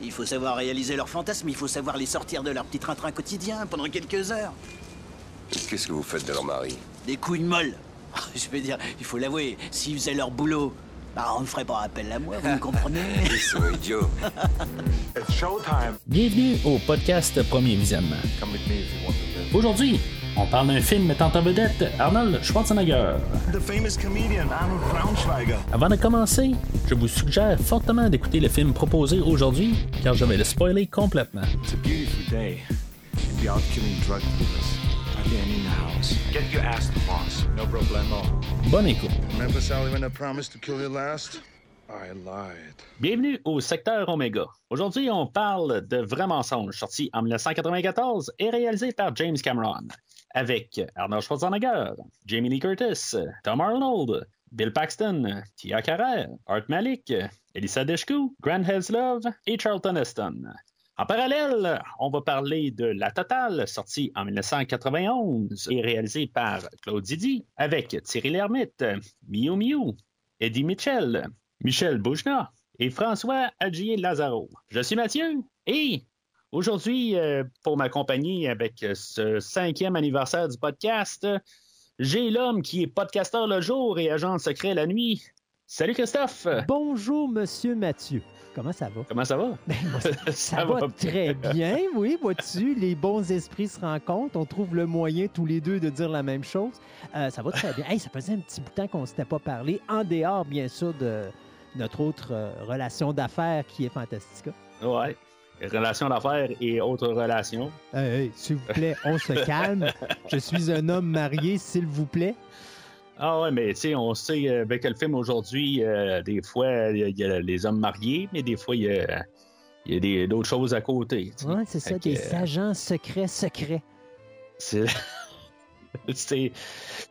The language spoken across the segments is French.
Il faut savoir réaliser leurs fantasmes, il faut savoir les sortir de leur petit train-train quotidien pendant quelques heures. Qu'est-ce que vous faites de leur mari? Des couilles molles. Je veux dire, il faut l'avouer, s'ils faisaient leur boulot, bah, on ne ferait pas appel à moi, vous me comprenez? Ils sont idiots. It's showtime. Bienvenue au podcast Premier Visionnement. Come with me if you want to live. Aujourd'hui, on parle d'un film mettant en vedette Arnold Schwarzenegger. The famous comedian Arnold Braunschweiger. Avant de commencer, je vous suggère fortement d'écouter le film proposé aujourd'hui, car je vais le spoiler complètement. It's a beautiful day. You'd be out killing drug dealers. Again in the house. Get your ass to boss. No problemo. Bonne écoute. Remember, Sally, when I promised to kill you last? I lied. Bienvenue au secteur Oméga. Aujourd'hui, on parle de Vrai mensonge, sorti en 1994 et réalisé par James Cameron, avec Arnold Schwarzenegger, Jamie Lee Curtis, Tom Arnold, Bill Paxton, Tia Carrere, Art Malik, Elisa Deschku, Grant Heslov et Charlton Heston. En parallèle, on va parler de La Totale, sorti en 1991 et réalisé par Claude Didi, avec Thierry Lhermitte, Miu Miu, Eddie Mitchell, Michel Boujna et François Adjier Lazaro. Je suis Mathieu et aujourd'hui, euh, pour m'accompagner avec ce cinquième anniversaire du podcast, j'ai l'homme qui est podcasteur le jour et agent secret la nuit. Salut Christophe! Bonjour, Monsieur Mathieu. Comment ça va? Comment ça va? Ben, moi, ça, va, très bien, oui, vois-tu? Les bons esprits se rencontrent. On trouve le moyen tous les deux de dire la même chose. Euh, ça va très bien. Hey, ça faisait un petit bout de temps qu'on ne s'était pas parlé, en dehors, bien sûr, de notre autre euh, relation d'affaires qui est Fantastica. Ouais. Relations d'affaires et autres relations. Hey, hey, s'il vous plaît, on se calme. Je suis un homme marié, s'il vous plaît. Ah ouais, mais tu sais, on sait euh, avec le film aujourd'hui, euh, des fois, il y, a- les hommes mariés, mais des fois, il y a, y d'autres choses à côté. c'est ça, Fait des euh, agents secrets secrets. C'est. c'est-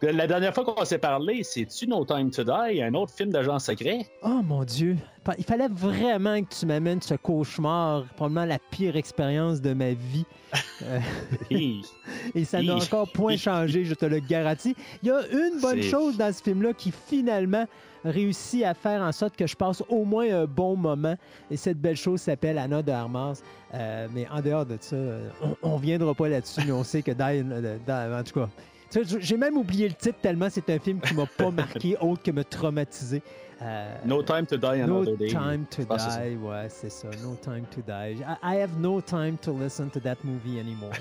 La dernière fois qu'on s'est parlé, c'est-tu No Time to Die, un autre film d'agent secret? Oh mon Dieu, il fallait vraiment que tu m'amènes ce cauchemar, probablement la pire expérience de ma vie. Euh. Et ça n'a encore point changé, je te le garantis. Il y a une bonne chose dans ce film-là qui finalement réussit à faire en sorte que je passe au moins un bon moment. Et cette belle chose s'appelle Anna de Armas. Euh, mais en dehors de ça, euh, on ne viendra pas là-dessus, mais on sait que Die, euh, en tout cas. J'ai même oublié le titre tellement c'est un film qui m'a pas marqué autre que me traumatiser. Euh, No Time to Die No Another Day. time to die, ouais, c'est ça. No time to die. I, I have no time to listen to that movie anymore.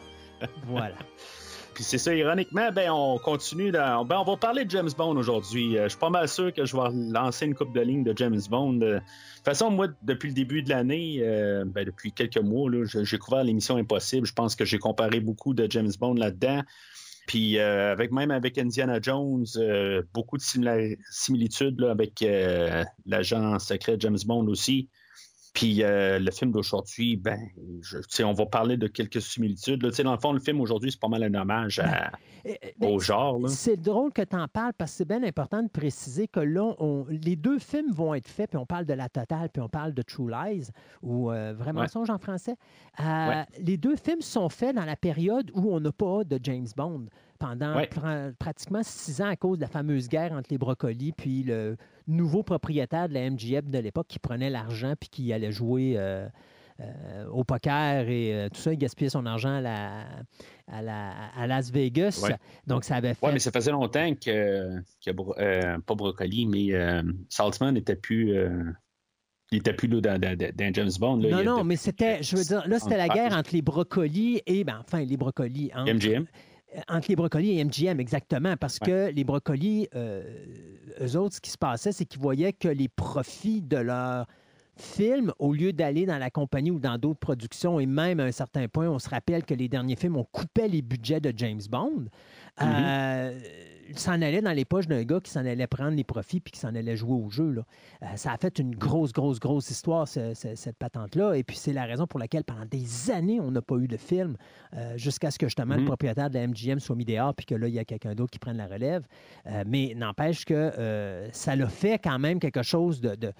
voilà. Puis c'est ça, ironiquement, ben, on continue. Dans... Ben, on va parler de James Bond aujourd'hui. Euh, je suis pas mal sûr que je vais lancer une coupe de ligne de James Bond. Euh, De toute façon, moi, depuis le début de l'année, euh, ben, depuis quelques mois, j'ai couvert l'émission Impossible. Je pense que j'ai comparé beaucoup de James Bond là-dedans. Puis avec même avec Indiana Jones, beaucoup de similitudes avec l'agent secret James Bond aussi. Puis euh, le film d'aujourd'hui, ben, je- on va parler de quelques similitudes. là. Dans le fond, le film aujourd'hui, c'est pas mal un hommage à- ben, au genre. C'est drôle que tu en parles parce que c'est bien important de préciser que là, on- les deux films vont être faits, puis on parle de La Totale, puis on parle de True Lies, ou euh, Vrai Ouais. mensonge en français. Euh, Ouais. Les deux films sont faits dans la période où on n'a pas de James Bond pendant Ouais. pratiquement six ans à cause de la fameuse guerre entre les brocolis puis le nouveau propriétaire de la MGM de l'époque qui prenait l'argent puis qui allait jouer euh, euh, au poker et euh, tout ça. Il gaspillait son argent à, la, à, la- à Las Vegas. Ouais. Donc, ça avait fait... Ouais, mais ça faisait longtemps que, que euh, pas Brocoli, mais Saltzman n'était plus. il était plus là, dans, James Bond. Là, non, non, mais c'était, je veux dire, là, c'était la guerre entre les brocolis et, ben, enfin, les brocolis. Entre, MGM. Euh, entre les brocolis et MGM, exactement, parce que les brocolis, euh, eux autres, ce qui se passait, c'est qu'ils voyaient que les profits de leur film, au lieu d'aller dans la compagnie ou dans d'autres productions, et même à un certain point, on se rappelle que les derniers films, on coupait les budgets de James Bond. Euh, il s'en allait dans les poches d'un gars qui s'en allait prendre les profits puis qui s'en allait jouer au jeu. Là. Euh, ça a fait une grosse, grosse, grosse histoire, ce- ce- cette patente-là. Et puis, c'est la raison pour laquelle, pendant des années, on n'a pas eu de film, euh, jusqu'à ce que justement le Mhm. propriétaire de la MGM soit mis dehors puis que là, il y a quelqu'un d'autre qui prenne la relève. Euh, mais n'empêche que ça l'a fait quand même quelque chose de. de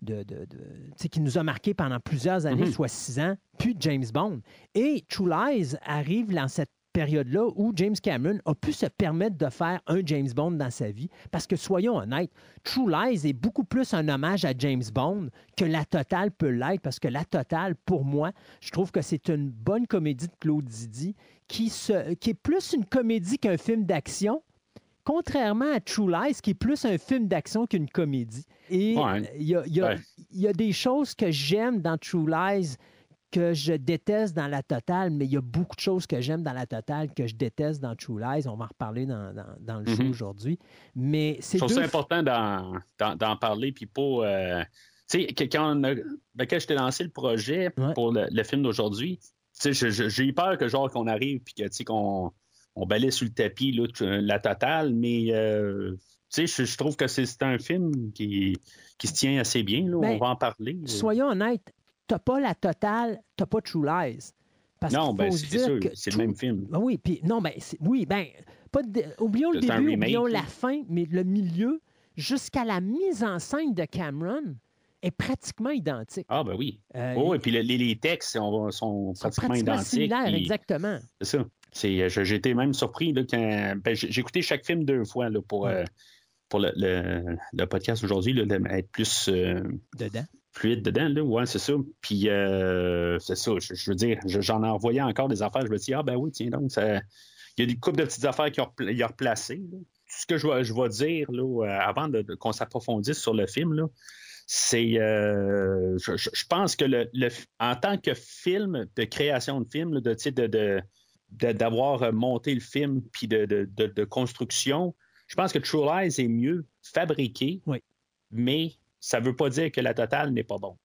de, de- de- tu sais, qui nous a marqué pendant plusieurs années, Mhm. soit six ans, puis James Bond. Et True Lies arrive dans cette période-là où James Cameron a pu se permettre de faire un James Bond dans sa vie. Parce que, soyons honnêtes, True Lies est beaucoup plus un hommage à James Bond que La Totale peut l'être, parce que La Totale, pour moi, je trouve que c'est une bonne comédie de Claude Zidi qui, se, qui est plus une comédie qu'un film d'action, contrairement à True Lies, qui est plus un film d'action qu'une comédie. Et Ouais. y, y Ouais. il y a des choses que j'aime dans True Lies que je déteste dans la totale, mais il y a beaucoup de choses que j'aime dans la totale que je déteste dans True Lies. On va en reparler dans, dans- dans le show Mhm. aujourd'hui. Mais Je c'est trouve deux... ça important d'en, parler, puis euh, tu sais, que- quand, ben, quand je t'ai lancé le projet Ouais. pour le, le film d'aujourd'hui, je- je- j'ai eu peur que, genre, qu'on arrive, puis que, tu sais, qu'on on balaye sur le tapis là, la totale, mais. euh, je, je trouve que c'est, c'est un film qui, qui se tient assez bien. Là, Ben, on va en parler. Soyons honnêtes, t'as pas la totale, t'as pas True Lies. Parce non, ben, c'est sûr, c'est le même film. Ben oui, puis non, ben oui, ben pas de- oublions le début, oublions la fin, mais le milieu jusqu'à la mise en scène de Cameron est pratiquement identique. Ah, ben oui. Euh, oh, et puis le- les, les textes sont, sont sont pratiquement, pratiquement identiques. similaires, exactement. C'est ça. J'ai été même surpris là, quand. ben, j'ai, écouté chaque film deux fois là, pour, euh, pour le, le- le podcast aujourd'hui, là, d'être plus euh, Dedans. Fluide dedans. Là. Ouais, c'est ça. Puis, euh, c'est ça. Je, je veux dire, je- j'en ai envoyé encore des affaires. Je me dis, ah, ben oui, tiens, donc, ça- il y a des couple de petites affaires qui ont, repla- il a replacées. là. Ce que je vais, je vais dire là, euh, avant de, de- qu'on s'approfondisse sur le film, là, c'est. euh, je, pense que le, le- en tant que film, de création de film, là, de, d'avoir monté le film puis de, de- de- de construction, je pense que True Lies est mieux fabriqué, Oui. mais ça ne veut pas dire que la totale n'est pas bon.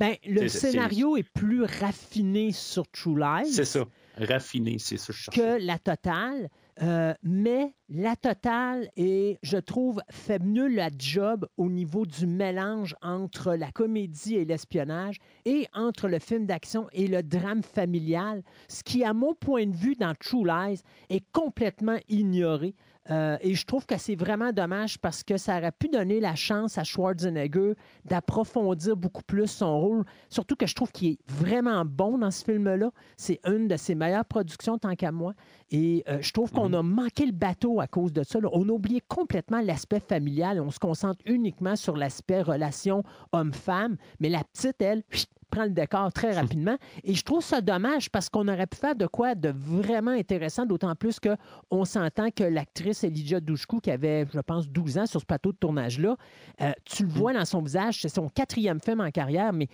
Ben, le C'est- c'est- scénario est plus raffiné sur True Lies C'est ça. Raffiné, c'est ça que je que la totale, euh, mais la totale est, je trouve, fait mieux la job au niveau du mélange entre la comédie et l'espionnage et entre le film d'action et le drame familial, ce qui, à mon point de vue, dans True Lies, est complètement ignoré. Euh, et je trouve que c'est vraiment dommage parce que ça aurait pu donner la chance à Schwarzenegger d'approfondir beaucoup plus son rôle. Surtout que je trouve qu'il est vraiment bon dans ce film-là. C'est une de ses meilleures productions, tant qu'à moi. Et euh, je trouve qu'on a manqué le bateau à cause de ça. là. On a oublié complètement l'aspect familial et on se concentre uniquement sur l'aspect relation homme-femme. Mais la petite, elle, prend le décor très rapidement. Et je trouve ça dommage parce qu'on aurait pu faire de quoi de vraiment intéressant, d'autant plus qu'on s'entend que l'actrice Elijah Douchkou, qui avait, je pense, 12 ans sur ce plateau de tournage-là, euh, tu le vois dans son visage, c'est son quatrième film en carrière, mais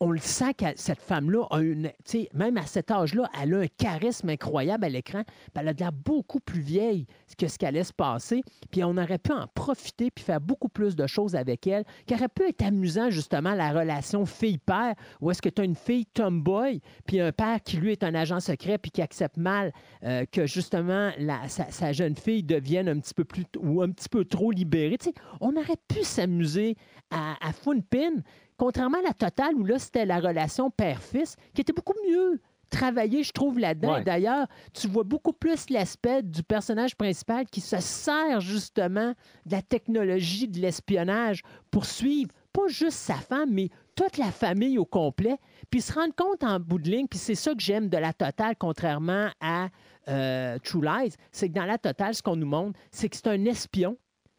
on le sent que cette femme-là a Même à cet âge-là, elle a un charisme incroyable à l'écran. Elle a de l'air beaucoup plus vieille que ce qu'elle laisse passer. Puis on aurait pu en profiter puis faire beaucoup plus de choses avec elle, qui aurait pu être amusant, justement, la relation fille-père, où est-ce que tu as une fille tomboy, puis un père qui, lui, est un agent secret, puis qui accepte mal euh, que, justement, la- sa, jeune fille devienne un petit peu plus ou un petit peu trop libérée. On aurait pu s'amuser à, à Funpin, contrairement à la totale où là, c'était la relation père-fils, qui était beaucoup mieux travaillée, je trouve, là-dedans. Ouais. D'ailleurs, tu vois beaucoup plus l'aspect du personnage principal qui se sert justement de la technologie de l'espionnage pour suivre pas juste sa femme, mais toute la famille au complet, puis se rendre compte en bout de ligne, puis c'est ça que j'aime de la totale, contrairement à euh, True Lies, c'est que dans la totale, ce qu'on nous montre, c'est que c'est un espion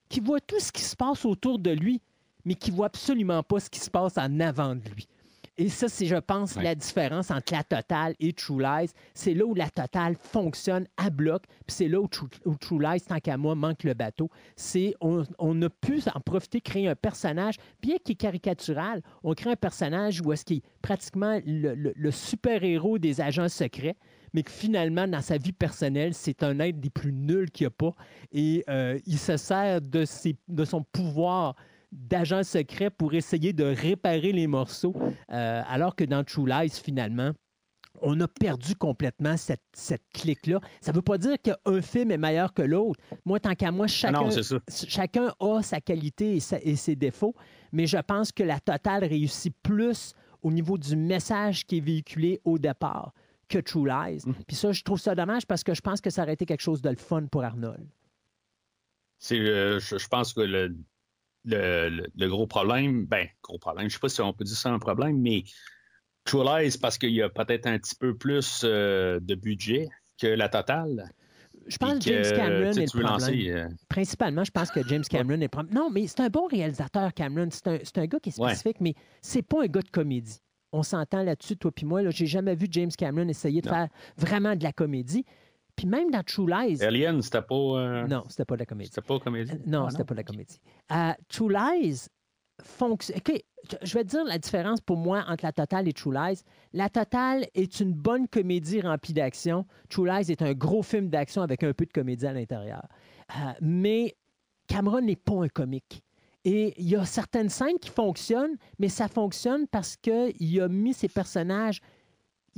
qui voit tout ce qui se passe autour de lui, mais qui voit absolument pas ce qui se passe en avant de lui. Et ça, c'est, je pense, Ouais. la différence entre la totale et True Lies. C'est là où la totale fonctionne à bloc, puis c'est là où True, où True Lies, tant qu'à moi, manque le bateau. C'est on, on a pu en profiter, créer un personnage, bien qu'il est caricatural, on crée un personnage où est-ce qu'il est pratiquement le, le- le super-héros des agents secrets, mais que finalement, dans sa vie personnelle, c'est un être des plus nuls qu'il n'y a pas. Et euh, il se sert de, ses- de son pouvoir d'agent secret pour essayer de réparer les morceaux, euh, alors que dans True Lies, finalement, on a perdu complètement cette, cette clique-là. Ça ne veut pas dire qu'un film est meilleur que l'autre. Moi, tant qu'à moi, Ah chacun, non, a sa qualité et, sa- et ses défauts, mais je pense que la totale réussit plus au niveau du message qui est véhiculé au départ que True Lies. Mhm. Puis ça, je trouve ça dommage parce que je pense que ça aurait été quelque chose de le fun pour Arnold. Euh, je, je pense que le, le, le- le gros problème, ben, gros problème, je ne sais pas si on peut dire ça un problème, mais True Lies, parce qu'il y a peut-être un petit peu plus euh, de budget, que la totale? Je pense que James Cameron est le problème. lancer, euh, Principalement, je pense que James Cameron est le problème. Non, mais c'est un bon réalisateur, Cameron. C'est un, un gars qui est Ouais. spécifique, mais c'est pas un gars de comédie. On s'entend là-dessus, toi puis moi. Là, J'ai jamais vu James Cameron essayer de Non. faire vraiment de la comédie. Puis même dans True Lies, Alien, c'était pas. euh, non, c'était pas de la comédie. C'était pas comédie? Euh, Non, Ah, c'était pas de la comédie. Euh, True Lies fonctionne. OK, je- je vais te dire la différence pour moi entre la Totale et True Lies. La Totale est une bonne comédie remplie d'action. True Lies est un gros film d'action avec un peu de comédie à l'intérieur. Euh, mais Cameron n'est pas un comique. Et il y a certaines scènes qui fonctionnent, mais ça fonctionne parce qu'il a mis ses personnages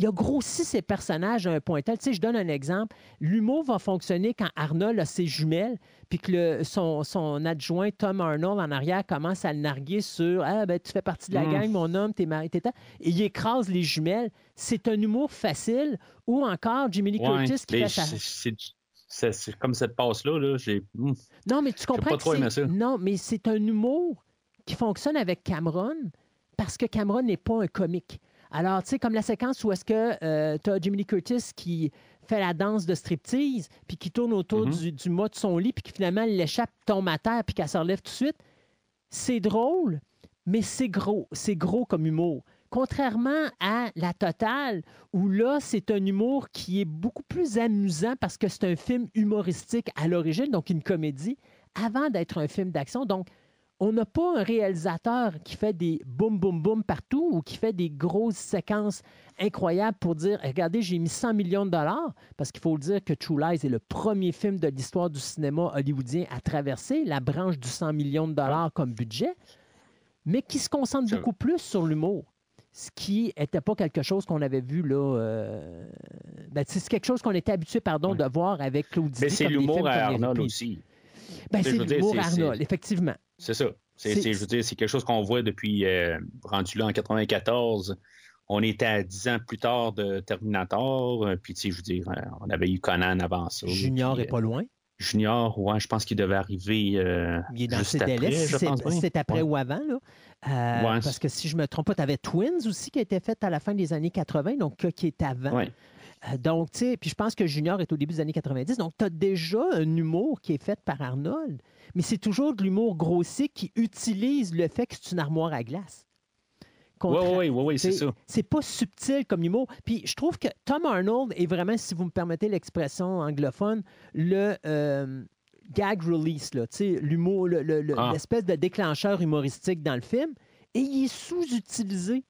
il a grossi ses personnages à un point tel. Tu sais, je donne un exemple. L'humour va fonctionner quand Arnold a ses jumelles, puis que le- son, son adjoint Tom Arnold en arrière commence à le narguer sur Ah, ben, tu fais partie de la Mm. gang, mon homme, t'es marié, t'es Et il écrase les jumelles. C'est un humour facile. Ou encore Jimmy Lee Ouais, Curtis qui fait sa. c'est- comme cette passe-là. Là, j'ai. hmm. Non, mais tu comprends pas que trop aimé c'est... ça. Non, mais c'est un humour qui fonctionne avec Cameron parce que Cameron n'est pas un comique. Alors, tu sais, comme la séquence où est-ce que tu as Jimmy Lee Curtis qui fait la danse de striptease, puis qui tourne autour Mhm. du, du mât de son lit, puis qui finalement l'échappe, tombe à terre, puis qu'elle se relève tout de suite. C'est drôle, mais c'est gros. C'est gros comme humour. Contrairement à La Totale, où là, c'est un humour qui est beaucoup plus amusant parce que c'est un film humoristique à l'origine, donc une comédie, avant d'être un film d'action. Donc, on n'a pas un réalisateur qui fait des boum, boum, boum partout ou qui fait des grosses séquences incroyables pour dire Regardez, j'ai mis 100 millions de dollars. Parce qu'il faut le dire que True Lies est le premier film de l'histoire du cinéma hollywoodien à traverser la branche du 100 millions de dollars comme budget, mais qui se concentre beaucoup plus sur l'humour. Ce qui n'était pas quelque chose qu'on avait vu là. euh, ben, c'est quelque chose qu'on était habitué, pardon, de voir avec Claude Mais c'est l'humour à Arnold aussi. Ben, c'est l'humour Arnold, effectivement. C'est ça. C'est, je veux dire, c'est quelque chose qu'on voit depuis euh, rendu là en 94. On était à 10 ans plus tard de Terminator. euh, Puis, tu sais, je veux dire, euh, on avait eu Conan avant ça. Junior puis, est pas loin. Junior, ouais, je pense qu'il devait arriver euh, Il est dans juste ses après, je C'est c'est après Ouais. ou avant. Là. Euh, Ouais. Parce que si je me trompe pas, tu avais Twins aussi qui a été fait à la fin des années 80, donc qui est avant. Ouais. Euh, donc, tu sais, puis je pense que Junior est au début des années 90. Donc, tu as déjà un humour qui est fait par Arnold, mais c'est toujours de l'humour grossier qui utilise le fait que c'est une armoire à glace. Oui, oui, oui, c'est ça. c'est pas subtil comme humour. Puis je trouve que Tom Arnold est vraiment, si vous me permettez l'expression anglophone, le euh, gag release, l'humour, le- le- le- Ah. l'espèce de déclencheur humoristique dans le film. Et il est sous-utilisé.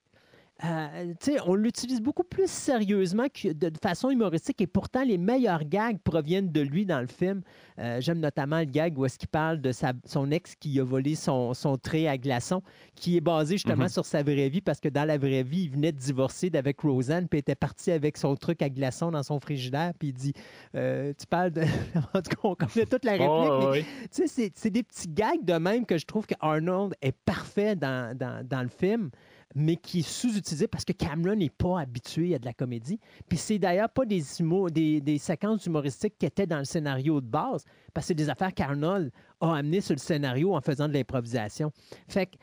Euh, on l'utilise beaucoup plus sérieusement que de, façon humoristique et pourtant les meilleurs gags proviennent de lui dans le film. Euh, J'aime notamment le gag où est-ce qu'il parle de sa- son ex qui a volé son, son trait à glaçons, qui est basé justement Mhm. sur sa vraie vie parce que dans la vraie vie, il venait de divorcer d'avec Roseanne puis était parti avec son truc à glaçons dans son frigidaire puis il dit euh, Tu parles de. en tout cas, on connaît toute la réplique. Oh, c'est- c'est des petits gags de même que je trouve que Arnold est parfait dans, dans- dans le film, mais qui est sous-utilisé parce que Cameron n'est pas habitué à de la comédie. Puis c'est d'ailleurs pas des, des, des séquences humoristiques qui étaient dans le scénario de base, parce que c'est des affaires qu'Arnold a amenées sur le scénario en faisant de l'improvisation. Fait que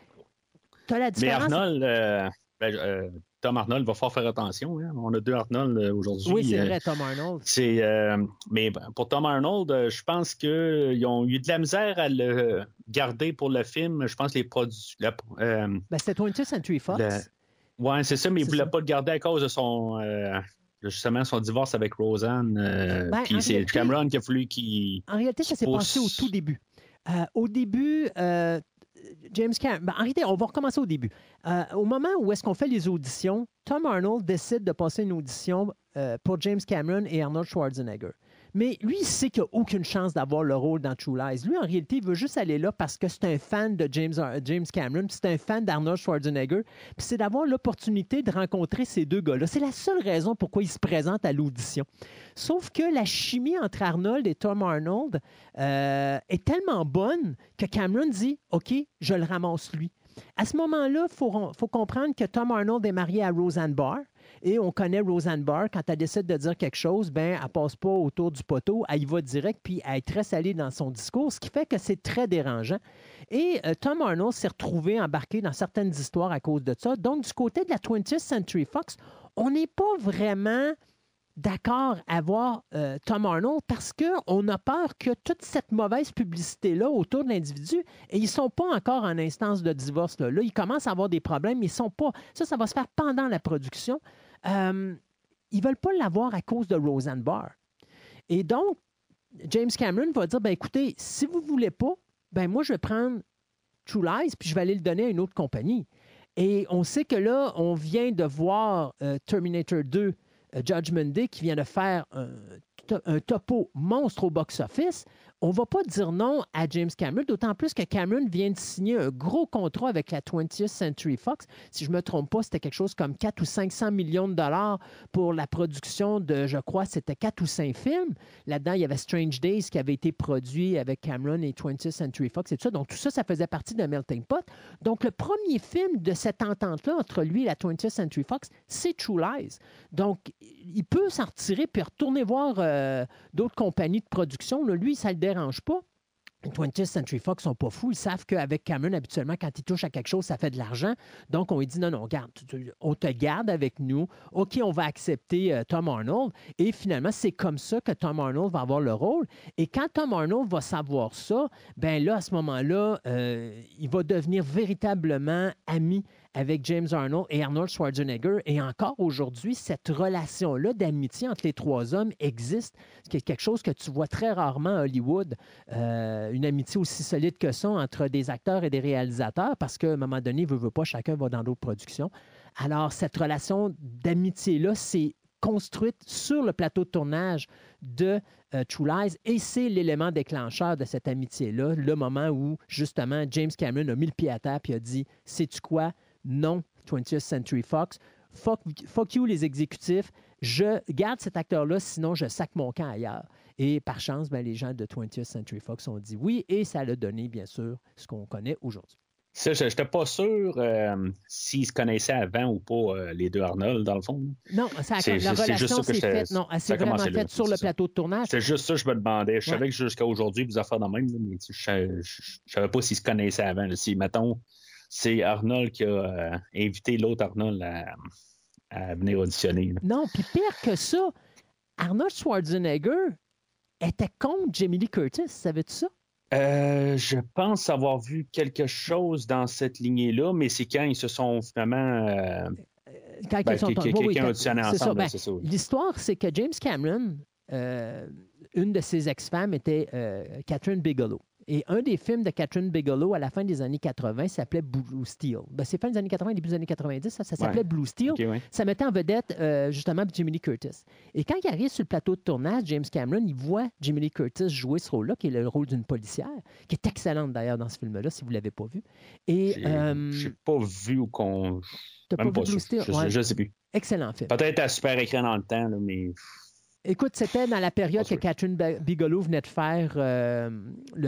tu as la Mais différence. Arnold, euh, ben, euh, Tom Arnold va falloir faire attention. hein. On a deux Arnold euh, aujourd'hui. oui, c'est Euh, vrai, Tom Arnold. C'est, euh, mais pour Tom Arnold, je pense qu'ils ont eu de la misère à le garder pour le film. Je pense que les produits. euh, Ben, C'était 20th Century Fox. le- ouais, c'est ça, mais ils ne voulaient pas le garder à cause de son. euh, justement, son divorce avec Roseanne. Ben, puis c'est réalité- Cameron qui a fallu qu'il. En réalité, ça s'est passé au tout début. Au début, James Cameron. ben, en réalité, on va recommencer au début. Euh, au moment où est-ce qu'on fait les auditions, Tom Arnold décide de passer une audition euh, pour James Cameron et Arnold Schwarzenegger. Mais lui, il sait qu'il n'a aucune chance d'avoir le rôle dans True Lies. Lui, en réalité, il veut juste aller là parce que c'est un fan de James, James Cameron, c'est un fan d'Arnold Schwarzenegger, puis c'est d'avoir l'opportunité de rencontrer ces deux gars-là. C'est la seule raison pourquoi il se présente à l'audition. Sauf que la chimie entre Arnold et Tom Arnold euh, est tellement bonne que Cameron dit OK, je le ramasse lui. À ce moment-là, il faut, faut comprendre que Tom Arnold est marié à Roseanne Barr. Et on connaît Roseanne Barr, quand elle décide de dire quelque chose, ben, elle passe pas autour du poteau, elle y va direct, puis elle est très salée dans son discours, ce qui fait que c'est très dérangeant. Et euh, Tom Arnold s'est retrouvé embarqué dans certaines histoires à cause de ça. Donc, du côté de la 20th Century Fox, on n'est pas vraiment d'accord à voir euh, Tom Arnold parce qu'on a peur que toute cette mauvaise publicité-là autour de l'individu, et ils ne sont pas encore en instance de divorce. Là, ils commencent à avoir des problèmes, mais ils sont pas. Ça, ça va se faire pendant la production. Euh, ils ne veulent pas l'avoir à cause de Roseanne Barr. Et donc, James Cameron va dire ben écoutez, si vous ne voulez pas, ben moi, je vais prendre True Lies, puis je vais aller le donner à une autre compagnie. Et on sait que là, on vient de voir euh, Terminator 2 euh, Judgment Day qui vient de faire un, un topo monstre au box-office on va pas dire non à James Cameron, d'autant plus que Cameron vient de signer un gros contrat avec la 20th Century Fox. Si je me trompe pas, c'était quelque chose comme 4 ou 500 millions de dollars pour la production de, je crois, c'était 4 ou 5 films. Là-dedans, il y avait Strange Days qui avait été produit avec Cameron et 20th Century Fox et tout ça. Donc, tout ça, ça faisait partie de Melting Pot. Donc, le premier film de cette entente-là entre lui et la 20th Century Fox, c'est True Lies. Donc, il peut s'en retirer puis retourner voir euh, d'autres compagnies de production. lui, ça le dérange pas. 20th Century Fox sont pas fous. Ils savent qu'avec Cameron, habituellement, quand ils touchent à quelque chose, ça fait de l'argent. Donc, on lui dit non, non, garde, on te garde avec nous. OK, on va accepter euh, Tom Arnold. Et finalement, c'est comme ça que Tom Arnold va avoir le rôle. Et quand Tom Arnold va savoir ça, ben là, à ce moment-là, euh, il va devenir véritablement ami avec James Arnold et Arnold Schwarzenegger. Et encore aujourd'hui, cette relation-là d'amitié entre les trois hommes existe. C'est quelque chose que tu vois très rarement à Hollywood. Euh, une amitié aussi solide que ça entre des acteurs et des réalisateurs, parce qu'à un moment donné, veut, veut pas, chacun va dans d'autres productions. Alors, cette relation d'amitié-là, c'est construite sur le plateau de tournage de euh, True Lies et c'est l'élément déclencheur de cette amitié-là, le moment où justement James Cameron a mis le pied à terre et a dit Sais-tu quoi? Non 20th Century Fox. Fuck, you les exécutifs. Je garde cet acteur-là, sinon je sac mon camp ailleurs. Et par chance, ben, les gens de 20th Century Fox ont dit oui et ça a donné, bien sûr, ce qu'on connaît aujourd'hui. Ça, je n'étais pas sûr euh, s'ils se connaissaient avant ou pas, euh, les deux Arnold, dans le fond. Non, ça, la relation s'est faite. Non, elle s'est vraiment faite sur le plateau de tournage. C'est juste ça que je me demandais. Je savais que jusqu'à aujourd'hui, vous affaires dans le même, mais je ne savais pas s'ils se connaissaient avant. Si, mettons, c'est Arnold qui a euh, invité l'autre Arnold à, venir auditionner. Non, puis pire que ça, Arnold Schwarzenegger était contre Jamie Lee Curtis. Savais-tu ça? Euh, je pense avoir vu quelque chose dans cette lignée-là, mais c'est quand ils se sont vraiment. Euh, quand ben, ils sont quelqu'un auditionné ensemble. Ben, l'histoire, c'est que James Cameron, une de ses ex-femmes était Catherine Bigelow. Et un des films de Catherine Bigelow à la fin des années 80 s'appelait Blue Steel. Ben, c'est fin des années 80, début des années 90, ça, s'appelait Blue Steel. Ça mettait en vedette euh, justement Jimmy Lee Curtis. Et quand il arrive sur le plateau de tournage, James Cameron, il voit Jimmy Lee Curtis jouer ce rôle-là, qui est le rôle d'une policière, qui est excellente d'ailleurs dans ce film-là, si vous ne l'avez pas vu. Et j'ai euh, pas vu qu'on. T'as pas, vu Blue Steel? Je, ne sais plus. Excellent film. Peut-être à super écran dans le temps, mais. Écoute, c'était dans la période que Catherine Bigelow venait de faire euh,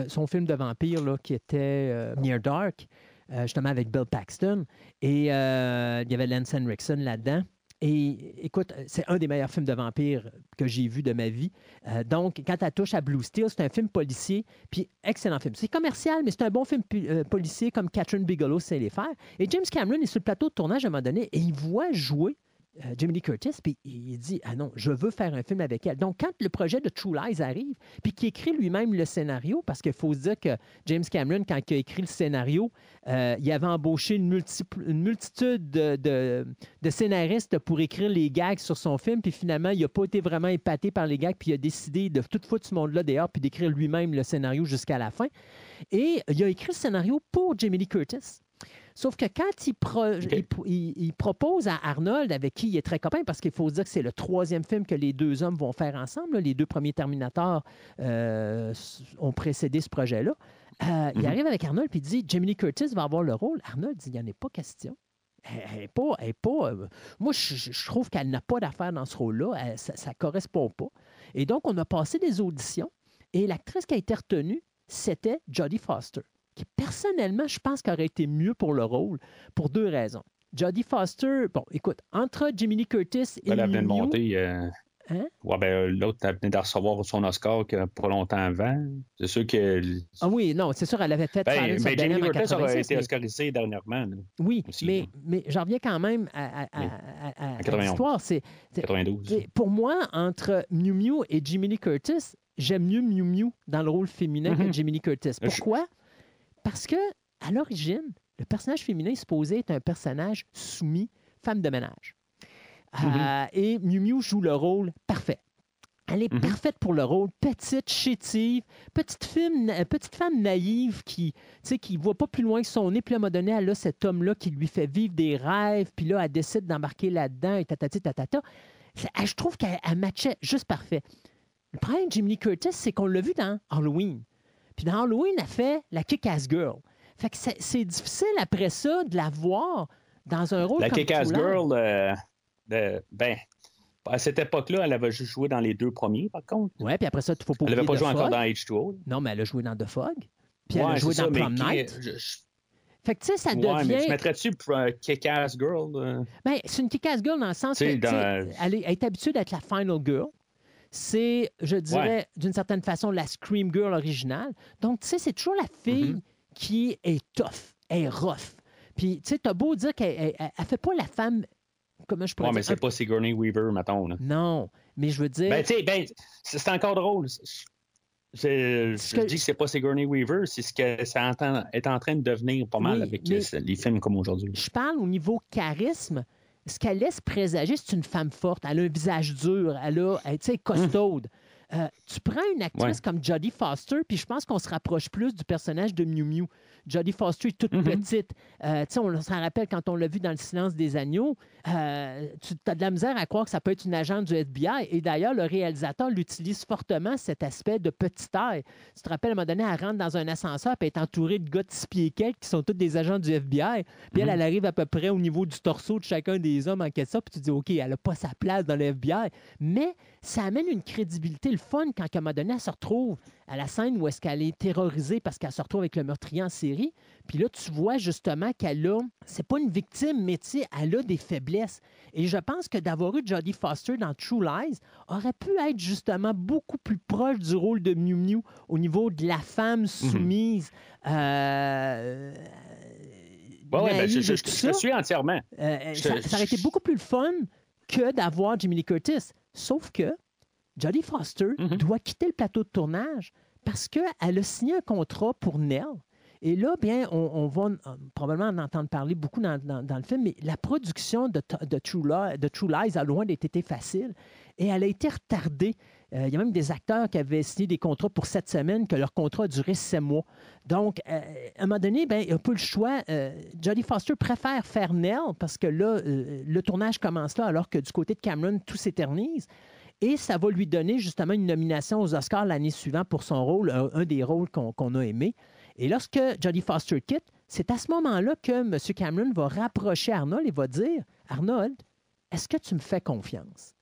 son film de vampire là, qui était euh, Near Dark, euh, justement avec Bill Paxton. Et il y avait Lance Henriksen là-dedans. Et écoute, c'est un des meilleurs films de vampire que j'ai vu de ma vie. donc, quand elle touche à Blue Steel, c'est un film policier, puis excellent film. C'est commercial, mais c'est un bon film policier comme Catherine Bigelow sait les faire. Et James Cameron est sur le plateau de tournage à un moment donné et il voit jouer euh, Jimmy Lee Curtis, puis il dit Ah non, je veux faire un film avec elle. Donc, quand le projet de True Lies arrive, puis qu'il écrit lui-même le scénario, parce qu'il faut se dire que James Cameron, quand il a écrit le scénario, euh, il avait embauché une, multitude de, scénaristes pour écrire les gags sur son film, puis finalement, il n'a pas été vraiment épaté par les gags, puis il a décidé de tout foutre ce monde-là dehors, puis d'écrire lui-même le scénario jusqu'à la fin. Et il a écrit le scénario pour Jamie Lee Curtis. Sauf que quand il, propose à Arnold, avec qui il est très copain, parce qu'il faut dire que c'est le troisième film que les deux hommes vont faire ensemble, les deux premiers Terminators euh, ont précédé ce projet-là, euh, il mhm. arrive avec Arnold et il dit Jamie Curtis va avoir le rôle. Arnold dit il n'y en a pas question. Elle, pas, pas euh, moi, je, trouve qu'elle n'a pas d'affaire dans ce rôle-là. Ça ne correspond pas. Et donc, on a passé des auditions et l'actrice qui a été retenue, c'était Jodie Foster qui personnellement, je pense qu'aurait été mieux pour le rôle pour deux raisons. Jodie Foster, bon, écoute, entre Jimmy Lee Curtis et. Elle a bien monté. Euh, Hein? Ouais, ben, l'autre, elle venait de recevoir son Oscar pas longtemps avant. C'est sûr que. Ah oui, non, c'est sûr, elle avait fait Ben, ben, the Jamie Curtis aurait 86, été mais- oscarisé dernièrement, là, Oui, aussi, mais, là. mais j'en reviens quand même à, à- à- Oui. à- à- à 91. l'histoire. C'est, c'est- 92. c'est- pour moi, entre Mew Mew et Jimmy Lee Curtis, j'aime mieux Mew Mew dans le rôle féminin que Mhm. Jimmy Lee Curtis. Je- Pourquoi? Parce que, à l'origine, le personnage féminin est supposé être un personnage soumis, femme de ménage. Euh, et Mew Mew joue le rôle parfait. Elle est Mhm. parfaite pour le rôle, petite, chétive, petite, petite femme naïve qui ne qui voit pas plus loin que son nez. Puis à un moment donné, elle a cet homme-là qui lui fait vivre des rêves. Puis là, elle décide d'embarquer là-dedans et tatati tatata. Je trouve qu'elle elle matchait juste parfait. Le problème de Jimmy Curtis, c'est qu'on l'a vu dans Halloween. Puis dans Halloween, elle fait la kick-ass girl. Fait que c'est difficile après ça de la voir dans un rôle La comme Kick-Ass. Girl, euh, ben, à cette époque-là, elle avait juste joué dans les deux premiers, par contre. Ouais, puis après ça, il faut pas Elle n'avait pas The joué encore dans H2O. Non, mais elle a joué dans The Fog. Puis elle a joué dans ça, Prom qui- Night. je- je- Fait que, tu sais, ça ouais, mais devient. tu mettrais-tu euh, Kick-Ass Girl? euh? Ben, c'est une kick-ass girl dans le sens que, dans- elle, est, elle est habituée d'être la final girl. C'est, je dirais, d'une certaine façon, la Scream Girl originale. Donc, tu sais, c'est toujours la fille Mm-hmm. qui est tough, elle est rough. Puis, tu sais, t'as beau dire qu'elle elle, elle- elle fait pas la femme, comment je pourrais Ouais, mais dire? c'est pas Sigourney Weaver, mettons. Là. Non, mais je veux dire... Ben, tu sais, ben, c'est encore drôle. Je, je que- dis que c'est pas Sigourney Weaver, c'est ce que ça entend- est en train de devenir pas mal Oui, avec mais- les, les films comme aujourd'hui. je parle au niveau charisme. Ce qu'elle laisse présager, c'est une femme forte. Elle a un visage dur. Elle a, sais, costaude. Euh, tu prends une actrice Ouais. comme Jodie Foster, puis je pense qu'on se rapproche plus du personnage de Mew Mew. Jodie Foster est toute Mhm. petite. Euh, tu sais, on s'en rappelle quand on l'a vu dans Le silence des agneaux. Euh, tu as de la misère à croire que ça peut être une agente du FBI. Et d'ailleurs, le réalisateur l'utilise fortement, cet aspect de petite taille. Tu te rappelles, à un moment donné, elle rentre dans un ascenseur, puis elle est entourée de gars de six pieds quelques qui sont tous des agents du FBI. Puis elle, Mhm. elle arrive à peu près au niveau du torseau de chacun des hommes en question, puis tu te dis, OK, elle n'a pas sa place dans le FBI. Mais ça amène une crédibilité, le fun, quand à un moment donné, elle se retrouve à la scène où est-ce qu'elle est terrorisée parce qu'elle se retrouve avec le meurtrier en série. Puis là, tu vois justement qu'elle a, c'est pas une victime, mais tu sais, elle a des faiblesses. Et je pense que d'avoir eu Jodie Foster dans True Lies aurait pu être justement beaucoup plus proche du rôle de Mew Mew au niveau de la femme soumise. euh, Ouais, ouais, ben, je, te suis entièrement. Euh, ça, ça aurait été beaucoup plus le fun que d'avoir Jimmy Lee Curtis. Sauf que Jodie Foster Mhm. doit quitter le plateau de tournage parce qu'elle a signé un contrat pour Nell. Et là, bien, on, on va probablement en entendre parler beaucoup dans, dans- dans le film, mais la production de, True, Li- de True Lies a loin d'être été facile et elle a été retardée. Euh, il y a même des acteurs qui avaient signé des contrats pour sept semaines, que leur contrat a duré sept mois. Donc, euh, à un moment donné, ben, il n'y a pas le choix. Euh, Jodie Foster préfère faire Nell parce que là, euh, le tournage commence là, alors que du côté de Cameron, tout s'éternise. Et ça va lui donner justement une nomination aux Oscars l'année suivante pour son rôle, un, des rôles qu'on a aimé. Et lorsque Jodie Foster quitte, c'est à ce moment-là que M. Cameron va rapprocher Arnold et va dire Arnold, est-ce que tu me fais confiance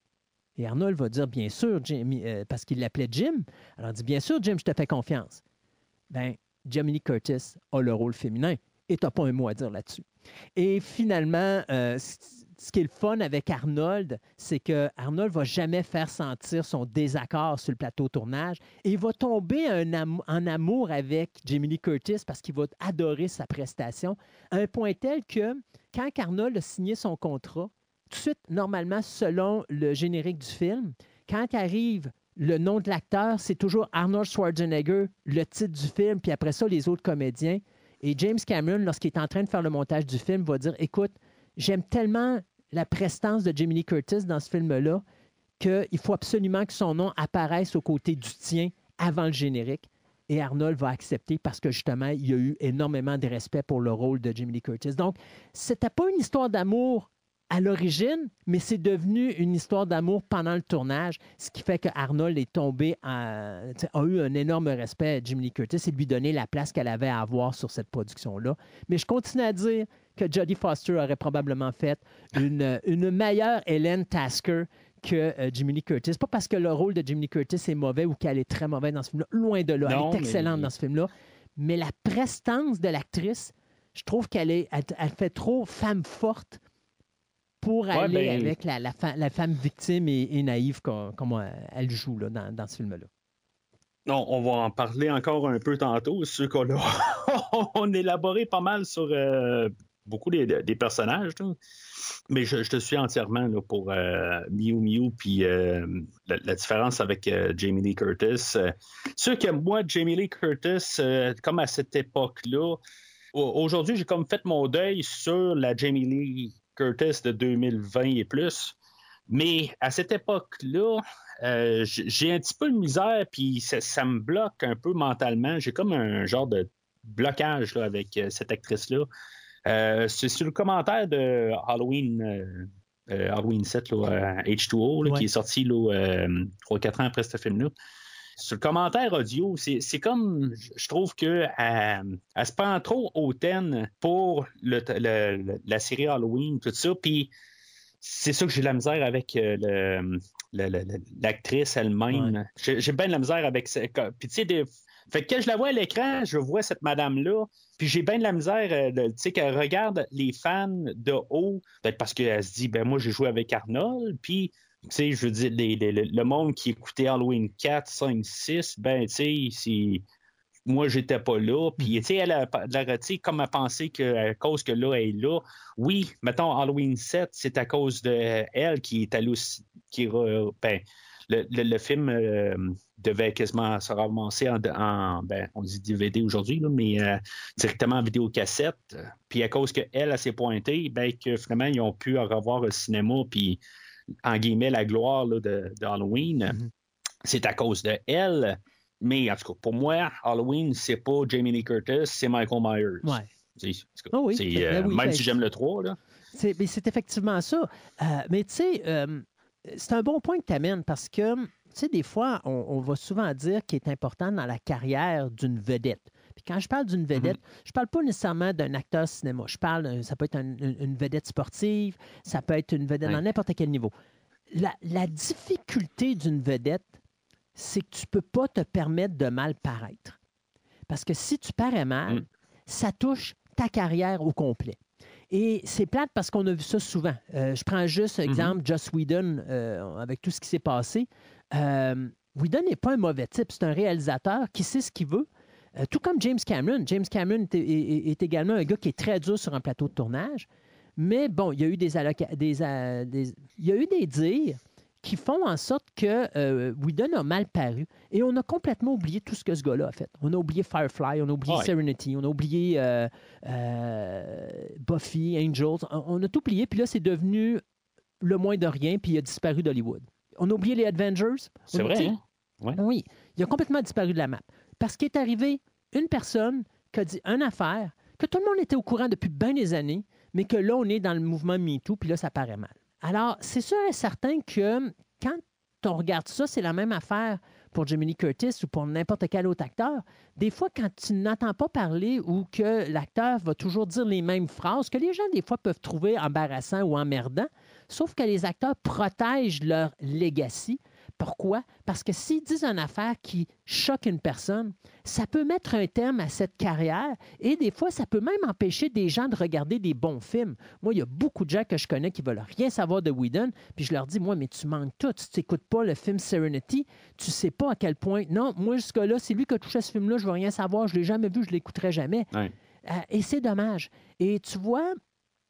Et Arnold va dire Bien sûr, Jimmy, euh, parce qu'il l'appelait Jim. Alors il dit Bien sûr, Jim, je te fais confiance. Ben, Jamie Curtis a le rôle féminin et tu n'as pas un mot à dire là-dessus. Et finalement, euh, ce qui est le fun avec Arnold, c'est que Arnold va jamais faire sentir son désaccord sur le plateau tournage et il va tomber en amour avec Jamie Lee Curtis parce qu'il va adorer sa prestation un point tel que quand Arnold a signé son contrat, tout de suite, normalement, selon le générique du film, quand arrive le nom de l'acteur, c'est toujours Arnold Schwarzenegger, le titre du film, puis après ça, les autres comédiens. Et James Cameron, lorsqu'il est en train de faire le montage du film, va dire Écoute, j'aime tellement la prestance de Lee Curtis dans ce film-là qu'il faut absolument que son nom apparaisse aux côtés du tien avant le générique. Et Arnold va accepter parce que justement, il y a eu énormément de respect pour le rôle de Lee Curtis. Donc, c'était pas une histoire d'amour à l'origine, mais c'est devenu une histoire d'amour pendant le tournage, ce qui fait que Arnold est tombé, sais, a eu un énorme respect à Jimmy Curtis et lui donner la place qu'elle avait à avoir sur cette production-là. Mais je continue à dire que Jodie Foster aurait probablement fait une, une meilleure Hélène Tasker que euh, Jimmy Lee Curtis. Pas parce que le rôle de Jimmy Lee Curtis est mauvais ou qu'elle est très mauvaise dans ce film-là. Loin de là. Non, elle est mais- excellente dans ce film-là. Mais la prestance de l'actrice, je trouve qu'elle est, elle, elle fait trop femme forte pour Ouais, aller ben- avec la, la fa- la femme victime et, et naïve comme, comme, euh, elle joue là, dans, dans ce film-là. Non, on va en parler encore un peu tantôt. Sûr qu'on a on élaboré pas mal sur euh, beaucoup des, personnages. Mais je, te suis entièrement pour euh, Mew Mew puis euh, la, différence avec euh, Jamie Lee Curtis. Euh, sûr que moi, Jamie Lee Curtis, comme à cette époque-là, au- aujourd'hui, j'ai comme fait mon deuil sur la Jamie Lee Curtis de 2020 et plus. Mais à cette époque-là, j'ai un petit peu de misère, puis ça, me bloque un peu mentalement. J'ai comme un genre de blocage avec cette actrice-là. Euh, c'est sur le commentaire de Halloween, euh, euh, Halloween 7, là, euh, H2O, là, Ouais. qui est sorti là, euh, 3-4 ans après ce film-là. Sur le commentaire audio, c'est comme, je- trouve que elle se prend trop hautaine pour le- le- le- la série Halloween, tout ça, puis c'est ça que j'ai de la misère avec l'actrice elle-même. J'ai j'ai bien de la misère avec ça. Puis tu sais, des- fait que quand je la vois à l'écran, je vois cette madame-là, puis j'ai bien de la misère, euh, tu sais, qu'elle regarde les fans de haut, peut-être parce qu'elle se dit, ben moi j'ai joué avec Arnold, puis tu sais, je veux dire, le- monde qui écoutait Halloween 4, 5, 6, ben tu sais, moi, j'étais pas là. Puis, tu sais, elle a tu sais, comme à penser qu'à cause que là, elle est là. Oui, mettons, Halloween 7, c'est à cause de elle qui est aussi- qui ben, le, le- le film euh, devait quasiment se ramasser en, en- ben, on dit DVD aujourd'hui, mais euh, directement en vidéocassette. Puis à cause qu'elle, elle s'est pointée, ben, que finalement, ils ont pu revoir au cinéma, puis en guillemets, la gloire là, de, de Halloween, Mhm. c'est à cause de elle. Mais en tout cas, pour moi, Halloween, c'est pas Jamie Lee Curtis, c'est Michael Myers. Ouais. En cas, Ah oui, euh, oui, même ben, si j'aime le 3, là. C'est, effectivement ça. Euh, mais tu sais, euh, c'est un bon point que tu amènes parce que, tu sais, des fois, on, on va souvent dire qu'il est important dans la carrière d'une vedette. Puis quand je parle d'une vedette, je parle pas nécessairement d'un acteur cinéma. Je parle, ça peut être un- une, vedette sportive, ça peut être une vedette dans n'importe quel niveau. La, la difficulté d'une vedette, c'est que tu peux pas te permettre de mal paraître. Parce que si tu parais mal, Mm. ça touche ta carrière au complet. Et c'est plate parce qu'on a vu ça souvent. Euh, je prends juste exemple Joss Whedon euh, avec tout ce qui s'est passé. Euh, Whedon n'est pas un mauvais type, c'est un réalisateur qui sait ce qu'il veut. Tout comme James Cameron. James Cameron est, est- est également un gars qui est très dur sur un plateau de tournage. Mais bon, il y a eu des, des, des- il y a eu des dires qui font en sorte que euh, Whedon a mal paru. Et on a complètement oublié tout ce que ce gars-là a fait. On a oublié Firefly, on a oublié Ouais. Serenity, on a oublié euh, euh, Buffy, Angels. On, a tout oublié, puis là, c'est devenu le moins de rien, puis il a disparu d'Hollywood. On a oublié les Avengers. C'est vrai, hein? Oui, il a complètement disparu de la map. Parce qu'il est arrivé une personne qui a dit une affaire que tout le monde était au courant depuis bien des années, mais que là, on est dans le mouvement MeToo, puis là, ça paraît mal. Alors, c'est sûr et certain que quand on regarde ça, c'est la même affaire pour Lee Curtis ou pour n'importe quel autre acteur. Des fois, quand tu n'entends pas parler ou que l'acteur va toujours dire les mêmes phrases, que les gens, des fois, peuvent trouver embarrassant ou emmerdant, sauf que les acteurs protègent leur legacy. Pourquoi? Parce que s'ils disent une affaire qui choque une personne, ça peut mettre un terme à cette carrière et des fois, ça peut même empêcher des gens de regarder des bons films. Moi, il y a beaucoup de gens que je connais qui veulent rien savoir de Whedon, puis je leur dis, moi, mais tu manques tout. Tu n'écoutes pas le film Serenity, tu sais pas à quel point. Non, moi, jusque-là, c'est lui qui a touché à ce film-là, je veux rien savoir, je l'ai jamais vu, je l'écouterai jamais. Ouais. Euh, et c'est dommage. Et tu vois,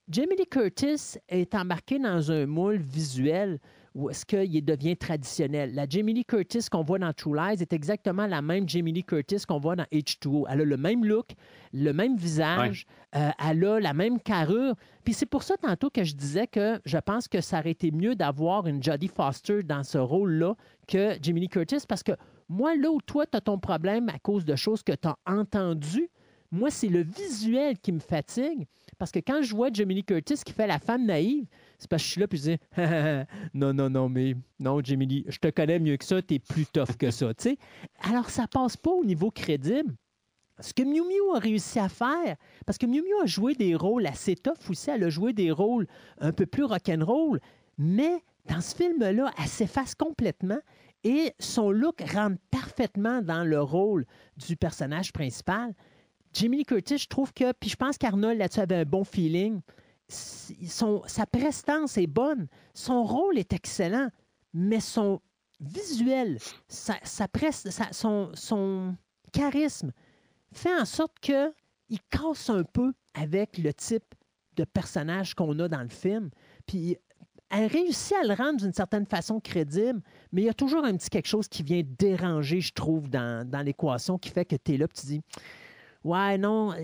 Jamie Lee Curtis est embarqué dans un moule visuel où est-ce qu'il devient traditionnel? La Jamie Lee Curtis qu'on voit dans True Lies est exactement la même Jamie Lee Curtis qu'on voit dans H2O. Elle a le même look, le même visage, euh, elle a la même carrure. Puis c'est pour ça tantôt que je disais que je pense que ça aurait été mieux d'avoir une Jodie Foster dans ce rôle-là que Jamie Lee Curtis parce que moi, là où toi, tu as ton problème à cause de choses que tu as entendues, moi, c'est le visuel qui me fatigue. Parce que quand je vois Jamie Lee Curtis qui fait la femme naïve, c'est parce que je suis là puis je dis non, non, non, mais non, Jamie Lee, je te connais mieux que ça, t'es plus tough que ça. tu sais. Alors, ça passe pas au niveau crédible. Ce que Miu Miu a réussi à faire, parce que Miu Miu a joué des rôles assez tough aussi, elle a joué des rôles un peu plus rock'n'roll, mais dans ce film-là, elle s'efface complètement et son look rentre parfaitement dans le rôle du personnage principal. Jimmy Curtis, je trouve que, puis je pense qu'Arnold là-dessus avait un bon feeling. Sa prestance est bonne, son rôle est excellent, mais son visuel, sa, sa pres- sa- son, son charisme fait en sorte que il casse un peu avec le type de personnage qu'on a dans le film. Puis elle réussit à le rendre d'une certaine façon crédible, mais il y a toujours un petit quelque chose qui vient déranger, je trouve, dans, dans l'équation qui fait que tu es là et tu dis Ouais, non, euh,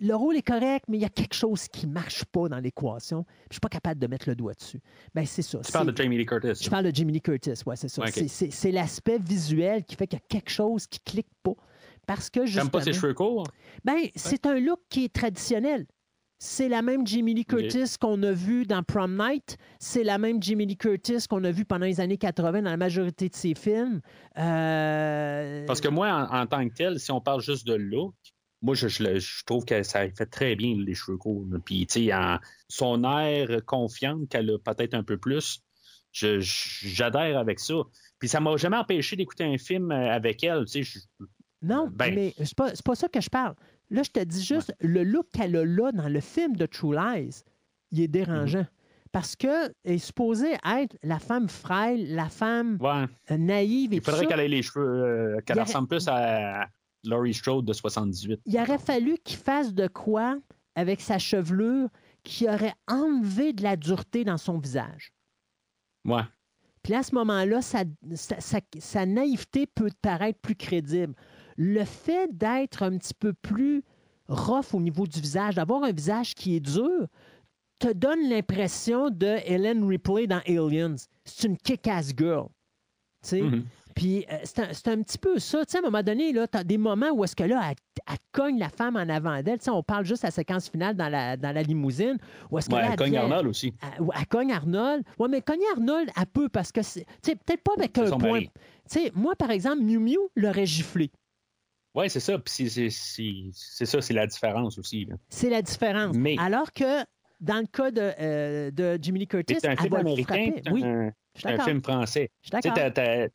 le rôle est correct, mais il y a quelque chose qui ne marche pas dans l'équation. Je ne suis pas capable de mettre le doigt dessus. Ben, c'est ça. Tu parles de Jamie Lee Curtis. je parle de Jimmy Lee Curtis, ouais, c'est ça. C'est- l'aspect visuel qui fait qu'il y a quelque chose qui clique pas. Parce que J'aime pas ses cheveux courts? ben, c'est un look qui est traditionnel. C'est la même Jimmy Lee. Curtis qu'on a vu dans Prom Night. C'est la même Jimmy Lee Curtis qu'on a vu pendant les années 80 dans la majorité de ses films. Euh, Parce que moi, en, en tant que tel, si on parle juste de look, moi, je, je le- je trouve que ça fait très bien les cheveux courts. Puis, tu sais, son air confiante qu'elle a peut-être un peu plus, j'adhère avec ça. Puis, ça m'a jamais empêché d'écouter un film euh, avec elle. Tu sais, je- Non, Ben- mais c'est pas, c'est pas ça que je parle. Là, je te dis juste, le look qu'elle a là dans le film de True Lies, il est dérangeant. Mhm. Parce que elle est supposée être la femme frêle, la femme ouais, euh, naïve et il faudrait qu'elle ait les cheveux, euh, qu'elle ressemble plus à Laurie Strode de 78. Il aurait fallu qu'il fasse de quoi avec sa chevelure qui aurait enlevé de la dureté dans son visage. Ouais. Puis à ce moment-là, sa, sa- sa- sa naïveté peut paraître plus crédible. Le fait d'être un petit peu plus rough au niveau du visage, d'avoir un visage qui est dur, te donne l'impression de Ellen Ripley dans Aliens. C'est une kick-ass girl. Tu sais? Mhm. Puis euh, c'est un, un petit peu ça. Tu sais, à un moment donné, tu as des moments où est-ce que là, elle, elle cogne la femme en avant d'elle. Tu sais, on parle juste à la séquence finale dans la, dans la limousine. Où est-ce que Ouais, là, elle cogne devient- Arnold aussi. elle, elle cogne Arnold. Oui, mais cogner Arnold, elle peut parce que c'est. Tu sais, peut-être pas avec C'est un point. mari. Tu sais, moi, par exemple, Miu Miu l'aurait giflé. Oui, c'est ça. Puis c'est- ça, c'est la différence aussi. C'est la différence. Mais- Alors que dans le cas de, euh, de Jimmy Lee Curtis, C'est un film américain, c'est Oui, un, un film français. Je suis Tu sais, d'accord. t'as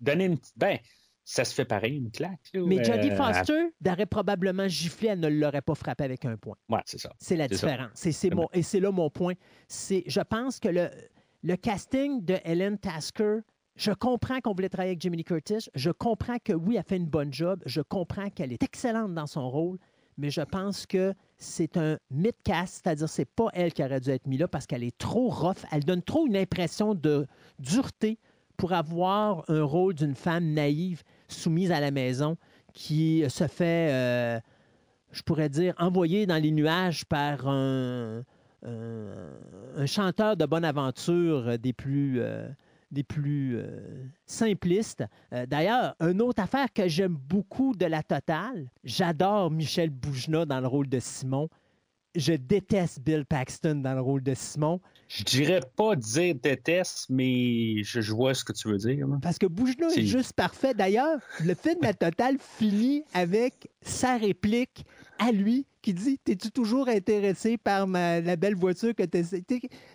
donné une petite. Ben, ça se fait pareil, une claque. là, Mais Jodie euh, Foster l'aurait probablement giflé, elle ne l'aurait pas frappé avec un point. Ouais, c'est ça. C'est la différence. Mon, et c'est là mon point. C'est, je pense que le, le casting de Helen Tasker, je comprends qu'on voulait travailler avec Lee Curtis. Je comprends que oui, elle fait une bonne job. Je comprends qu'elle est excellente dans son rôle. Mais je pense que c'est un mid-cast, c'est-à-dire c'est pas elle qui aurait dû être mise là parce qu'elle est trop rough. Elle donne trop une impression de dureté pour avoir un rôle d'une femme naïve soumise à la maison qui se fait, euh, je pourrais dire, envoyer dans les nuages par un, chanteur de bonne aventure des plus, euh, des plus euh, simplistes. Euh, D'ailleurs, une autre affaire que j'aime beaucoup de la totale, j'adore Michel Boujna dans le rôle de Simon. Je déteste Bill Paxton dans le rôle de Simon Je dirais pas dire déteste, mais je, je vois ce que tu veux dire. parce que Boujna est juste parfait. D'ailleurs, le film La Totale finit avec sa réplique à lui qui dit T'es-tu toujours intéressé par ma- la belle voiture que tu as.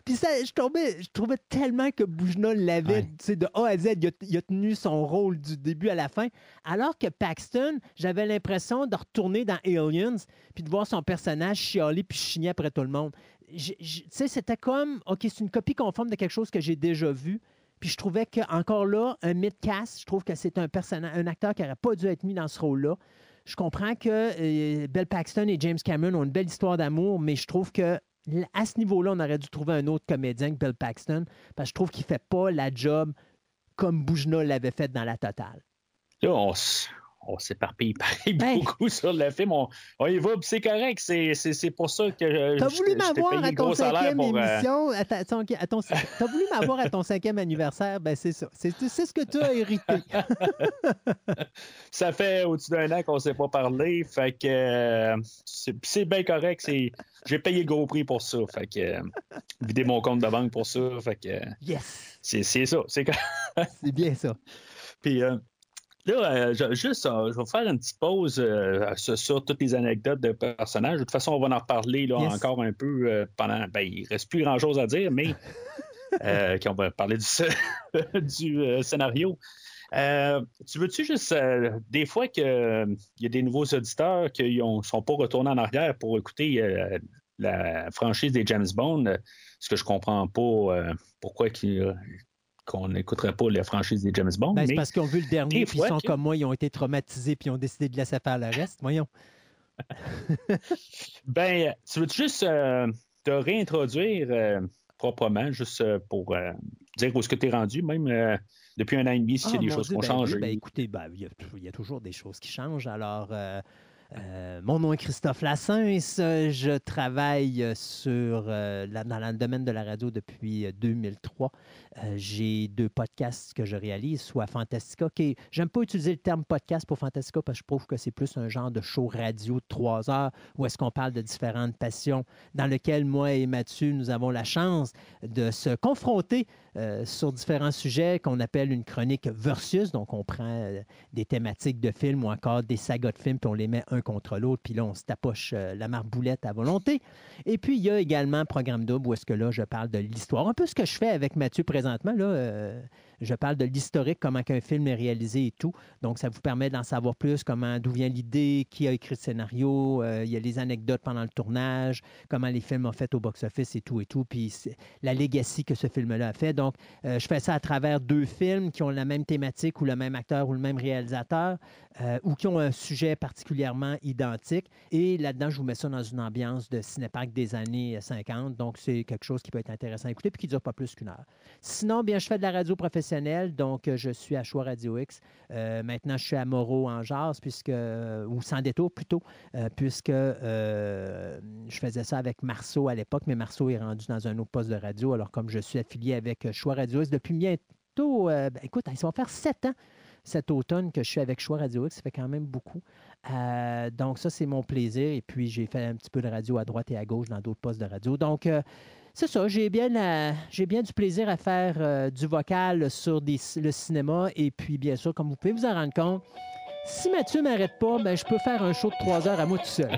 Puis ça, je, tombais, je trouvais tellement que Boujna l'avait Ouais. de A à Z. Il a, il a tenu son rôle du début à la fin. Alors que Paxton, j'avais l'impression de retourner dans Aliens puis de voir son personnage chialer puis chigner après tout le monde. Sais, c'était comme OK, c'est une copie conforme de quelque chose que j'ai déjà vu. Puis je trouvais que encore là, un mid-cast, je trouve que c'est un personnage, un acteur qui n'aurait pas dû être mis dans ce rôle-là. Je comprends que euh, Bill Paxton et James Cameron ont une belle histoire d'amour, mais je trouve que à ce niveau-là, on aurait dû trouver un autre comédien que Bill Paxton, parce que je trouve qu'il fait pas la job comme Boujna l'avait fait dans la totale. On s'éparpille pareil Ben. beaucoup sur le film. On, on y va, puis c'est correct. C'est, pour ça que je, T'as voulu m'avoir à ton cinquième pour, euh, émission. à ta- ton- à ton- T'as voulu m'avoir à ton cinquième anniversaire, ben c'est ça. C'est ce que tu as hérité. ça fait au-dessus d'un an qu'on ne s'est pas parlé. Fait que euh, c'est, bien correct. C'est, j'ai payé le gros prix pour ça. Fait que euh, vider mon compte de banque pour ça. Fait que euh, Yes, c'est, ça. C'est bien ça. Puis euh, là, euh, juste, euh, je vais faire une petite pause euh, sur, toutes les anecdotes de personnages. De toute façon, on va en reparler là, Yes. encore un peu pendant. Ben, il reste plus grand-chose à dire, mais qu'on va parler du, sc- du scénario. Tu veux-tu juste, des fois qu'il y a des nouveaux auditeurs qui ne sont pas retournés en arrière pour écouter la franchise des James Bond, ce que je comprends pas pourquoi qu'on n'écouterait pas la franchise des James Bond. Ben, c'est parce qu'ils ont vu le dernier, puis ils sont que- comme moi, ils ont été traumatisés, puis ils ont décidé de laisser faire le reste. Voyons. Ben, tu veux juste euh, te réintroduire euh, proprement, juste euh, pour dire où est-ce que tu es rendu, même depuis un an et demi, s'il y a Ah, des choses Dieu, qui ont ben oui, changé? ben écoutez, ben, il, y y a toujours des choses qui changent. Alors, euh, mon nom est Christophe Lassens. Je travaille sur, euh, dans le domaine de la radio depuis euh, 2003. Euh, J'ai deux podcasts que je réalise, soit Fantastica, qui j'aime pas utiliser le terme podcast pour Fantastica parce que je trouve que c'est plus un genre de show radio de trois heures où est-ce qu'on parle de différentes passions dans lequel moi et Mathieu, nous avons la chance de se confronter euh, sur différents sujets qu'on appelle une chronique versus. Donc, on prend euh, des thématiques de films ou encore des sagas de films, puis on les met un contre l'autre, puis là, on se tapoche euh, la marboulette à volonté. Et puis, il y a également un programme double où est-ce que là, je parle de l'histoire. Un peu ce que je fais avec Mathieu présentement. Je parle de l'historique, comment qu'un film est réalisé et tout. Donc, ça vous permet d'en savoir plus, comment, d'où vient l'idée, qui a écrit le scénario. euh, il y a les anecdotes pendant le tournage, comment les films ont fait au box-office et tout et tout. Puis, la legacy que ce film-là a fait. Donc, euh, je fais ça à travers deux films qui ont la même thématique ou le même acteur ou le même réalisateur euh, ou qui ont un sujet particulièrement identique. Et là-dedans, je vous mets ça dans une ambiance de cinépark des années 50. Donc, c'est quelque chose qui peut être intéressant à écouter puis qui dure pas plus qu'une heure. Sinon, bien, je fais de la radio professionnelle. Donc, euh, je suis à Choix Radio X. Euh, maintenant, je suis à Moreau en jazz, puisque, ou sans détour plutôt, euh, puisque euh, je faisais ça avec Marceau à l'époque, mais Marceau est rendu dans un autre poste de radio. Alors, comme je suis affilié avec euh, Choix Radio X depuis bientôt, euh, ben, écoute, ça va faire sept ans cet automne que je suis avec Choix Radio X. Ça fait quand même beaucoup. Euh, donc, ça, c'est mon plaisir. Et puis, j'ai fait un petit peu de radio à droite et à gauche dans d'autres postes de radio. Donc, euh, c'est ça, j'ai bien, la- j'ai bien du plaisir à faire euh, du vocal sur le cinéma. Et puis, bien sûr, comme vous pouvez vous en rendre compte, si Mathieu m'arrête pas, ben, je peux faire un show de trois heures à moi tout seul.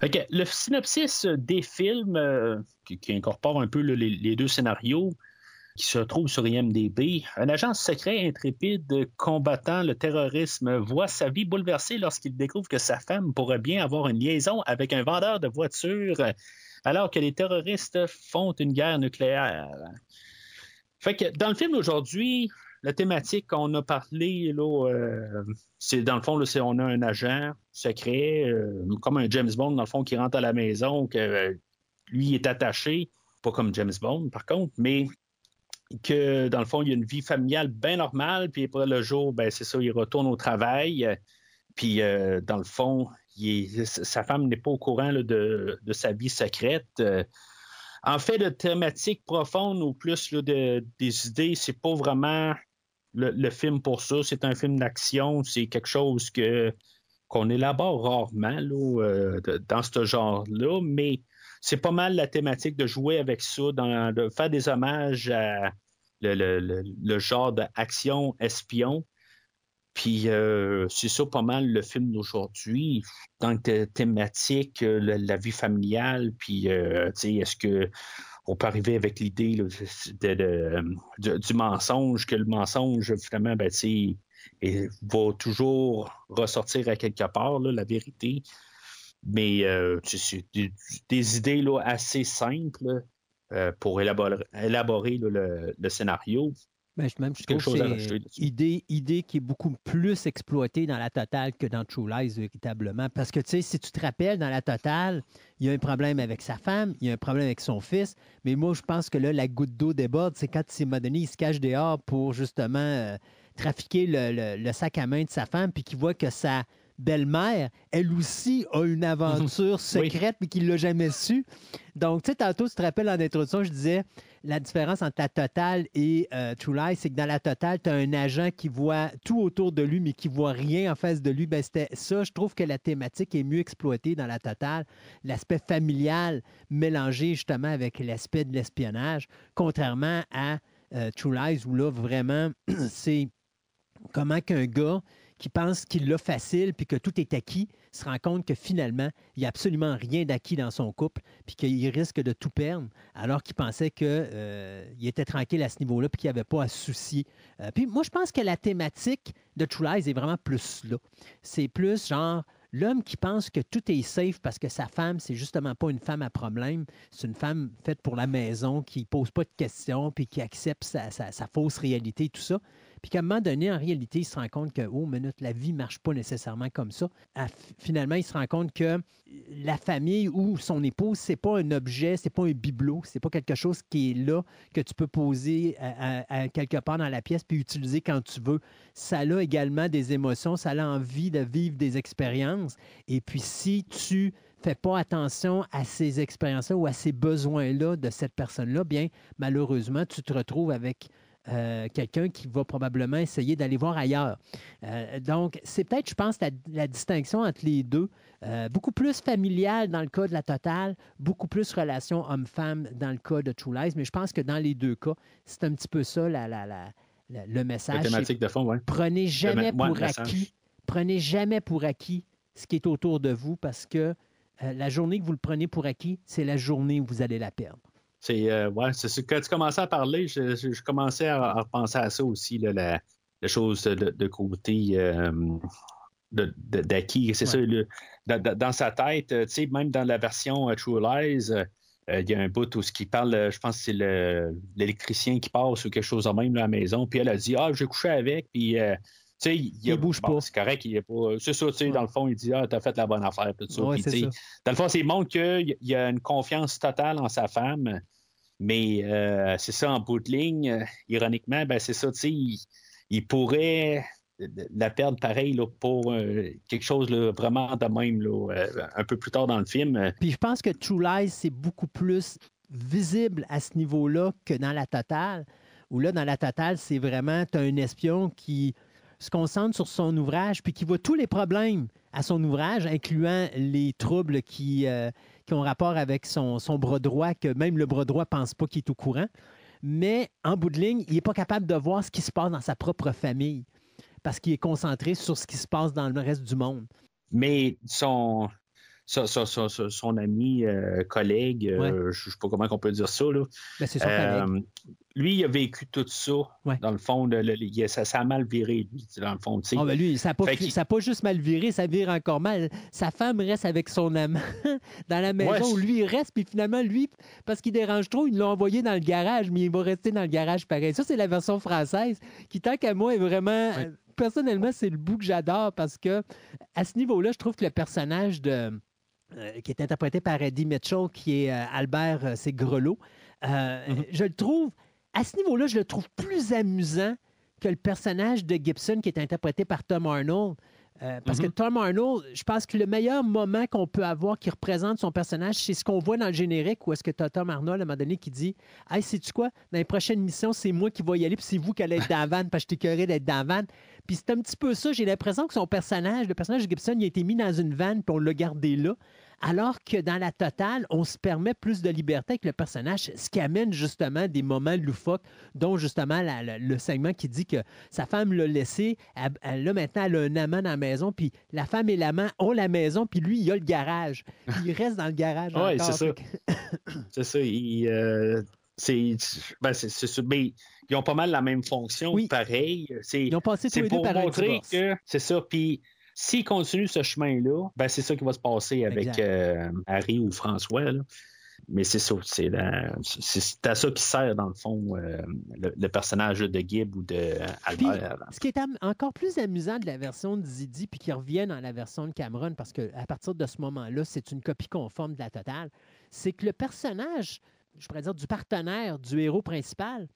Que le synopsis des films euh, qui, incorpore un peu les deux scénarios qui se trouvent sur IMDB, un agent secret intrépide combattant le terrorisme voit sa vie bouleversée lorsqu'il découvre que sa femme pourrait bien avoir une liaison avec un vendeur de voitures alors que les terroristes font une guerre nucléaire. Fait que dans le film d'aujourd'hui, la thématique qu'on a parlé, euh, c'est dans le fond, c'est on a un agent secret, euh, comme un James Bond, dans le fond, qui rentre à la maison, que euh, lui est attaché, pas comme James Bond, par contre, mais que dans le fond, il y a une vie familiale bien normale, puis après le jour, ben c'est ça, il retourne au travail, puis euh, dans le fond, il est- sa femme n'est pas au courant là, de, de sa vie secrète. euh, en fait, de thématiques profondes ou plus là, de- des idées, c'est pas vraiment le, le film pour ça. C'est un film d'action, c'est quelque chose que qu'on élabore rarement là, euh, dans ce genre-là, mais c'est pas mal la thématique de jouer avec ça, de faire des hommages à le, genre d'action espion. Puis euh, c'est ça pas mal le film d'aujourd'hui, dans la thématique, euh, la, vie familiale, puis euh, est-ce que on peut arriver avec l'idée de- du mensonge, que le mensonge, finalement, ben, va toujours ressortir à quelque part, la vérité. Mais euh, c'est des, des idées là, assez simples euh, pour élaborer, élaborer là, le, le scénario. Ben, même, je Quelque chose à rajouter idée, idée qui est beaucoup plus exploitée dans la totale que dans True Lies, véritablement. Parce que, tu sais, si tu te rappelles, dans la totale, il y a un problème avec sa femme, il y a un problème avec son fils. Mais moi, je pense que là, la goutte d'eau déborde. C'est quand, donné, il se cache dehors pour justement euh, trafiquer le, le- le sac à main de sa femme, puis qu'il voit que sa belle-mère, elle aussi a une aventure secrète, mais qu'il ne l'a jamais su. Donc, tu sais, tantôt, tu te rappelles en introduction, je disais la différence entre la totale et euh, True Lies, c'est que dans la totale, tu as un agent qui voit tout autour de lui, mais qui voit rien en face de lui. Ben, c'était ça, je trouve que la thématique est mieux exploitée dans la totale. L'aspect familial mélangé justement avec l'aspect de l'espionnage, contrairement à euh, True Lies, où là, vraiment, c'est comment qu'un gars qui pense qu'il l'a facile puis que tout est acquis, se rend compte que finalement, il n'y a absolument rien d'acquis dans son couple puis qu'il risque de tout perdre alors qu'il pensait qu'il euh, était tranquille à ce niveau-là puis qu'il n'y avait pas à se soucier. Euh, puis moi, je pense que la thématique de True Lies est vraiment plus là. C'est plus genre L'homme qui pense que tout est safe parce que sa femme, c'est justement pas une femme à problème, c'est une femme faite pour la maison, qui pose pas de questions, puis qui accepte sa, sa fausse réalité, tout ça. Puis qu'à un moment donné, en réalité, il se rend compte que, oh, minute, la vie ne marche pas nécessairement comme ça. finalement, il se rend compte que la famille ou son épouse, c'est pas un objet, c'est pas un bibelot, c'est pas quelque chose qui est là, que tu peux poser quelque part dans la pièce puis utiliser quand tu veux. Ça a également des émotions, ça a envie de vivre des expériences. Et puis, si tu fais pas attention à ces expériences-là ou à ces besoins-là de cette personne-là, bien, malheureusement, tu te retrouves avec euh, quelqu'un qui va probablement essayer d'aller voir ailleurs. Euh, donc, c'est peut-être, je pense, la, distinction entre les deux. Euh, beaucoup plus familiale dans le cas de la totale, beaucoup plus relation homme-femme dans le cas de True Lies, mais je pense que dans les deux cas, c'est un petit peu ça la, le message. La thématique de fond, oui. Prenez jamais pour acquis, prenez jamais pour acquis ce qui est autour de vous parce que la journée que vous le prenez pour acquis, c'est la journée où vous allez la perdre. C'est euh, ouais, c'est quand tu commençais à parler, je, commençais à, penser à ça aussi, la, chose de, côté euh, d'acquis. C'est ça, dans, sa tête, tu sais, même dans la version euh, True Lies, il y a un bout où ce qui parle, je pense que c'est l'électricien qui passe ou quelque chose de même à la maison, puis elle a dit Ah, j'ai couché avec, puis sais, il, bouge pas. C'est correct, il est pas. C'est ça, tu sais, dans le fond, il dit Ah, t'as fait la bonne affaire, tout ça. Dans le fond, c'est montre qu'il y a une confiance totale en sa femme. Mais euh, c'est ça, en bout de ligne, euh, ironiquement, ben c'est ça, tu sais, il, pourrait la perdre pareil là, pour euh, quelque chose là, vraiment de même là, un peu plus tard dans le film. Puis je pense que True Lies, c'est beaucoup plus visible à ce niveau-là que dans la totale. Où là, dans la totale, c'est vraiment, tu as un espion qui se concentre sur son ouvrage, puis qui voit tous les problèmes à son ouvrage, incluant les troubles qui, euh, qui ont rapport avec son, son, bras droit, que même le bras droit ne pense pas qu'il est au courant. Mais en bout de ligne, il n'est pas capable de voir ce qui se passe dans sa propre famille, parce qu'il est concentré sur ce qui se passe dans le reste du monde. Mais son, son, ami, euh, collègue, euh, je ne sais pas comment on peut dire ça. Là. Ben, c'est son collègue lui, il a vécu tout ça. Dans le fond, ça, a mal viré, lui, dans le fond. Oh, ben lui, ça n'a pas, pas, juste mal viré, ça vire encore mal. Sa femme reste avec son amant dans la maison où lui, il reste, puis finalement, lui, parce qu'il dérange trop, il l'a envoyé dans le garage, mais il va rester dans le garage pareil. Ça, c'est la version française, qui, tant qu'à moi, est vraiment. Personnellement, c'est le bout que j'adore parce que, à ce niveau-là, je trouve que le personnage de. Euh, qui est interprété par Eddie Mitchell, qui est euh, Albert, euh, c'est Grelot. Mm-hmm. Je le trouve à ce niveau-là, je le trouve plus amusant que le personnage de Gibson qui est interprété par Tom Arnold. Euh, parce que mhm. Tom Arnold, je pense que le meilleur moment qu'on peut avoir qui représente son personnage, c'est ce qu'on voit dans le générique où est-ce que tu as Tom Arnold à un moment donné qui dit Hey, sais-tu quoi? Dans les prochaines missions, c'est moi qui vais y aller, puis c'est vous qui allez être dans la vanne, parce que je d'être dans la vanne. Puis c'est un petit peu ça. J'ai l'impression que son personnage, le personnage de Gibson, il a été mis dans une vanne, puis on l'a gardé là. Alors que dans la totale, on se permet plus de liberté avec le personnage, ce qui amène justement des moments loufoques, dont justement le segment qui dit que sa femme l'a laissé, elle, là maintenant elle a un amant dans la maison, puis la femme et l'amant ont la maison, puis lui il a le garage, puis il reste dans le garage. Oui, c'est ça. c'est ça. Euh, c'est ben, mais ils ont pas mal la même fonction, pareil. Ils ont passé tous les deux par montrer que c'est ça. Puis s'il continue ce chemin-là, ben c'est ça qui va se passer avec euh, Harry ou François. Mais c'est ça, c'est à ça qui sert, dans le fond, euh, le, personnage de Gibb ou de Albert. ce qui est encore plus amusant de la version de Zidi, puis qui revient dans la version de Cameron, parce qu'à partir de ce moment-là, c'est une copie conforme de la totale, c'est que le personnage, je pourrais dire, du partenaire du héros principal,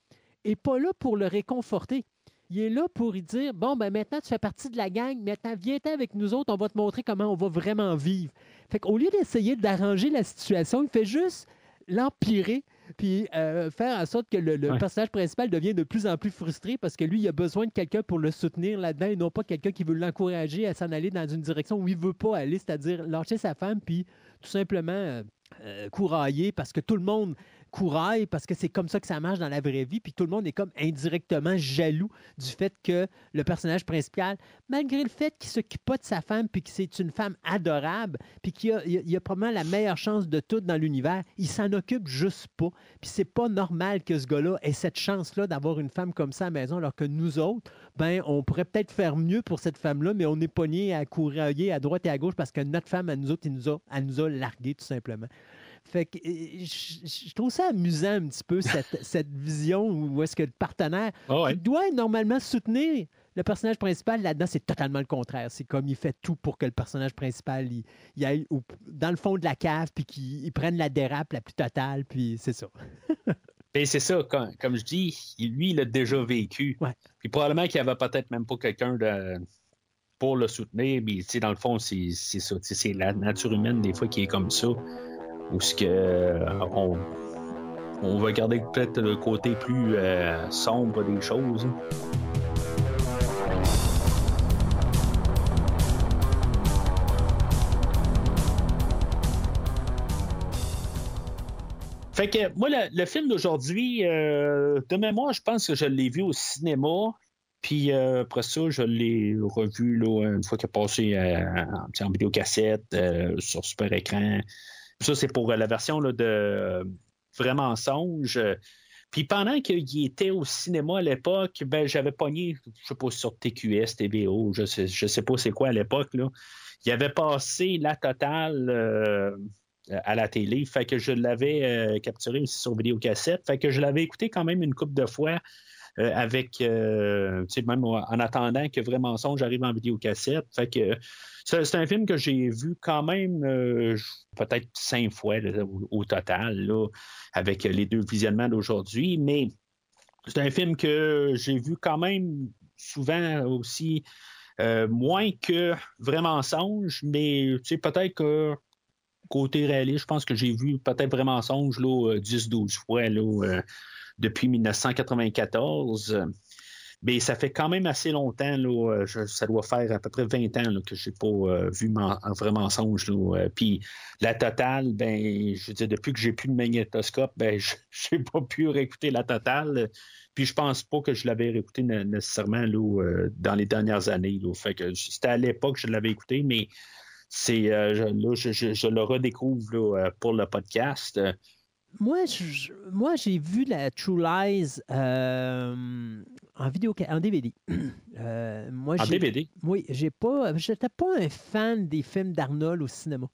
n'est pas là pour le réconforter il est là pour y dire Bon, ben maintenant, tu fais partie de la gang, maintenant, viens avec nous autres, on va te montrer comment on va vraiment vivre. Fait qu'au lieu d'essayer d'arranger la situation, il fait juste l'empirer, puis euh, faire en sorte que le, personnage principal devient de plus en plus frustré parce que lui, il a besoin de quelqu'un pour le soutenir là-dedans et non pas quelqu'un qui veut l'encourager à s'en aller dans une direction où il veut pas aller, c'est-à-dire lâcher sa femme, puis tout simplement euh, euh, courailler parce que tout le monde couraille parce que c'est comme ça que ça marche dans la vraie vie, puis tout le monde est comme indirectement jaloux du fait que le personnage principal, malgré le fait qu'il s'occupe pas de sa femme, puis que c'est une femme adorable, puis qu'il a, probablement la meilleure chance de tout dans l'univers, il s'en occupe juste pas. Puis c'est pas normal que ce gars-là ait cette chance-là d'avoir une femme comme ça à la maison, alors que nous autres, ben, on pourrait peut-être faire mieux pour cette femme-là, mais on est pogné à courir à droite et à gauche parce que notre femme, à nous autres, elle nous a, elle a largués, tout simplement. Fait que je, je trouve ça amusant un petit peu, cette, cette vision où est-ce que le partenaire Ah ouais. qui doit normalement soutenir le personnage principal, là-dedans, c'est totalement le contraire. C'est comme il fait tout pour que le personnage principal il, il aille au- dans le fond de la cave, puis qu'il il prenne la dérape la plus totale, puis c'est ça. Ben, c'est ça, comme, comme je dis, lui, il l'a déjà vécu. Ouais. Puis probablement qu'il n'y avait peut-être même pas quelqu'un de- pour le soutenir, sais, dans le fond, c'est ça. C'est la nature humaine, des fois, qui est comme ça. Où ce que euh, on, on va garder peut-être le côté plus euh, sombre des choses. Fait que moi, le, le film d'aujourd'hui, euh, de mémoire, je pense que je l'ai vu au cinéma. Puis après ça, je l'ai revu là, une fois qu'il est passé euh, en, vidéocassette, sur super écran. Ça, c'est pour euh, la version là, de euh, Vrai mensonge. Puis pendant qu'il était au cinéma à l'époque, ben, j'avais pogné, je sais pas, sur TQS, TVO, je sais, sais pas c'est quoi à l'époque. Là. Il avait passé la totale euh, à la télé, fait que je l'avais capturé aussi sur vidéocassette, fait que je l'avais écouté quand même une couple de fois avec, même en attendant que Vrai Mensonge arrive en vidéocassette. Fait que c'est un film que j'ai vu quand même euh, peut-être cinq fois au, total, là, avec les deux visionnements d'aujourd'hui, mais c'est un film que j'ai vu quand même souvent aussi, euh, moins que Vrai Mensonge, mais peut-être que côté réaliste, je pense que j'ai vu peut-être Vrai Mensonge là, 10-12 fois là, euh, depuis 1994. Mais ça fait quand même assez longtemps, là, euh, ça doit faire à peu près 20 ans que je n'ai pas euh, vu un vrai mensonge. Euh, Puis la totale, ben, je veux dire, depuis que j'ai plus de magnétoscope, ben, je n'ai pas pu réécouter la totale. Puis je pense pas que je l'avais réécouté né- nécessairement là, dans les dernières années. C'était à l'époque que je l'avais écouté, mais c'est là, je, je- le redécouvre là, pour le podcast. Moi, je- moi, j'ai vu la True Lies en vidéo, en DVD. Euh, moi, En DVD. Oui, j'ai pas, j'étais pas un fan des films d'Arnold au cinéma.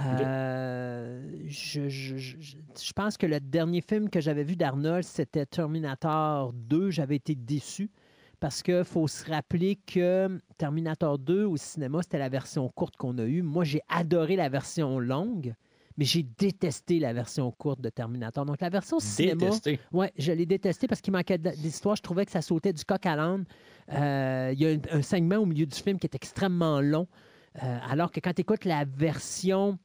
Euh, je, je- je- je- je pense que le dernier film que j'avais vu d'Arnold, c'était Terminator 2. J'avais été déçu parce qu'il faut se rappeler que Terminator 2 au cinéma, c'était la version courte qu'on a eue. Moi, j'ai adoré la version longue, mais j'ai détesté la version courte de Terminator. Donc, la version cinéma. Détesté. Oui, je l'ai détesté parce qu'il manquait d'histoire. Je trouvais que ça sautait du coq à l'âne. Euh, Il y a un, un segment au milieu du film qui est extrêmement long. euh, alors que quand tu écoutes la version.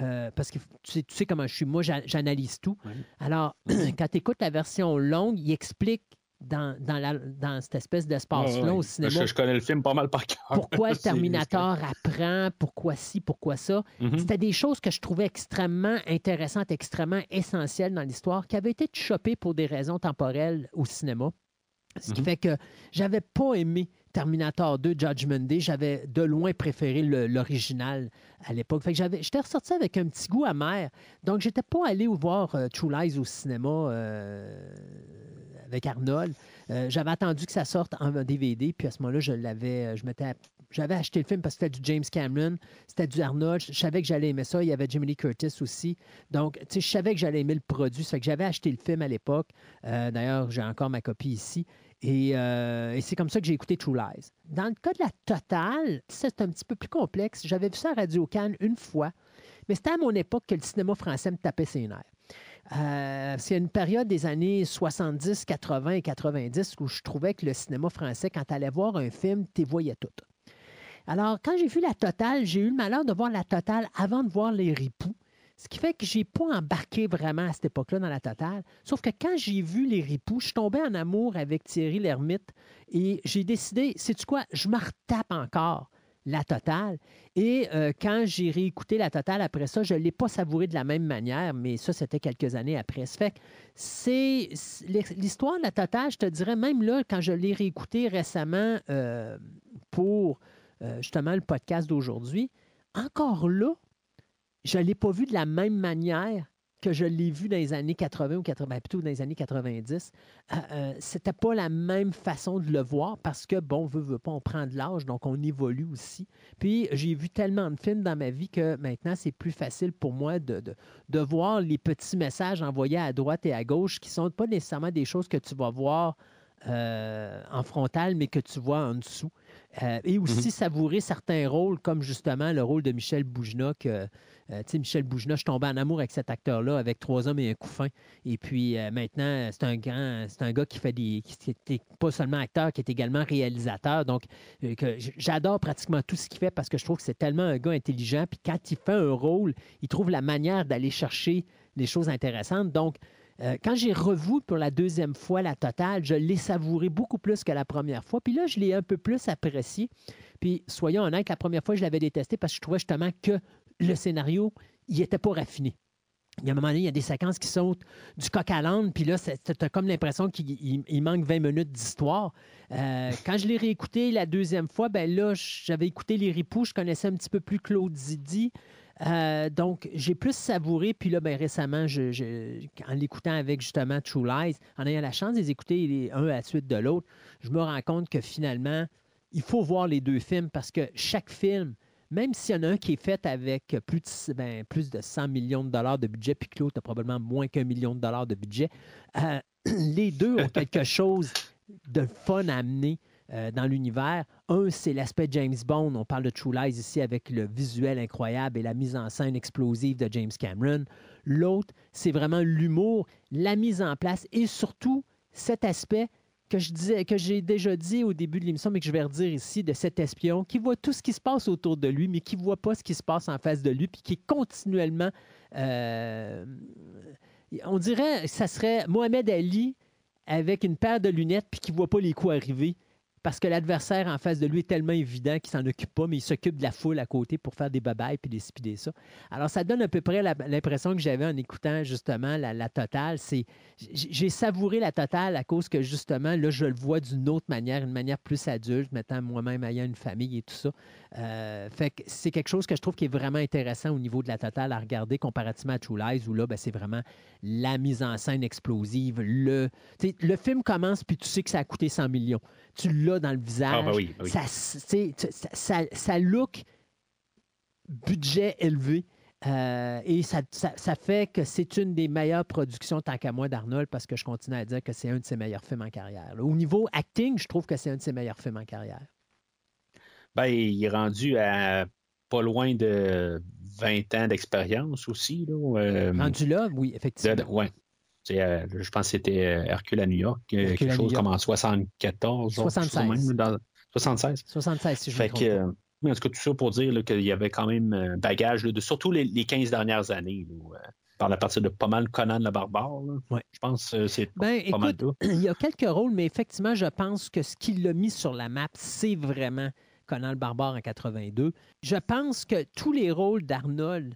euh, parce que tu sais, tu sais comment je suis, moi j'a- j'analyse tout. Ouais. Alors, quand tu écoutes la version longue, il explique dans, dans, la- dans cette espèce d'espace-là au cinéma Je, je connais le film pas mal par cœur. pourquoi Terminator apprend, pourquoi ci, pourquoi ça? Mhm. C'était des choses que je trouvais extrêmement intéressantes, extrêmement essentielles dans l'histoire, qui avaient été chopées pour des raisons temporelles au cinéma. Ce qui Mhm. fait que j'avais pas aimé Terminator 2 Judgment Day. J'avais de loin préféré l'original à l'époque. Fait que j'avais, j'étais ressorti avec un petit goût amer. Donc, j'étais pas allé voir euh, True Lies au cinéma euh, avec Arnold. Euh, j'avais attendu que ça sorte en DVD, puis à ce moment-là, je l'avais, euh, je m'étais, j'avais acheté le film parce que c'était du James Cameron, c'était du Arnold. Je savais que j'allais aimer ça. Il y avait Jimmy Curtis aussi. Donc, tu sais, je savais que j'allais aimer le produit. Ça fait que j'avais acheté le film à l'époque. Euh, d'ailleurs, j'ai encore ma copie ici. Et, c'est comme ça que j'ai écouté True Lies. Dans le cas de la totale, c'est un petit peu plus complexe. J'avais vu ça à Radio Cannes une fois, mais c'était à mon époque que le cinéma français me tapait ses nerfs. Euh, c'est une période des années 70, 80 et 90 où je trouvais que le cinéma français, quand tu allais voir un film, tu voyais tout. Alors, quand j'ai vu la totale, j'ai eu le malheur de voir la totale avant de voir les ripoux. Ce qui fait que j'ai pas embarqué vraiment à cette époque-là dans la totale. Sauf que quand j'ai vu les ripoux, je suis tombé en amour avec Thierry Lhermitte et j'ai décidé, sais-tu quoi, je me retape encore la totale. Et euh, quand j'ai réécouté la totale après ça, je ne l'ai pas savouré de la même manière, mais ça, c'était quelques années après. Ça fait c'est l'histoire de la totale, je te dirais, même là, quand je l'ai réécouté récemment euh, pour euh, justement le podcast d'aujourd'hui, encore là, je ne l'ai pas vu de la même manière que je l'ai vu dans les années 80 ou 80, ben, plutôt dans les années 90, euh, euh, c'était pas la même façon de le voir parce que, bon, veut, veut pas, on prend de l'âge, donc on évolue aussi. Puis j'ai vu tellement de films dans ma vie que maintenant, c'est plus facile pour moi de, de, voir les petits messages envoyés à droite et à gauche qui sont pas nécessairement des choses que tu vas voir euh, en frontal, mais que tu vois en dessous. Euh, et aussi mm-hmm. savourer certains rôles, comme justement le rôle de Michel Boujna, que euh, Michel Boujna, je tombais en amour avec cet acteur-là, avec trois hommes et un couffin. Et puis euh, maintenant, c'est un grand, c'est un gars qui fait des, qui n'était pas seulement acteur, qui est également réalisateur. Donc, euh, j'adore pratiquement tout ce qu'il fait parce que je trouve que c'est tellement un gars intelligent. Puis quand il fait un rôle, il trouve la manière d'aller chercher les choses intéressantes. Donc, quand j'ai revu pour la deuxième fois la totale, je l'ai savouré beaucoup plus que la première fois. Puis là, je l'ai un peu plus apprécié. Puis, soyons honnêtes, la première fois, je l'avais détesté parce que je trouvais justement que le scénario, il n'était pas raffiné. Il y a un moment donné, il y a des séquences qui sautent du coq à l'âne, puis là, tu comme l'impression qu'il manque 20 minutes d'histoire. Euh, quand je l'ai réécouté la deuxième fois, ben là, j'avais écouté Les Ripoux, je connaissais un petit peu plus Claude Zidi. Euh, donc, j'ai plus savouré. Puis là, ben, récemment, en l'écoutant avec justement True Lies, en ayant la chance de les écouter un à la suite de l'autre, je me rends compte que finalement, il faut voir les deux films parce que chaque film même s'il y en a un qui est fait avec plus de, ben, plus de 100 millions de dollars de budget, puis que l'autre a probablement moins qu'un million de dollars de budget, euh, les deux ont quelque chose de fun à amener euh, dans l'univers. Un, c'est l'aspect James Bond. On parle de True Lies ici avec le visuel incroyable et la mise en scène explosive de James Cameron. L'autre, c'est vraiment l'humour, la mise en place et surtout cet aspect que que j'ai déjà dit au début de l'émission, mais que je vais redire ici, de cet espion qui voit tout ce qui se passe autour de lui, mais qui ne voit pas ce qui se passe en face de lui, puis qui est continuellement. Euh, on dirait, ça serait Mohamed Ali avec une paire de lunettes, puis qui ne voit pas les coups arriver parce que l'adversaire en face de lui est tellement évident qu'il s'en occupe pas, mais il s'occupe de la foule à côté pour faire des babayes puis des spider ça. Alors, ça donne à peu près l'impression que j'avais en écoutant justement la, totale. C'est J'ai savouré la totale à cause que justement, là, je le vois d'une autre manière, une manière plus adulte, mettant moi-même ayant une famille et tout ça. Euh, fait que c'est quelque chose que je trouve qui est vraiment intéressant au niveau de la totale à regarder comparativement à True Lies, où là, ben, c'est vraiment la mise en scène explosive. Le, le film commence, puis tu sais que ça a coûté 100 millions tu l'as dans le visage. Ah, ben oui, ben oui. Ça, ça, look budget élevé. Euh, et ça, ça, fait que c'est une des meilleures productions, tant qu'à moi, d'Arnold, parce que je continue à dire que c'est un de ses meilleurs films en carrière. Au niveau acting, je trouve que c'est un de ses meilleurs films en carrière. Ben, il est rendu à pas loin de 20 ans d'expérience aussi. Là. Euh, rendu là, oui, effectivement. Oui, euh, je pense que c'était euh, Hercule à New York, euh, quelque chose comme en 74. 76. 76. 76, si je fait que, En tout cas, tout ça pour dire qu'il y avait quand même un bagage, de, surtout les, 15 dernières années. par la partie de pas mal Conan le barbare. Je pense que c'est ben, pas mal tout. Il y a quelques rôles, mais effectivement, je pense que ce qui l'a mis sur la map, c'est vraiment Conan le barbare en 82. Je pense que tous les rôles d'Arnold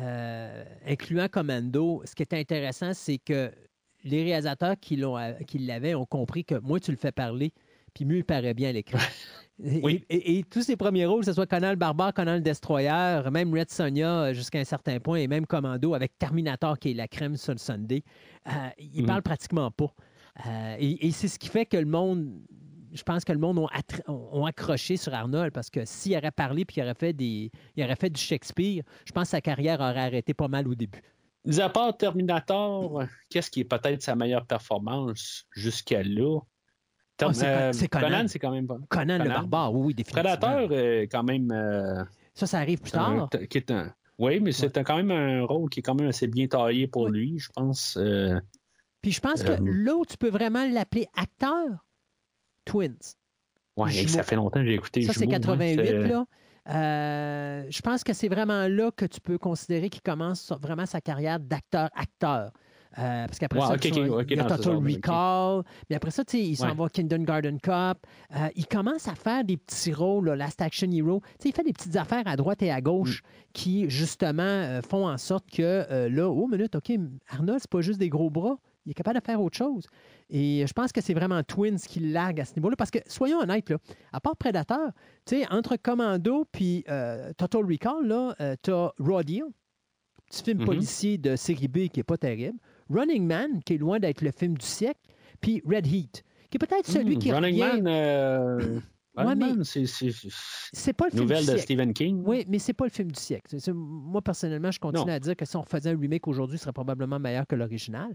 euh, incluant Commando, ce qui est intéressant, c'est que les réalisateurs qui, l'ont, euh, qui l'avaient ont compris que moins tu le fais parler, puis mieux il paraît bien à l'écran. Et, tous ces premiers rôles, que ce soit Conan le Barbare, Conan le Destroyer, même Red Sonia euh, jusqu'à un certain point, et même Commando avec Terminator qui est la crème sur le Sunday, il ne parle pratiquement pas. et, c'est ce qui fait que le monde je pense que le monde ont, accroché sur Arnold parce que s'il aurait parlé puis il aurait fait des, il aurait fait du Shakespeare, je pense que sa carrière aurait arrêté pas mal au début. Mis à part Terminator, qu'est-ce qui est peut-être sa meilleure performance jusqu'à là? Ah, euh, c'est Conan. c'est quand même pas. Conan, le barbare, oui, définitivement. Prédateur, quand même. Euh, ça, ça arrive plus tard. oui, mais c'est quand même un rôle qui est quand même assez bien taillé pour lui, je pense. Euh, puis je pense que là tu peux vraiment l'appeler acteur, Twins. Oui, ça fait longtemps que j'ai écouté. Ça, c'est 88, là. Euh, je pense que c'est vraiment là que tu peux considérer qu'il commence vraiment sa carrière d'acteur-acteur. Euh, parce qu'après Ouais, ça, il y a Total. Recall. Mais après ça, il s'en Ouais. va au Kingdom Garden Cup. Euh, il commence à faire des petits rôles, là, Last Action Hero. Il fait des petites affaires à droite et à gauche Mm. qui, justement, euh, font en sorte que euh, là, oh, minute, OK, Arnold, c'est pas juste des gros bras. Il est capable de faire autre chose. Et je pense que c'est vraiment Twins qui largue à ce niveau-là. Parce que, soyons honnêtes, là, à part Predator, entre Commando puis euh, Total Recall, là, euh, t'as Raw Deal, petit film Mhm. policier de série B qui est pas terrible. Running Man, qui est loin d'être le film du siècle. Puis Red Heat, qui est peut-être celui Hmm, qui Running revient... Man, euh, Ouais, Running mais- Man, c'est pas le film nouvelle du de siècle. Stephen King. Oui, mais c'est pas le film du siècle. Moi, personnellement, je continue Non. à dire que si on faisait un remake aujourd'hui, ce serait probablement meilleur que l'original.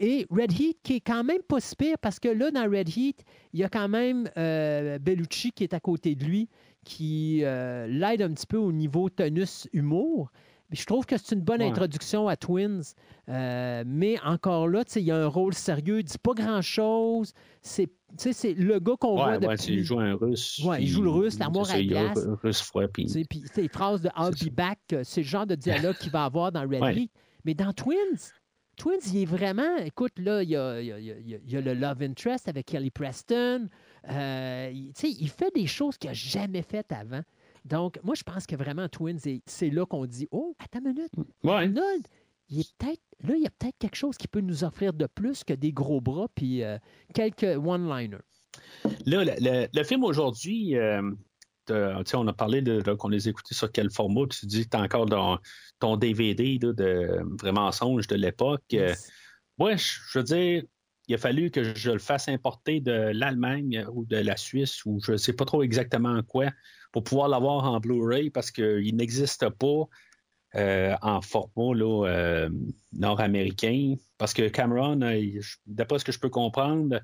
Et Red Heat, qui est quand même pas si pire, parce que là, dans Red Heat, il y a quand même euh, Bellucci qui est à côté de lui, qui euh, l'aide un petit peu au niveau tonus humour. Mais Je trouve que c'est une bonne Ouais. introduction à Twins. Euh, mais encore là, il y a un rôle sérieux, il dit pas grand-chose. C'est le gars qu'on voit Ouais, ouais, depuis... c'est- il joue un russe. Ouais, il joue le russe, l'armoire à glace. russe froid. Puis... Les phrases de I'll be back, c'est le genre de dialogue qu'il va avoir dans Red Ouais. Heat. Mais dans Twins, Twins, il est vraiment. Écoute, là, il y a, il y il y le Love Interest avec Kelly Preston. Euh, il, il fait des choses qu'il n'a jamais faites avant. Donc, moi, je pense que vraiment, Twins, c'est- là qu'on dit Oh, attends une minute, Ouais. Arnold, il est peut-être. Là, il y a peut-être quelque chose qui peut nous offrir de plus que des gros bras puis euh, quelques one-liners. Là, le, le- le film aujourd'hui, euh, on a parlé de, qu'on les écoutait sur quel format. Tu dis que tu as encore dans ton DVD là, de vraiment mensonge de l'époque. Euh, Ouais, je je veux dire, il a fallu que je le fasse importer de l'Allemagne ou de la Suisse ou je ne sais pas trop exactement quoi pour pouvoir l'avoir en Blu-ray parce qu'il n'existe pas euh, en format euh, nord-américain. Parce que Cameron, euh, d'après ce que je peux comprendre,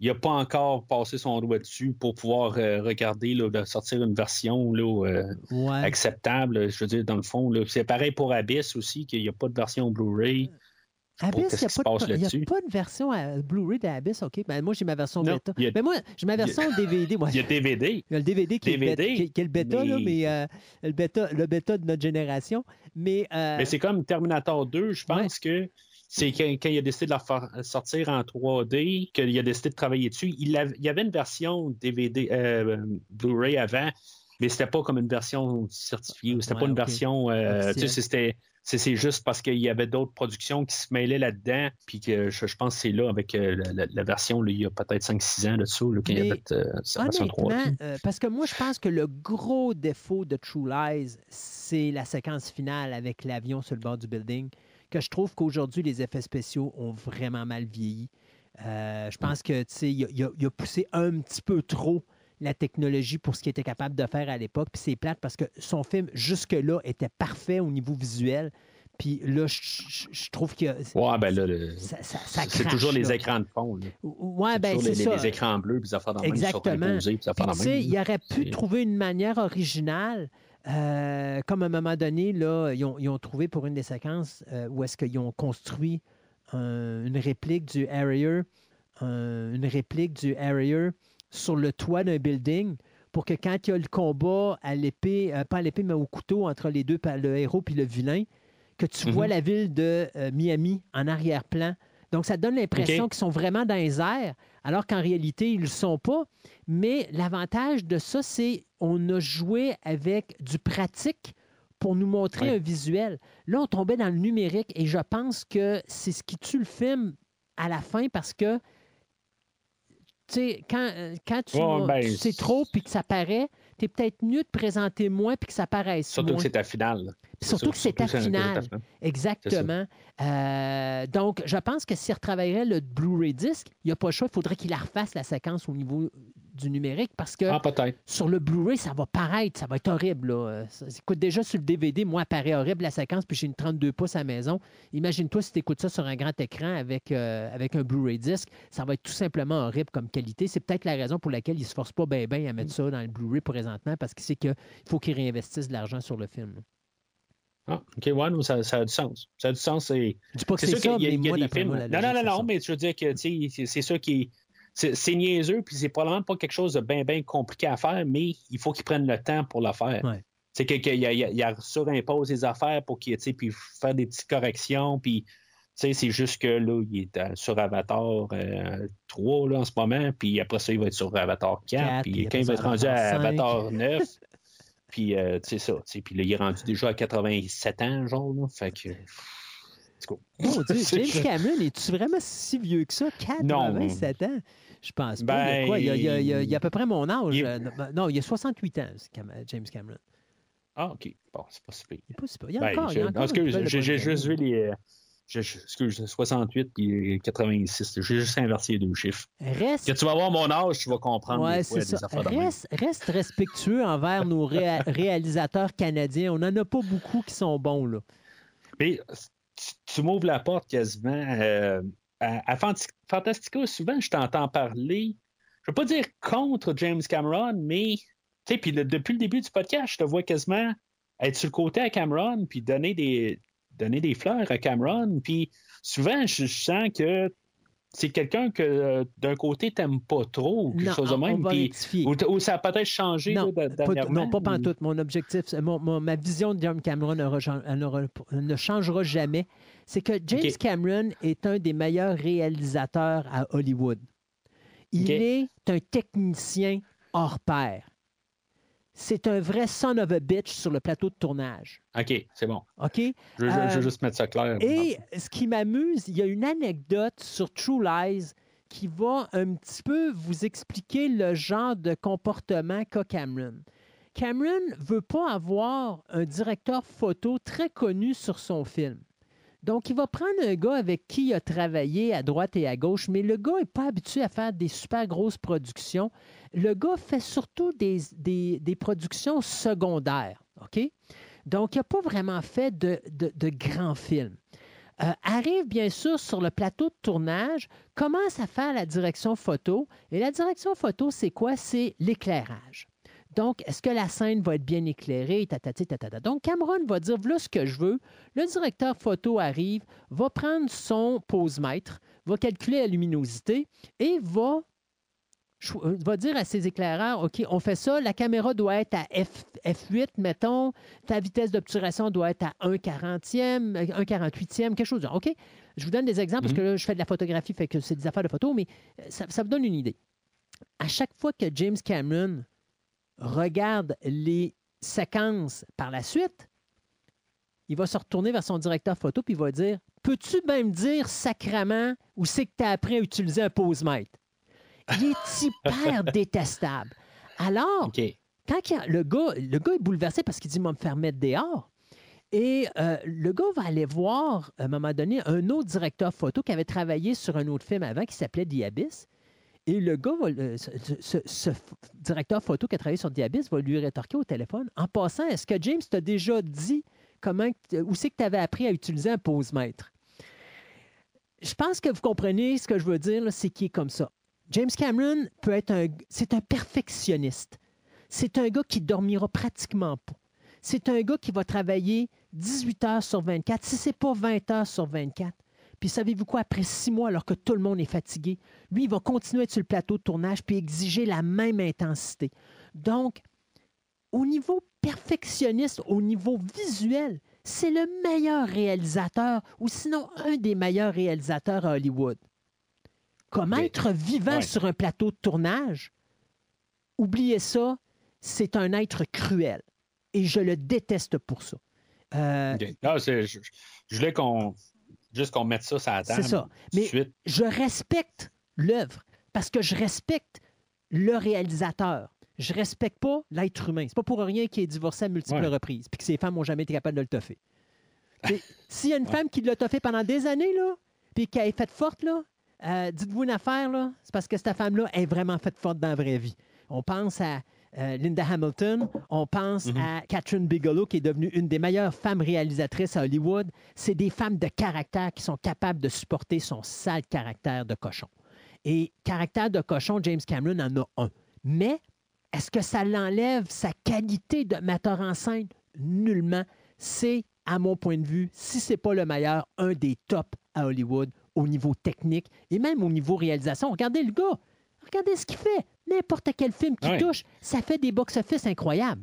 il n'a pas encore passé son doigt dessus pour pouvoir euh, regarder, là, de sortir une version là, euh, Ouais. acceptable. Je veux dire, dans le fond, c'est pareil pour Abyss aussi, qu'il n'y a pas de version Blu-ray. pas Abyss, il n'y a, pas de- version Blu-ray d'Abyss, OK? Ben, moi, j'ai ma version Non, bêta. a- Mais moi, j'ai ma version DVD. moi. Il y a DVD. Il y a le DVD qui, Est, le bêta, qui, qui est le bêta, là, mais- euh, le, bêta, le bêta de notre génération. Mais, euh, Mais c'est comme Terminator 2, je pense que c'est quand, quand il a décidé de la faire sortir en 3D, qu'il a décidé de travailler dessus. Il, y avait une version DVD, euh, Blu-ray avant, mais c'était pas comme une version certifiée ou c'était Ouais, pas une version. euh, tu sais, c'était. C'est juste parce qu'il y avait d'autres productions qui se mêlaient là-dedans, puis que je, je pense que c'est là avec euh, la, la- la version, là, il y a peut-être 5-6 ans de ça, là, quand il y avait euh, sa version 3D. honnêtement, euh, parce que moi, je pense que le gros défaut de True Lies, c'est la séquence finale avec l'avion sur le bord du building, que je trouve qu'aujourd'hui, les effets spéciaux ont vraiment mal vieilli. Euh, je pense que, tu sais, il a, il a- il a poussé un petit peu trop la technologie pour ce qu'il était capable de faire à l'époque. Puis c'est plate parce que son film, jusque-là, était parfait au niveau visuel. Puis là, je, trouve que Ouais, ben là, le- ça, ça- ça c'est toujours les écrans de fond. là. Ouais, C'est ben c'est les, ça. les écrans bleus, puis ça fait dans le même, ils sont Exactement. puis il aurait pu trouver une manière originale, euh, comme à un moment donné, là, ils, ont, ils ont trouvé pour une des séquences euh, où est-ce qu'ils ont construit un- une réplique du Harrier, un- une réplique du Harrier sur le toit d'un building pour que quand il y a le combat à l'épée, euh, pas à l'épée, mais au couteau entre les deux, le héros puis le vilain, que tu Mhm. vois la ville de Miami en arrière-plan. Donc, ça donne l'impression qu'ils sont vraiment dans les airs, alors qu'en réalité, ils ne le sont pas. Mais l'avantage de ça, c'est on a joué avec du pratique pour nous montrer Ouais. un visuel. Là, on tombait dans le numérique et je pense que c'est ce qui tue le film à la fin parce que, tu sais, quand, euh, quand tu, ben, tu sais trop puis que ça paraît, tu es peut-être mieux de présenter moins puis que ça paraisse Surtout moins. que c'est ta finale. Surtout que c'est ta finale. ta finale. Exactement. Euh, donc, je pense que s'il retravaillerait le Blu-ray disc, il n'y a pas le choix, il faudrait qu'il la refasse la séquence au niveau du numérique parce que Ah, sur le Blu-ray, ça va paraître, ça va être horrible. Là. Ça- écoute, déjà sur le DVD, moi, paraît horrible la séquence, puis j'ai une 32 pouces à la maison. Imagine-toi si tu écoutes ça sur un grand écran avec, euh, avec un Blu-ray disc, ça va être tout simplement horrible comme qualité. C'est peut-être la raison pour laquelle il ne se force pas bien à mettre ça dans le Blu-ray présentement, parce qu'il sait qu'il faut qu'il réinvestisse de l'argent sur le film. là. Ah, OK, ouais, non, ça, ça a du sens. Ça a du sens. C'est Je dis pas que c'est ça, y a, mais il y a moi, des films. moi, non, non, non, non, mais je veux dire que c'est c'est ça qui est. C'est niaiseux, puis c'est probablement pas quelque chose de bien, bien compliqué à faire, mais il faut qu'ils prennent le temps pour le faire. Ouais. C'est qu'il y a surimpose des affaires pour sais, puis faire des petites corrections, puis c'est juste que là, il est sur Avatar euh, 3 là, en ce moment, puis après ça, il va être sur Avatar 4, Quatre, puis puis quand il va être rendu à Avatar Avatar 9, puis euh, tu sais ça, puis là, il est rendu déjà à 87 ans, genre, là, fait que... c'est cool. Mon Dieu, James. Cameron, es-tu vraiment si vieux que ça? 87 ans? Je pense pas. Ben, il, a quoi? Il, a, il a- il a- il a à peu près mon âge. euh, Non, il a 68 ans, James Cameron. Ah, OK, bon, c'est pas si pire. Il est pas. Il y a Ben, encore, je- encore excuse, j'ai juste vu les... je- excuse, 68 puis 86. J'ai juste inversé les deux chiffres. Reste Que tu vas voir mon âge, tu vas comprendre Ouais, c'est ça. Reste, reste respectueux envers nos réa- réalisateurs canadiens. On n'en a pas beaucoup qui sont bons, là. Mais tu, tu m'ouvres la porte quasiment. euh, à, à Fantastica, souvent, je t'entends parler, je ne veux pas dire contre James Cameron, mais puis depuis le début du podcast, je te vois quasiment être sur le côté à Cameron, puis donner des, donner des fleurs à Cameron. Puis souvent, je sens que c'est quelqu'un que euh, d'un côté, t'aimes pas trop, ou quelque Non, chose de même. ou, ou ça a peut-être changé Non, là, de- pas, non, pas pantoute. Mon objectif, c'est- mon- mon- ma vision de James Cameron ne, changera jamais. C'est que James. Cameron est un des meilleurs réalisateurs à Hollywood. Il est un technicien hors pair. C'est un vrai son of a bitch sur le plateau de tournage. OK, c'est bon. OK? Je, veux- je Euh, veux juste mettre ça clair. Et ce qui m'amuse, il y a une anecdote sur True Lies qui va un petit peu vous expliquer le genre de comportement qu'a Cameron. Cameron veut pas avoir un directeur photo très connu sur son film. Donc, il va prendre un gars avec qui il a travaillé à droite et à gauche, mais le gars n'est pas habitué à faire des super grosses productions. Le gars fait surtout des, productions secondaires. Donc, il n'a pas vraiment fait de grands films. Euh, arrive bien sûr sur le plateau de tournage, commence à faire la direction photo. Et la direction photo, c'est quoi? C'est l'éclairage. Donc, est-ce que la scène va être bien éclairée? Tatati, tatata. Donc, Cameron va dire, voilà ce que je veux. Le directeur photo arrive, va prendre son pose-mètre, va calculer la luminosité et va, euh, va dire à ses éclaireurs, OK, on fait ça, la caméra doit être à F, F8, mettons, ta vitesse d'obturation doit être à 1 40e, 1 48e, quelque chose. OK? Je vous donne des exemples parce que là, je fais de la photographie, fait que c'est des affaires de photo, mais euh, ça, ça vous donne une idée. À chaque fois que James Cameron regarde les séquences par la suite, il va se retourner vers son directeur photo puis il va dire Peux-tu même dire sacrament où c'est que tu as appris à utiliser un pose-mètre? Il est hyper détestable. Alors, quand il a- le, gars, le gars est bouleversé parce qu'il dit Va me faire mettre dehors. Et euh, le gars va aller voir, à un moment donné, un autre directeur photo qui avait travaillé sur un autre film avant qui s'appelait The Abyss. Et le gars, va, ce, ce- ce directeur photo qui a travaillé sur Abyss va lui rétorquer au téléphone En passant, est-ce que James t'a déjà dit comment, où c'est que tu avais appris à utiliser un pose-mètre Je pense que vous comprenez ce que je veux dire, c'est qu'il est comme ça. James Cameron peut être un. C'est un perfectionniste. C'est un gars qui dormira pratiquement pas. C'est un gars qui va travailler 18 heures sur 24, si c'est pas 20 heures sur 24. Puis savez-vous quoi, après six mois, alors que tout le monde est fatigué, lui, il va continuer à être sur le plateau de tournage puis exiger la même intensité. Donc, au niveau perfectionniste, au niveau visuel, c'est le meilleur réalisateur, ou sinon un des meilleurs réalisateurs à Hollywood. Comment Mais- être vivant ouais. sur un plateau de tournage? Oubliez ça, c'est un être cruel. Et je le déteste pour ça. Euh, je voulais qu'on. Juste qu'on mette ça sur la table. C'est ça. Mais- suite. je respecte l'œuvre parce que je respecte le réalisateur. Je respecte pas l'être humain. C'est pas pour rien qu'il est divorcé à multiples Ouais. reprises puis que ses femmes n'ont jamais été capables de le toffer. S'il y a une femme qui l'a toffé pendant des années, là, puis qu'elle est faite forte, là, euh, dites-vous une affaire, là, c'est parce que cette femme-là est vraiment faite forte dans la vraie vie. On pense à euh, Linda Hamilton, on pense Mhm. à Catherine Bigelow, qui est devenue une des meilleures femmes réalisatrices à Hollywood. C'est des femmes de caractère qui sont capables de supporter son sale caractère de cochon. Et caractère de cochon, James Cameron en a un. Mais est-ce que ça l'enlève sa qualité de metteur en scène? Nullement. C'est, à mon point de vue, si c'est pas le meilleur, un des tops à Hollywood au niveau technique et même au niveau réalisation. Regardez le gars. Regardez ce qu'il fait. N'importe quel film qui Ouais. touche, ça fait des box-office incroyables.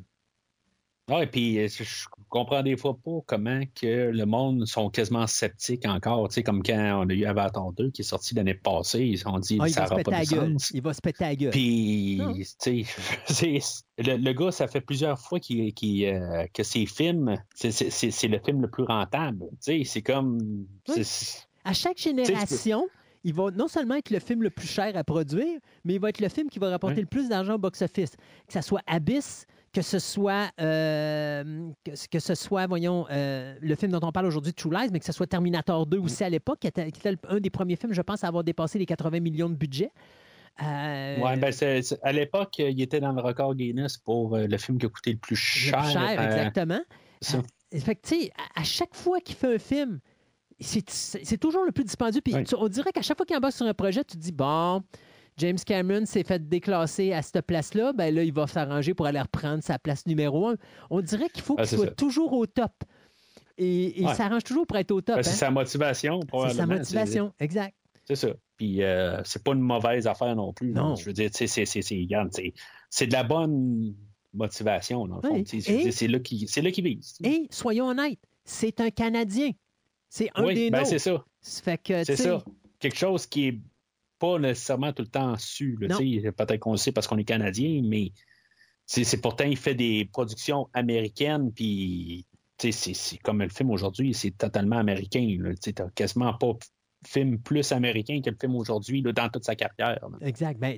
Ouais, puis euh, je comprends des fois pas comment que le monde sont quasiment sceptiques encore. Tu sais, comme quand on a eu Avatar 2 qui est sorti l'année passée, ils se sont dit Ah, ça n'aura pas de sens. Il va se péter la gueule. Puis, tu sais, le, le gars, ça fait plusieurs fois qu'il, qu'il, euh, que ses films, c'est, c'est- c'est- c'est le film le plus rentable. Tu sais, c'est comme. Oui. À chaque génération, il va non seulement être le film le plus cher à produire, mais il va être le film qui va rapporter Ouais. le plus d'argent au box-office. Que ce soit Abyss, que ce soit, euh, que, ce- que ce soit, voyons, euh, le film dont on parle aujourd'hui, True Lies, mais que ce soit Terminator 2 aussi à l'époque, qui était, qui était un des premiers films, je pense, à avoir dépassé les 80 millions de budget. Euh, Ouais, ben, c'est- c'est- à l'époque, il était dans le record Guinness pour euh, le film qui a coûté le plus le cher. plus cher, euh, exactement. ça. Fait que, tu sais, à, à chaque fois qu'il fait un film, c'est toujours le plus dispendieux. Puis Oui. tu- on dirait qu'à chaque fois qu'il embarque sur un projet, tu te dis, bon, James Cameron s'est fait déclasser à cette place-là, ben là, il va s'arranger pour aller reprendre sa place numéro un. On dirait qu'il faut Ah, qu'il soit ça. toujours au top. Et, et Ouais. il s'arrange toujours pour être au top. Ben, hein. c'est sa motivation, C'est sa motivation, exact. C'est ça. Puis euh, c'est pas une mauvaise affaire non plus. Non. Je veux dire, c'est- de la bonne motivation, dans le fond. Oui. là qu'il c'est là qu'il vise. Et soyons honnêtes, c'est un Canadien. C'est un oui, des ben c'est ça. Fait que, C'est ça. Quelque chose qui est pas nécessairement tout le temps su. Peut-être qu'on le sait parce qu'on est Canadien, mais c'est pourtant, il fait des productions américaines, puis tu sais, c'est comme le film aujourd'hui, c'est totalement américain. Tu n'as quasiment pas film plus américain que le film aujourd'hui dans toute sa carrière. là. Exact. Ben,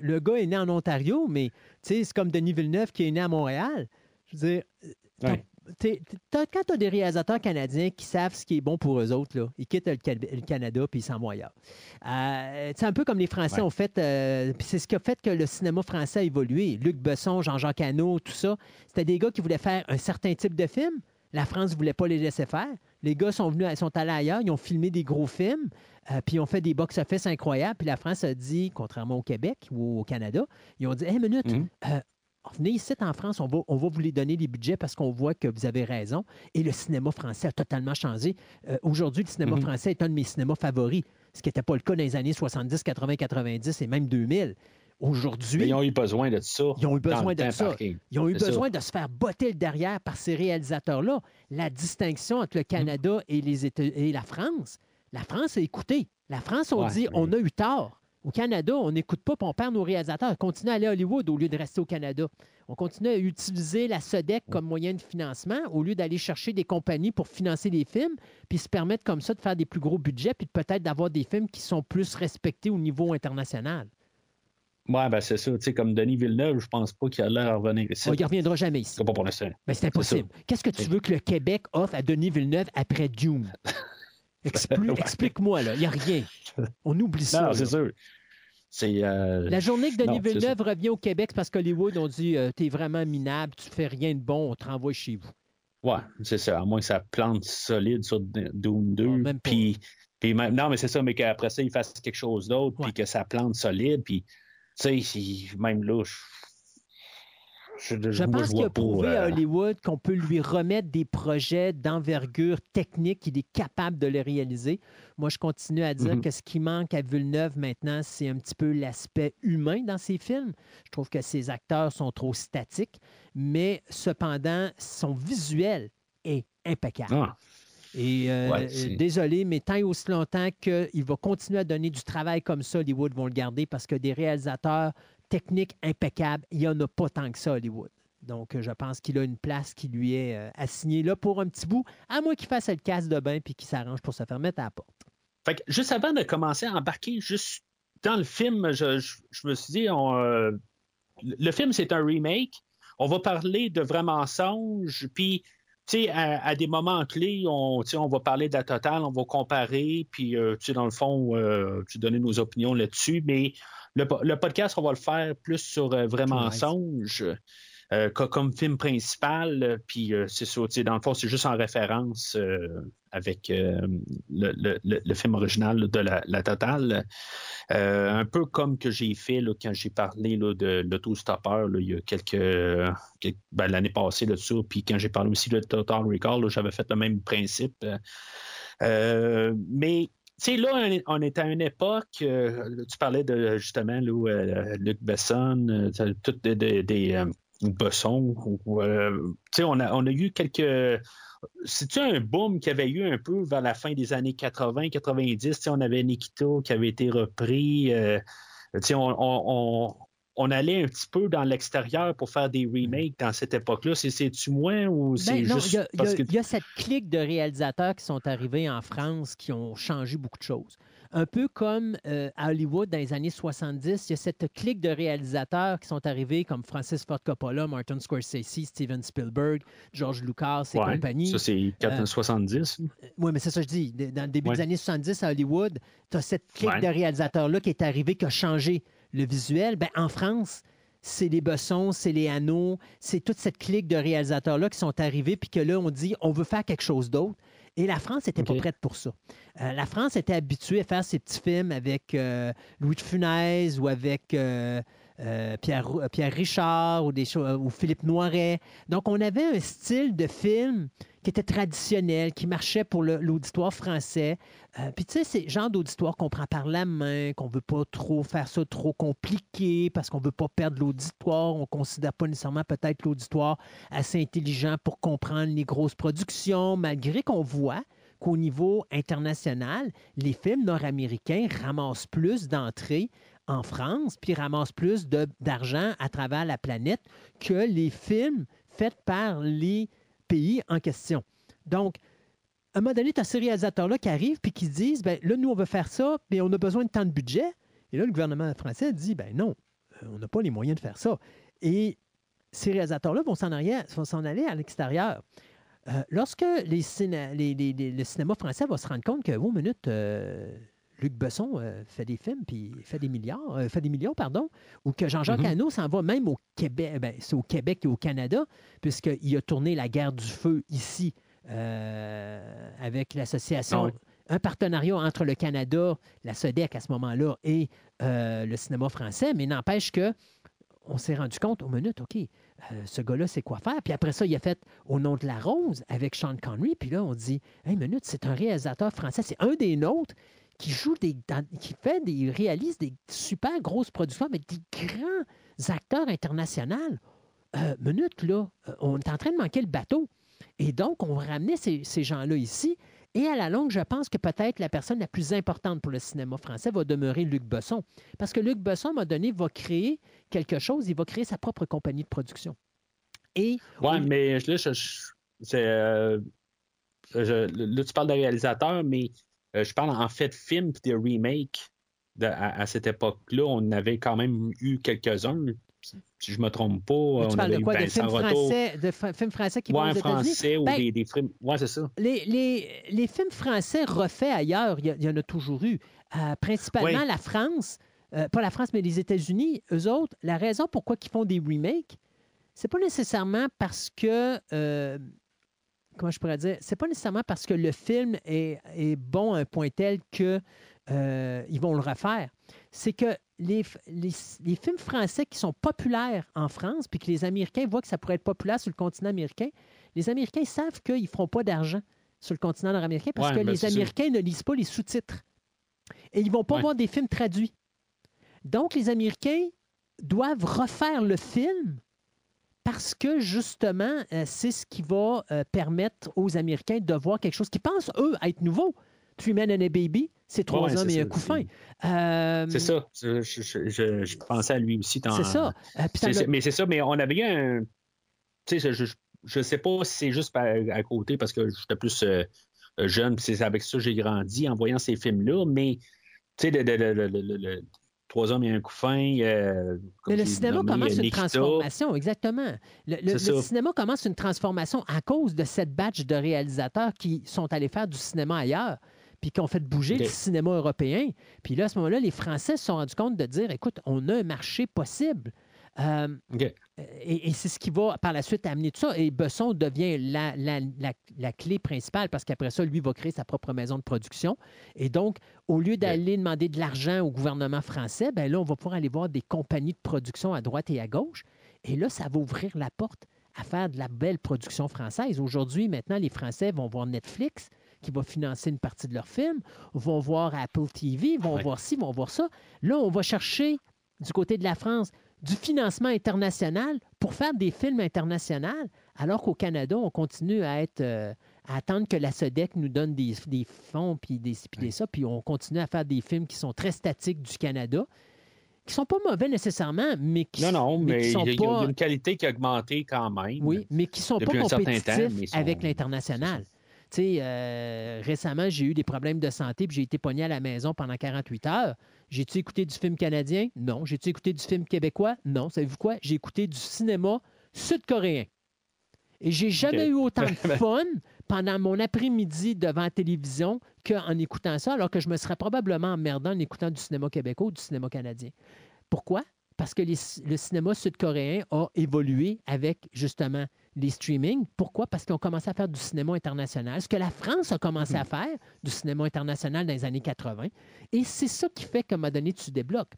le gars est né en Ontario, mais tu sais, c'est comme Denis Villeneuve qui est né à Montréal. Je veux dire, t'as- Ouais. T'es- t'as- quand tu as des réalisateurs canadiens qui savent ce qui est bon pour eux autres, là, ils quittent le, Ca- le Canada puis ils s'en vont ailleurs. Euh, c'est un peu comme les Français Ouais. ont fait, euh, c'est ce qui a fait que le cinéma français a évolué. Luc Besson, Jean-Jacques Hano, tout ça, c'était des gars qui voulaient faire un certain type de film. La France ne voulait pas les laisser faire. Les gars sont venus, sont allés ailleurs, ils ont filmé des gros films, euh, puis ils ont fait des box-office incroyables. Puis la France a dit, contrairement au Québec ou au Canada, ils ont dit Hé, minute, Mhm. Venez ici en France, on va, on va vous les donner les budgets parce qu'on voit que vous avez raison. Et le cinéma français a totalement changé. Euh, Aujourd'hui, le cinéma Mhm. français est un de mes cinémas favoris, ce qui n'était pas le cas dans les années 70, 80, 90 et même 2000. Aujourd'hui, ils ont eu besoin de ça. Ils ont eu besoin de ça. Ils ont eu besoin ça. de se faire botter le derrière par ces réalisateurs-là. La distinction entre le Canada et, les Éta- et la France, la France a écouté. La France, on Ouais, dit, on a eu tort. Au Canada, on n'écoute pas, on perd nos réalisateurs. On continue à aller à Hollywood au lieu de rester au Canada. On continue à utiliser la SODEC comme moyen de financement au lieu d'aller chercher des compagnies pour financer les films, puis se permettre comme ça de faire des plus gros budgets, puis peut-être d'avoir des films qui sont plus respectés au niveau international. Ouais, ben c'est ça. Tu sais, comme Denis Villeneuve, je pense pas qu'il a l'air à revenir ici. On ne reviendra jamais ici. C'est pas pour l'instant. Ben, c'est impossible. Qu'est-ce que tu veux que le Québec offre à Denis Villeneuve après Dune? Ouais. Explique-moi, là. Il n'y a rien. On oublie ça. Non, c'est sûr. C'est. euh, La journée que Denis Villeneuve revient au Québec, parce qu'Hollywood ont dit euh, T'es vraiment minable, tu fais rien de bon, on te renvoie chez vous. Ouais, c'est ça. À moins que ça plante solide sur Doom 2. Ah, puis, puis même- non, mais c'est ça, mais qu'après ça, il fasse quelque chose d'autre, puis que ça plante solide. Puis, tu sais, même là, je. Je, pense qu'il a prouvé à euh, Hollywood qu'on peut lui remettre des projets d'envergure technique, qu'il est capable de les réaliser. Moi, je continue à dire Mhm. que ce qui manque à Villeneuve maintenant, c'est un petit peu l'aspect humain dans ses films. Je trouve que ses acteurs sont trop statiques, mais cependant, son visuel est impeccable. ah, Et euh, Ouais, euh, désolé, mais tant et aussi longtemps qu'il va continuer à donner du travail comme ça, Hollywood vont le garder parce que des réalisateurs techniques impeccables, il n'y en a pas tant que ça, Hollywood. Donc, euh, je pense qu'il a une place qui lui est euh, assignée là pour un petit bout, à moins qu'il fasse le casse de bain puis qu'il s'arrange pour se faire mettre à la porte. Fait que juste avant de commencer à embarquer juste dans le film, je, me suis dit, on, euh, le film, c'est un remake. On va parler de vrais mensonges, puis, à, à des moments clés, on, on va parler de la totale, on va comparer, puis, euh, dans le fond, tu donner nos opinions là-dessus, mais le, po- le podcast, on va le faire plus sur euh, Lies. mensonges. euh, co- comme film principal, euh, puis euh, c'est ça, dans le fond, c'est juste en référence euh, avec le, le- le- le film original là, de la, la totale. Un peu comme que j'ai fait là, quand j'ai parlé là, de l'autostoppeur il y a quelques, quelques- ben, l'année passée de ça, puis quand j'ai parlé aussi de Total Recall, j'avais fait le même principe. Mais sais, là, on est- à une époque, euh, tu parlais de justement là, où, euh, Luc Besson, euh, toutes des, des- des, euh, Besson. sais, on a, eu quelques. C'est-tu un boom qu'il y avait eu un peu vers la fin des années 80-90? Tu sais, On avait Nikita qui avait été repris. on, on- on- allait un petit peu dans l'extérieur pour faire des remakes dans cette époque-là. C'est- C'est-tu moins ou c'est Ben, juste il y, a- que. y cette clique de réalisateurs qui sont arrivés en France qui ont changé beaucoup de choses. Un peu comme euh, à Hollywood dans les années 70, il y a cette clique de réalisateurs qui sont arrivés comme Francis Ford Coppola, Martin Scorsese, Steven Spielberg, George Lucas et Ouais, compagnie. ça, c'est Euh, 70. Oui, mais c'est ça que je dis. Dans le début Ouais. des années 70 à Hollywood, tu as cette clique Ouais. de réalisateurs-là qui est arrivée, qui a changé le visuel. Ben, en France, c'est les Bessons, c'est les Hanau, c'est toute cette clique de réalisateurs-là qui sont arrivés, puis que là, on dit, on veut faire quelque chose d'autre. Et la France n'était pas prête pour ça. Euh, la France était habituée à faire ses petits films avec euh, Louis de Funès ou avec euh, euh, Pierre, euh, Pierre Richard choses, ou Philippe Noiret. Donc, on avait un style de film qui était traditionnel, qui marchait pour l'auditoire français. Euh, Puis, tu sais, c'est le genre d'auditoire qu'on prend par la main, qu'on veut pas trop faire ça trop compliqué parce qu'on veut pas perdre l'auditoire. On considère pas nécessairement peut-être l'auditoire assez intelligent pour comprendre les grosses productions, malgré qu'on voit qu'au niveau international, les films nord-américains ramassent plus d'entrées en France, puis ramassent plus d'argent à travers la planète que les films faits par les pays en question. Donc, à un moment donné, tu as ces réalisateurs-là qui arrivent puis qui se disent, ben là, nous, on veut faire ça, mais on a besoin de tant de budget. Et là, le gouvernement français dit, ben non, euh, on n'a pas les moyens de faire ça. Et ces réalisateurs-là vont s'en s'en aller à l'extérieur. Euh, lorsque les- le cinéma français va se rendre compte que, oh, minute, euh, Luc Besson euh, fait des films puis fait des milliards, euh, fait des millions, pardon, ou que Jean-Jacques. Hano s'en va même au Québec, ben, c'est au Québec et au Canada, puisqu'il a tourné La guerre du feu ici euh, avec l'association, Ah oui. un partenariat entre le Canada, la SODEC à ce moment-là, et le cinéma français, mais n'empêche que on s'est rendu compte aux minutes, OK, euh, ce gars-là, c'est quoi faire? Puis après ça, il a fait Au nom de la rose avec Sean Connery. Puis là, on dit, hey, minute, c'est un réalisateur français, c'est un des nôtres qui joue des, dans- qui fait des, réalise des super grosses productions avec des grands acteurs internationaux. Euh, minute, là, euh, on est en train de manquer le bateau. Et donc, on va ramener ces, ces gens-là ici. Et à la longue, je pense que peut-être la personne la plus importante pour le cinéma français va demeurer Luc Besson. Parce que Luc Besson, à un moment donné, va créer quelque chose, il va créer sa propre compagnie de production. Et au- mais là, je, euh, je- là, tu parles de réalisateur, mais je parle en fait de films et de remakes. De- à, à cette époque-là, on avait quand même eu quelques-uns. Si je me trompe pas, tu parles avait de eu quoi? De films français, de films français qui Ouais, français ou Ben, des, des films. Ouais, c'est ça. Les, les- les films français refaits ailleurs, il y, en a toujours eu. Euh, principalement Oui. la France, euh, pas la France, mais les États-Unis, eux autres, la raison pourquoi ils font des remakes, c'est pas nécessairement parce que. euh, comment je pourrais dire? C'est pas nécessairement parce que le film est, est bon à un point tel que euh, ils vont le refaire. C'est que les, f- les- les films français qui sont populaires en France, puis que les Américains voient que ça pourrait être populaire sur le continent américain, les Américains savent qu'ils ne feront pas d'argent sur le continent nord-américain parce Ouais, que ben, les. Américains ne lisent pas les sous-titres. Et ils ne vont pas Ouais. voir des films traduits. Donc, les Américains doivent refaire le film parce que, justement, euh, c'est ce qui va euh, permettre aux Américains de voir quelque chose qu'ils pensent, eux, être nouveau. Three Men and a Baby, c'est trois Ouais, hommes et un coup c'est- fin. Euh, C'est ça. Je, je- je- je- je pensais à lui aussi. C'est ça. Euh, mais c'est ça, mais on avait eu un. Tu sais, je, je sais pas si c'est juste à côté parce que j'étais plus euh, jeune, c'est avec ça que j'ai grandi en voyant ces films-là, mais tu sais, le, le- le- le- le- le- Trois hommes et un coup fin. euh, comme Mais le cinéma nommé, commence euh, une transformation, exactement. Le, le- cinéma commence une transformation à cause de cette batch de réalisateurs qui sont allés faire du cinéma ailleurs, puis qui ont fait bouger le cinéma européen. Puis là, à ce moment-là, les Français se sont rendus compte de dire, écoute, on a un marché possible. Euh, et, et c'est ce qui va par la suite amener tout ça. Et Besson devient la, la- la- la clé principale parce qu'après ça, lui va créer sa propre maison de production. Et donc, au lieu d'aller demander de l'argent au gouvernement français, ben là, on va pouvoir aller voir des compagnies de production à droite et à gauche. Et là, ça va ouvrir la porte à faire de la belle production française. Aujourd'hui, maintenant, les Français vont voir Netflix qui va financer une partie de leurs films, vont voir Apple TV, vont Ouais. voir ci, vont voir ça. Là, on va chercher du côté de la France du financement international pour faire des films internationaux, alors qu'au Canada, on continue à être euh, à attendre que la SODEC nous donne des, des fonds puis des, puis des ça, puis on continue à faire des films qui sont très statiques du Canada, qui sont pas mauvais nécessairement, mais qui, Non, non, mais qui il sont y, a- il y a pas une qualité qui a augmenté quand même. oui, mais qui sont pas temps, compétitifs sont- avec l'international. Tu sais, euh, récemment, j'ai eu des problèmes de santé puis j'ai été pogné à la maison pendant 48 heures. J'ai-tu écouté du film canadien? Non. J'ai-tu écouté du film québécois? Non. Savez-vous quoi? J'ai écouté du cinéma sud-coréen. Et j'ai jamais eu autant de fun pendant mon après-midi devant la télévision qu'en écoutant ça, alors que je me serais probablement emmerdé en écoutant du cinéma québécois ou du cinéma canadien. Pourquoi? Parce que les- le cinéma sud-coréen a évolué avec justement les streamings. Pourquoi? Parce qu'ils ont commencé à faire du cinéma international, ce que la France a commencé à faire, du cinéma international dans les années 80. Et c'est ça qui fait qu'à un moment donné, tu débloques.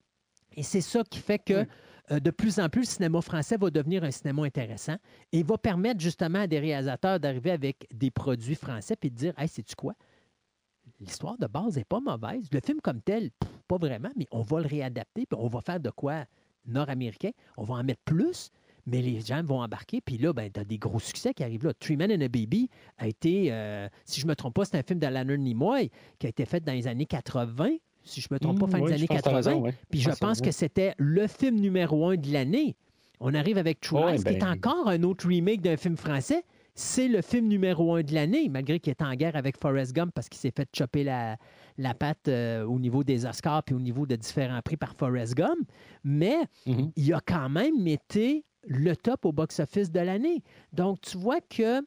Et c'est ça qui fait que euh, de plus en plus, le cinéma français va devenir un cinéma intéressant et va permettre justement à des réalisateurs d'arriver avec des produits français et de dire Hey, sais-tu quoi? L'histoire de base n'est pas mauvaise. Le film comme tel, pff, pas vraiment, mais on va le réadapter puis on va faire de quoi nord-américain. On va en mettre plus, mais les gens vont embarquer. Puis là, ben, tu as des gros succès qui arrivent là. Three Men and a Baby a été, euh, si je ne me trompe pas, c'est un film de Leonard Nimoy qui a été fait dans les années 80. Si je ne me trompe pas, fin Mmh, des années je pense que t'as 80. raison, ouais. Puis je pense pense que c'était le film numéro un de l'année. On arrive avec True Ouais, Lies, qui est ben- encore un autre remake d'un film français. C'est le film numéro un de l'année, malgré qu'il est en guerre avec Forrest Gump parce qu'il s'est fait chopper la, la patte euh, au niveau des Oscars puis au niveau de différents prix par Forrest Gump. Mais Mhm. il a quand même été le top au box-office de l'année. Donc, tu vois que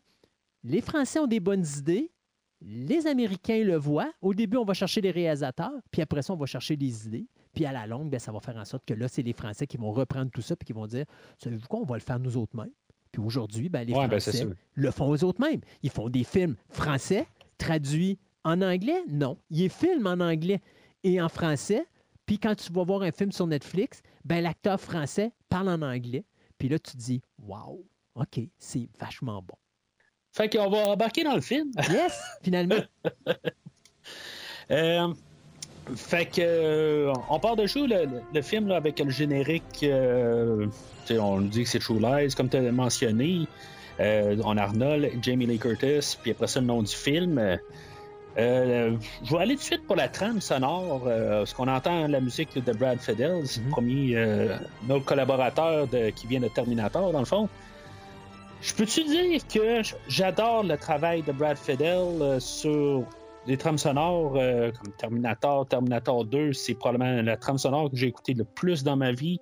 les Français ont des bonnes idées, les Américains le voient. Au début, on va chercher les réalisateurs, puis après ça, on va chercher des idées. Puis à la longue, ben, ça va faire en sorte que là, c'est les Français qui vont reprendre tout ça puis qui vont dire Savez-vous quoi, on va le faire nous autres mêmes. Puis aujourd'hui, ben, les Ouais, ben, Français le font eux autres mêmes. Ils font des films français traduits en anglais. Non, ils filment en anglais et en français. Puis quand tu vas voir un film sur Netflix, ben, l'acteur français parle en anglais. Puis là, tu te dis Waouh, OK, c'est vachement bon. Fait qu'on va embarquer dans le film. Yes, finalement. Euh, fait que euh, on part de jouer le, le- le film là, avec le générique. euh, on dit que c'est True Lies, comme tu as mentionné. Euh, on a Arnold, Jamie Lee Curtis, puis après ça le nom du film. Euh, euh, je vais aller tout de suite pour la trame sonore, euh, parce qu'on entend la musique de Brad Fiddle, c'est le premier euh, notre collaborateur de- qui vient de Terminator, dans le fond. Je peux-tu dire que j'adore le travail de Brad Fiddle euh, sur des trames sonores euh, comme Terminator, Terminator 2, c'est probablement la trame sonore que j'ai écoutée le plus dans ma vie.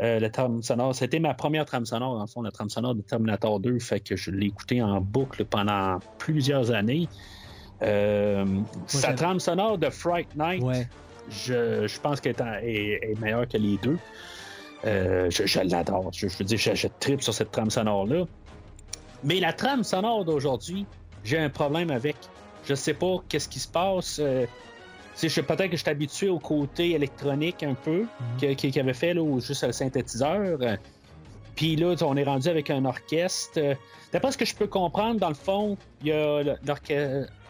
Euh, la trame sonore, c'était ma première trame sonore, dans le fond, la trame sonore de Terminator 2, fait que je l'ai écoutée en boucle pendant plusieurs années. Euh, sa trame sonore de Fright Night, Ouais. je, je pense qu'elle est, en- est- est meilleure que les deux. Euh, je je l'adore. Je, je veux dire, je, tripe sur cette trame sonore-là. Mais la trame sonore d'aujourd'hui, j'ai un problème avec. Je sais pas qu'est-ce qui se passe. Euh, peut-être que je suis habitué au côté électronique un peu, qu'il qu'il avait fait là, ou juste le synthétiseur. Euh, Puis là, on est rendu avec un orchestre. Euh, D'après ce que je peux comprendre, dans le fond, il y a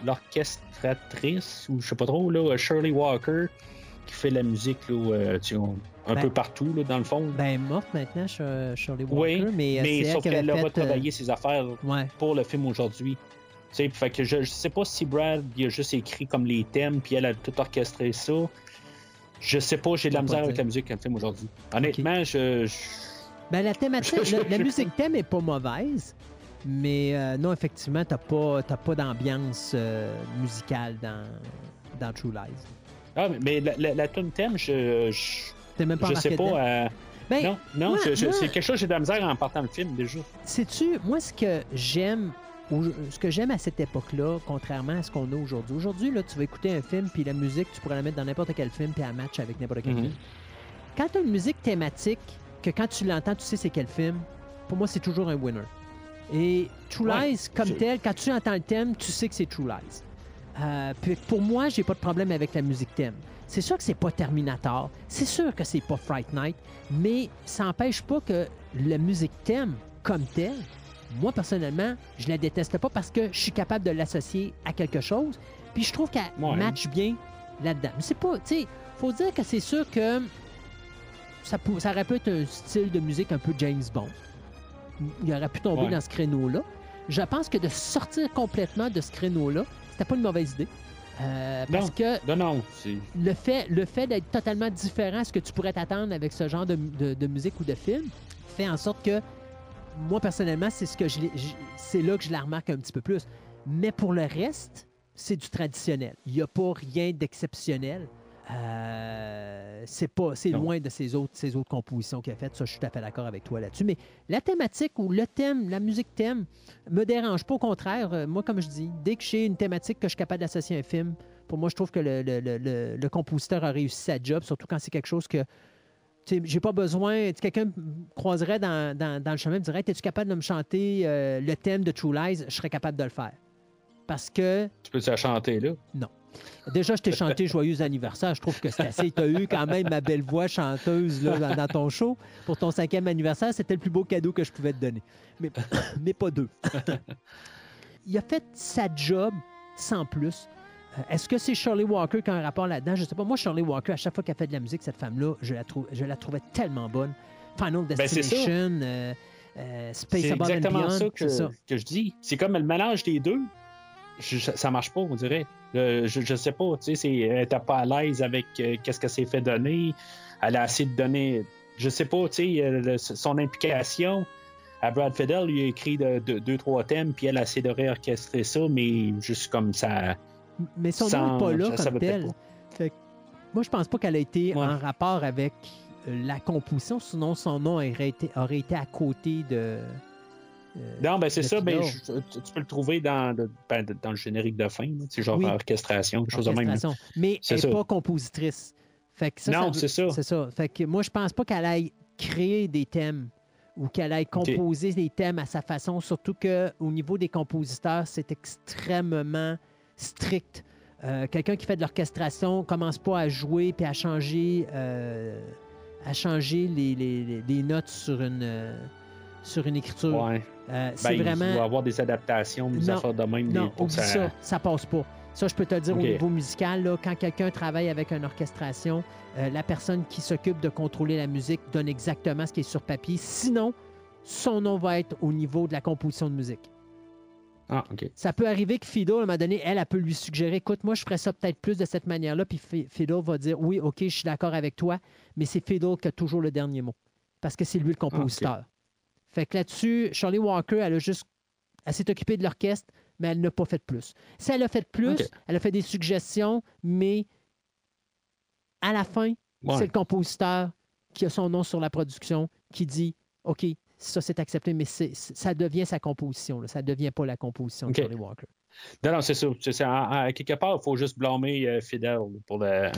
l'orchestratrice, ou je sais pas trop, là, Shirley Walker, qui fait la musique là, euh, tu un Ben- peu partout, là, dans le fond. Ben, morte maintenant, Sh- Shirley Walker, oui, mais, euh, mais sauf qu'elle a euh, retravaillé ses affaires Ouais. pour le film aujourd'hui. Tu sais, fait que je, je sais pas si Brad il a juste écrit comme les thèmes, puis elle a tout orchestré ça. Je sais pas, j'ai de la misère avec la musique qu'elle film aujourd'hui. Honnêtement, je, je- Ben, la thématique, la, musique thème est pas mauvaise, mais euh, non, effectivement, t'as pas, t'as pas d'ambiance euh, musicale dans, dans True Lies. Ah, mais- la, la, la tune thème, je, je, même pas je sais pas. euh, Ben, non, non, moi- je- je- moi- c'est quelque chose, j'ai de la misère en partant le film déjà. Sais-tu, moi, ce que j'aime, ou ce que j'aime à cette époque-là, contrairement à ce qu'on a aujourd'hui. Aujourd'hui, là, tu vas écouter un film, puis la musique, tu pourrais la mettre dans n'importe quel film, puis elle match avec n'importe quel Mhm. film. Quand tu as une musique thématique, que quand tu l'entends, tu sais c'est quel film, pour moi, c'est toujours un winner. Et True Ouais, Lies, comme tel, quand tu entends le thème, tu sais que c'est True Lies. Euh, puis pour moi, j'ai pas de problème avec la musique thème. C'est sûr que c'est pas Terminator, c'est sûr que c'est pas Fright Night, mais ça n'empêche pas que la musique thème, comme telle, moi personnellement, je la déteste pas parce que je suis capable de l'associer à quelque chose, puis je trouve qu'elle Ouais. match bien là-dedans. Mais c'est pas, tu sais, faut dire que c'est sûr que ça, aurait pu être un style de musique un peu James Bond. il aurait pu tomber Ouais. dans ce créneau-là. Je pense que de sortir complètement de ce créneau-là, c'était pas une mauvaise idée. Euh, parce que Non, non, c'est. le fait, le fait d'être totalement différent à ce que tu pourrais t'attendre avec ce genre de, de- de musique ou de film fait en sorte que moi personnellement c'est ce que je, l'ai- je- c'est là que je la remarque un petit peu plus mais pour le reste c'est du traditionnel il n'y a pas rien d'exceptionnel Euh, c'est pas c'est Non. loin de ces autres ces autres compositions qu'il a faites ça je suis tout à fait d'accord avec toi là-dessus mais la thématique ou le thème la musique thème me dérange pas au contraire Euh, moi comme je dis dès que j'ai une thématique que je suis capable d'associer à un film pour moi, je trouve que le, le- le- le- le compositeur a réussi sa job, surtout quand c'est quelque chose que. Tu sais, j'ai pas besoin. Quelqu'un me croiserait dans, dans- dans le chemin et me dirait Es-tu capable de me chanter euh, le thème de True Lies? Je serais capable de le faire. Parce que, Tu peux te chanter, là? Déjà, je t'ai chanté Joyeux anniversaire. Je trouve que c'est assez. Tu as eu quand même ma belle voix chanteuse là, dans, dans ton show. Pour ton cinquième anniversaire, c'était le plus beau cadeau que je pouvais te donner. Mais, mais pas deux. Il a fait sa job sans plus. Euh, Est-ce que c'est Shirley Walker qui a un rapport là-dedans? Je sais pas. Moi, Shirley Walker, à chaque fois qu'elle fait de la musique, cette femme-là, je la, trouve, je la trouvais tellement bonne. Final Ben, c'est. Destination, euh, euh, Space C'est Above and exactement Beyond. ça que, c'est ça. que je dis. C'est comme le mélange des deux. Je- ça marche pas, on dirait. Euh, je, je sais pas, tu sais, elle était pas à l'aise avec euh, qu'est-ce qu'elle s'est fait donner. Elle a essayé de donner, je sais pas, tu sais, euh, son implication. À Brad Fiddle, il a écrit de- de- deux, trois thèmes, puis elle a essayé de réorchestrer ça, mais juste comme ça. Mais son nom n'est pas là ça- ça comme peut-être tel. pas. Fait que moi, je pense pas qu'elle a été Ouais. en rapport avec euh, la composition, sinon son nom aurait été, aurait été à côté de. Non, ben c'est ça, ben, je- tu, peux le trouver dans, le- ben, dans le générique de fin, sais, genre Oui. orchestration, quelque chose de même. orchestration. Mais C'est elle n'est pas compositrice. Fait que ça, Non, c'est ça. C'est ça. Fait que moi, je pense pas qu'elle aille créer des thèmes ou qu'elle aille composer des thèmes à sa façon, surtout qu'au niveau des compositeurs, c'est extrêmement strict. Euh, Quelqu'un qui fait de l'orchestration commence pas à jouer puis à changer, euh, à changer les, les- les- les notes sur une, euh, sur une écriture. Ouais. Euh, Ben, c'est Il vraiment. y avoir des adaptations, des Non, affaires de même. des- Non, oublie que ça. ça, passe pas. Ça, je peux te le dire au niveau musical, là, quand quelqu'un travaille avec une orchestration, euh, la personne qui s'occupe de contrôler la musique donne exactement ce qui est sur papier. Sinon, son nom va être au niveau de la composition de musique. Ah, OK. Ça peut arriver que Fido, à un moment donné, elle, elle peut lui suggérer écoute, moi, je ferais ça peut-être plus de cette manière-là. Puis Fi- Fido va dire oui, OK, je suis d'accord avec toi, mais c'est Fido qui a toujours le dernier mot. Parce que c'est lui le compositeur. Fait que là-dessus, Charlie Walker, elle a juste. Elle s'est occupée de l'orchestre, mais elle n'a pas fait plus. Si elle a fait plus, elle a fait des suggestions, mais à la fin, Ouais. c'est le compositeur qui a son nom sur la production qui dit OK, ça c'est accepté, mais ça devient sa composition. là. Ça ne devient pas la composition de Charlie Walker. Non, non, c'est à, à quelque part, il faut juste blâmer euh, Fidel pour le.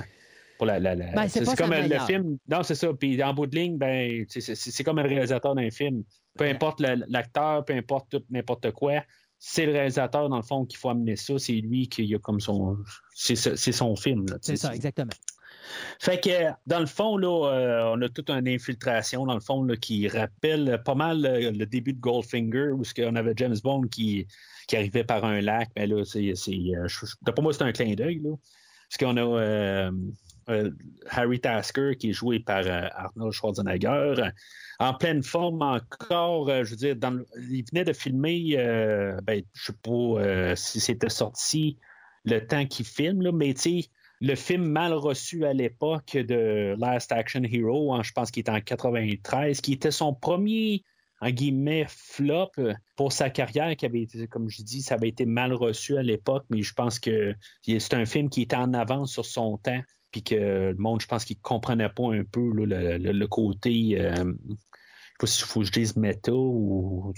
Pour la, la- la- Ben, c'est comme le film. Non, c'est ça. Puis en bout de ligne, ben, c'est, comme un réalisateur d'un film. Peu importe l'acteur, peu importe tout, n'importe quoi, c'est le réalisateur, dans le fond, qu'il faut amener ça. C'est lui qui a comme son. C'est, son film. C'est ça, exactement. Fait que, dans le fond, là, euh, on a toute une infiltration, dans le fond, là, qui rappelle pas mal le début de Goldfinger, où ce qu'on avait James Bond qui, qui arrivait par un lac. Mais là, c'est, c'est, euh, pour moi, c'est un clin d'œil. Là, parce qu'on a euh, euh, Harry Tasker, qui est joué par euh, Arnold Schwarzenegger, en pleine forme encore. euh, je veux dire, il venait de filmer, ben, je sais pas si c'était sorti le temps qu'il filme, là, mais tu le film mal reçu à l'époque de Last Action Hero, hein, je pense qu'il était en 93, qui était son premier, en guillemets, flop pour sa carrière, qui avait été, comme je dis, ça avait été mal reçu à l'époque, mais je pense que c'est un film qui était en avance sur son temps, puis que le monde, je pense qu'il comprenait pas un peu le, le- côté. euh, je sais pas s'il faut que je dise méta ou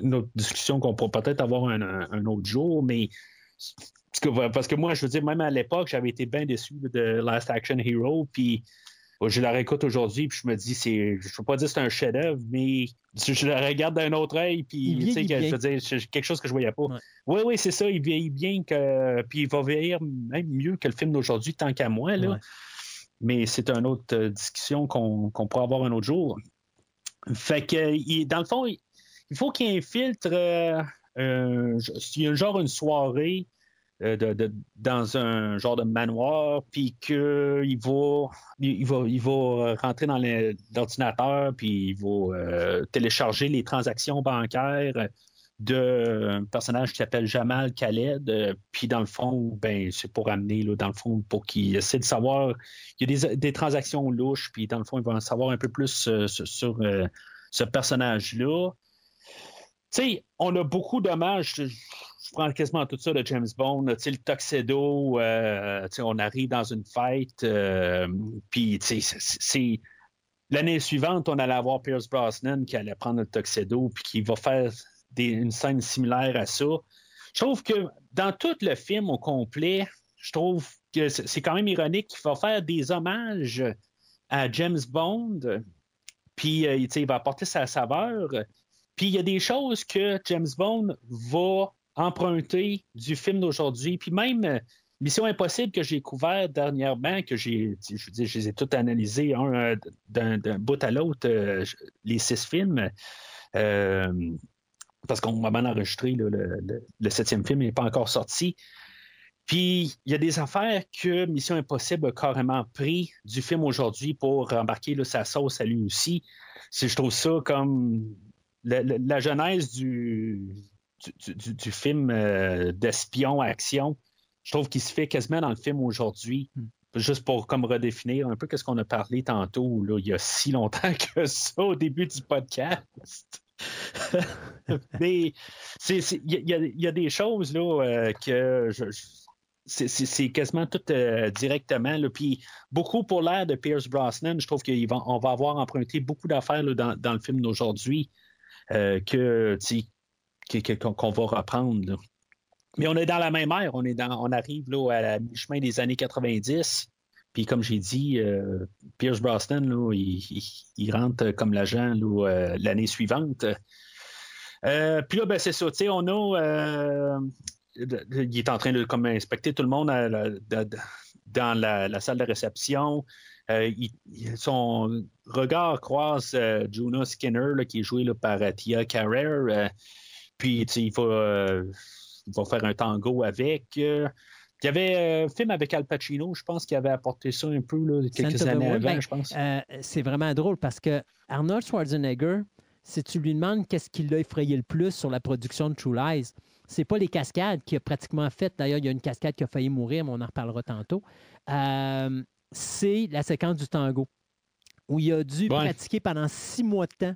une autre discussion qu'on pourra peut-être avoir un, un- autre jour, mais parce que, parce que moi, je veux dire, même à l'époque, j'avais été bien déçu de Last Action Hero, puis je la réécoute aujourd'hui, puis je me dis, c'est, je peux pas dire que c'est un chef-d'œuvre, mais je, je la regarde d'un autre œil, Il puis tu sais, je veux dire, c'est quelque chose que je voyais pas. Ouais. Oui, oui, c'est ça, il vieillit bien, que, puis il va vieillir même mieux que le film d'aujourd'hui, tant qu'à moi, là. Ouais. Mais c'est une autre euh, discussion qu'on qu'on pourra avoir un autre jour. Fait que, il- dans le fond, il, il faut qu'il infiltre. Euh, euh, il y a genre une soirée de- de- dans un genre de manoir, puis qu'il va, il va, il va rentrer dans l'ordinateur, puis il va euh, télécharger les transactions bancaires d'un personnage qui s'appelle Jamal Khaled. euh, puis dans le fond, ben, c'est pour amener, là, dans le fond, pour qu'il essaie de savoir. Il y a des, des transactions louches, puis dans le fond, il va en savoir un peu plus euh, sur, euh, ce personnage-là. Tu sais, on a beaucoup d'hommages. Je, prends quasiment tout ça de James Bond. Tu le tuxedo, euh, tu on arrive dans une fête, euh, puis tu. L'année suivante, on allait avoir Pierce Brosnan qui allait prendre le tuxedo, puis qui va faire une scène similaire à ça. Je trouve que dans tout le film au complet, je trouve que c'est quand même ironique qu'il va faire des hommages à James Bond, puis euh, il va apporter sa saveur. Puis il y a des choses que James Bond va emprunter du film d'aujourd'hui. Puis même euh, Mission Impossible que j'ai couvert dernièrement, que j'ai, je dire, je les ai toutes analysés euh, d'un, bout à l'autre, euh, les six films. Parce qu'on va mal enregistré, là, le, septième film n'est pas encore sorti. Puis, il y a des affaires que Mission Impossible a carrément pris du film aujourd'hui pour embarquer là, sa sauce à lui aussi. Je trouve ça comme la genèse du, du, du- du film euh, d'espion action. Je trouve qu'il se fait quasiment dans le film aujourd'hui. Juste pour comme redéfinir un peu qu'est-ce qu'on a parlé tantôt, là, il y a si longtemps que ça au début du podcast. Mais il y, y y a des choses là, euh, que je- je- c'est- quasiment tout euh, directement. là. Puis beaucoup pour l'air de Pierce Brosnan, je trouve qu'on va avoir emprunté beaucoup d'affaires dans, dans le film d'aujourd'hui euh, que, qu'on va reprendre. Mais on est dans la même ère, on, est dans, on arrive là, à la mi-chemin des années 90. Puis comme j'ai dit, euh, Pierce Brosnan, là, il, rentre comme l'agent euh, l'année suivante. Euh, puis là, ben, c'est ça, tu sais, on a. il est en train de comme inspecter tout le monde dans la, salle de réception. Son regard croise Juno Skinner, qui est joué par Tia Carrere. Euh, puis, il va, euh, il va faire un tango avec. euh. il y avait un film avec Al Pacino, je pense, qui avait apporté ça un peu là, quelques années avant, ben, je pense. euh, c'est vraiment drôle parce que Arnold Schwarzenegger, si tu lui demandes qu'est-ce qui l'a effrayé le plus sur la production de True Lies, c'est pas les cascades qu'il a pratiquement faites. D'ailleurs, il y a une cascade qui a failli mourir, mais on en reparlera tantôt. Euh, c'est la séquence du tango où il a dû Ouais. pratiquer pendant six mois de temps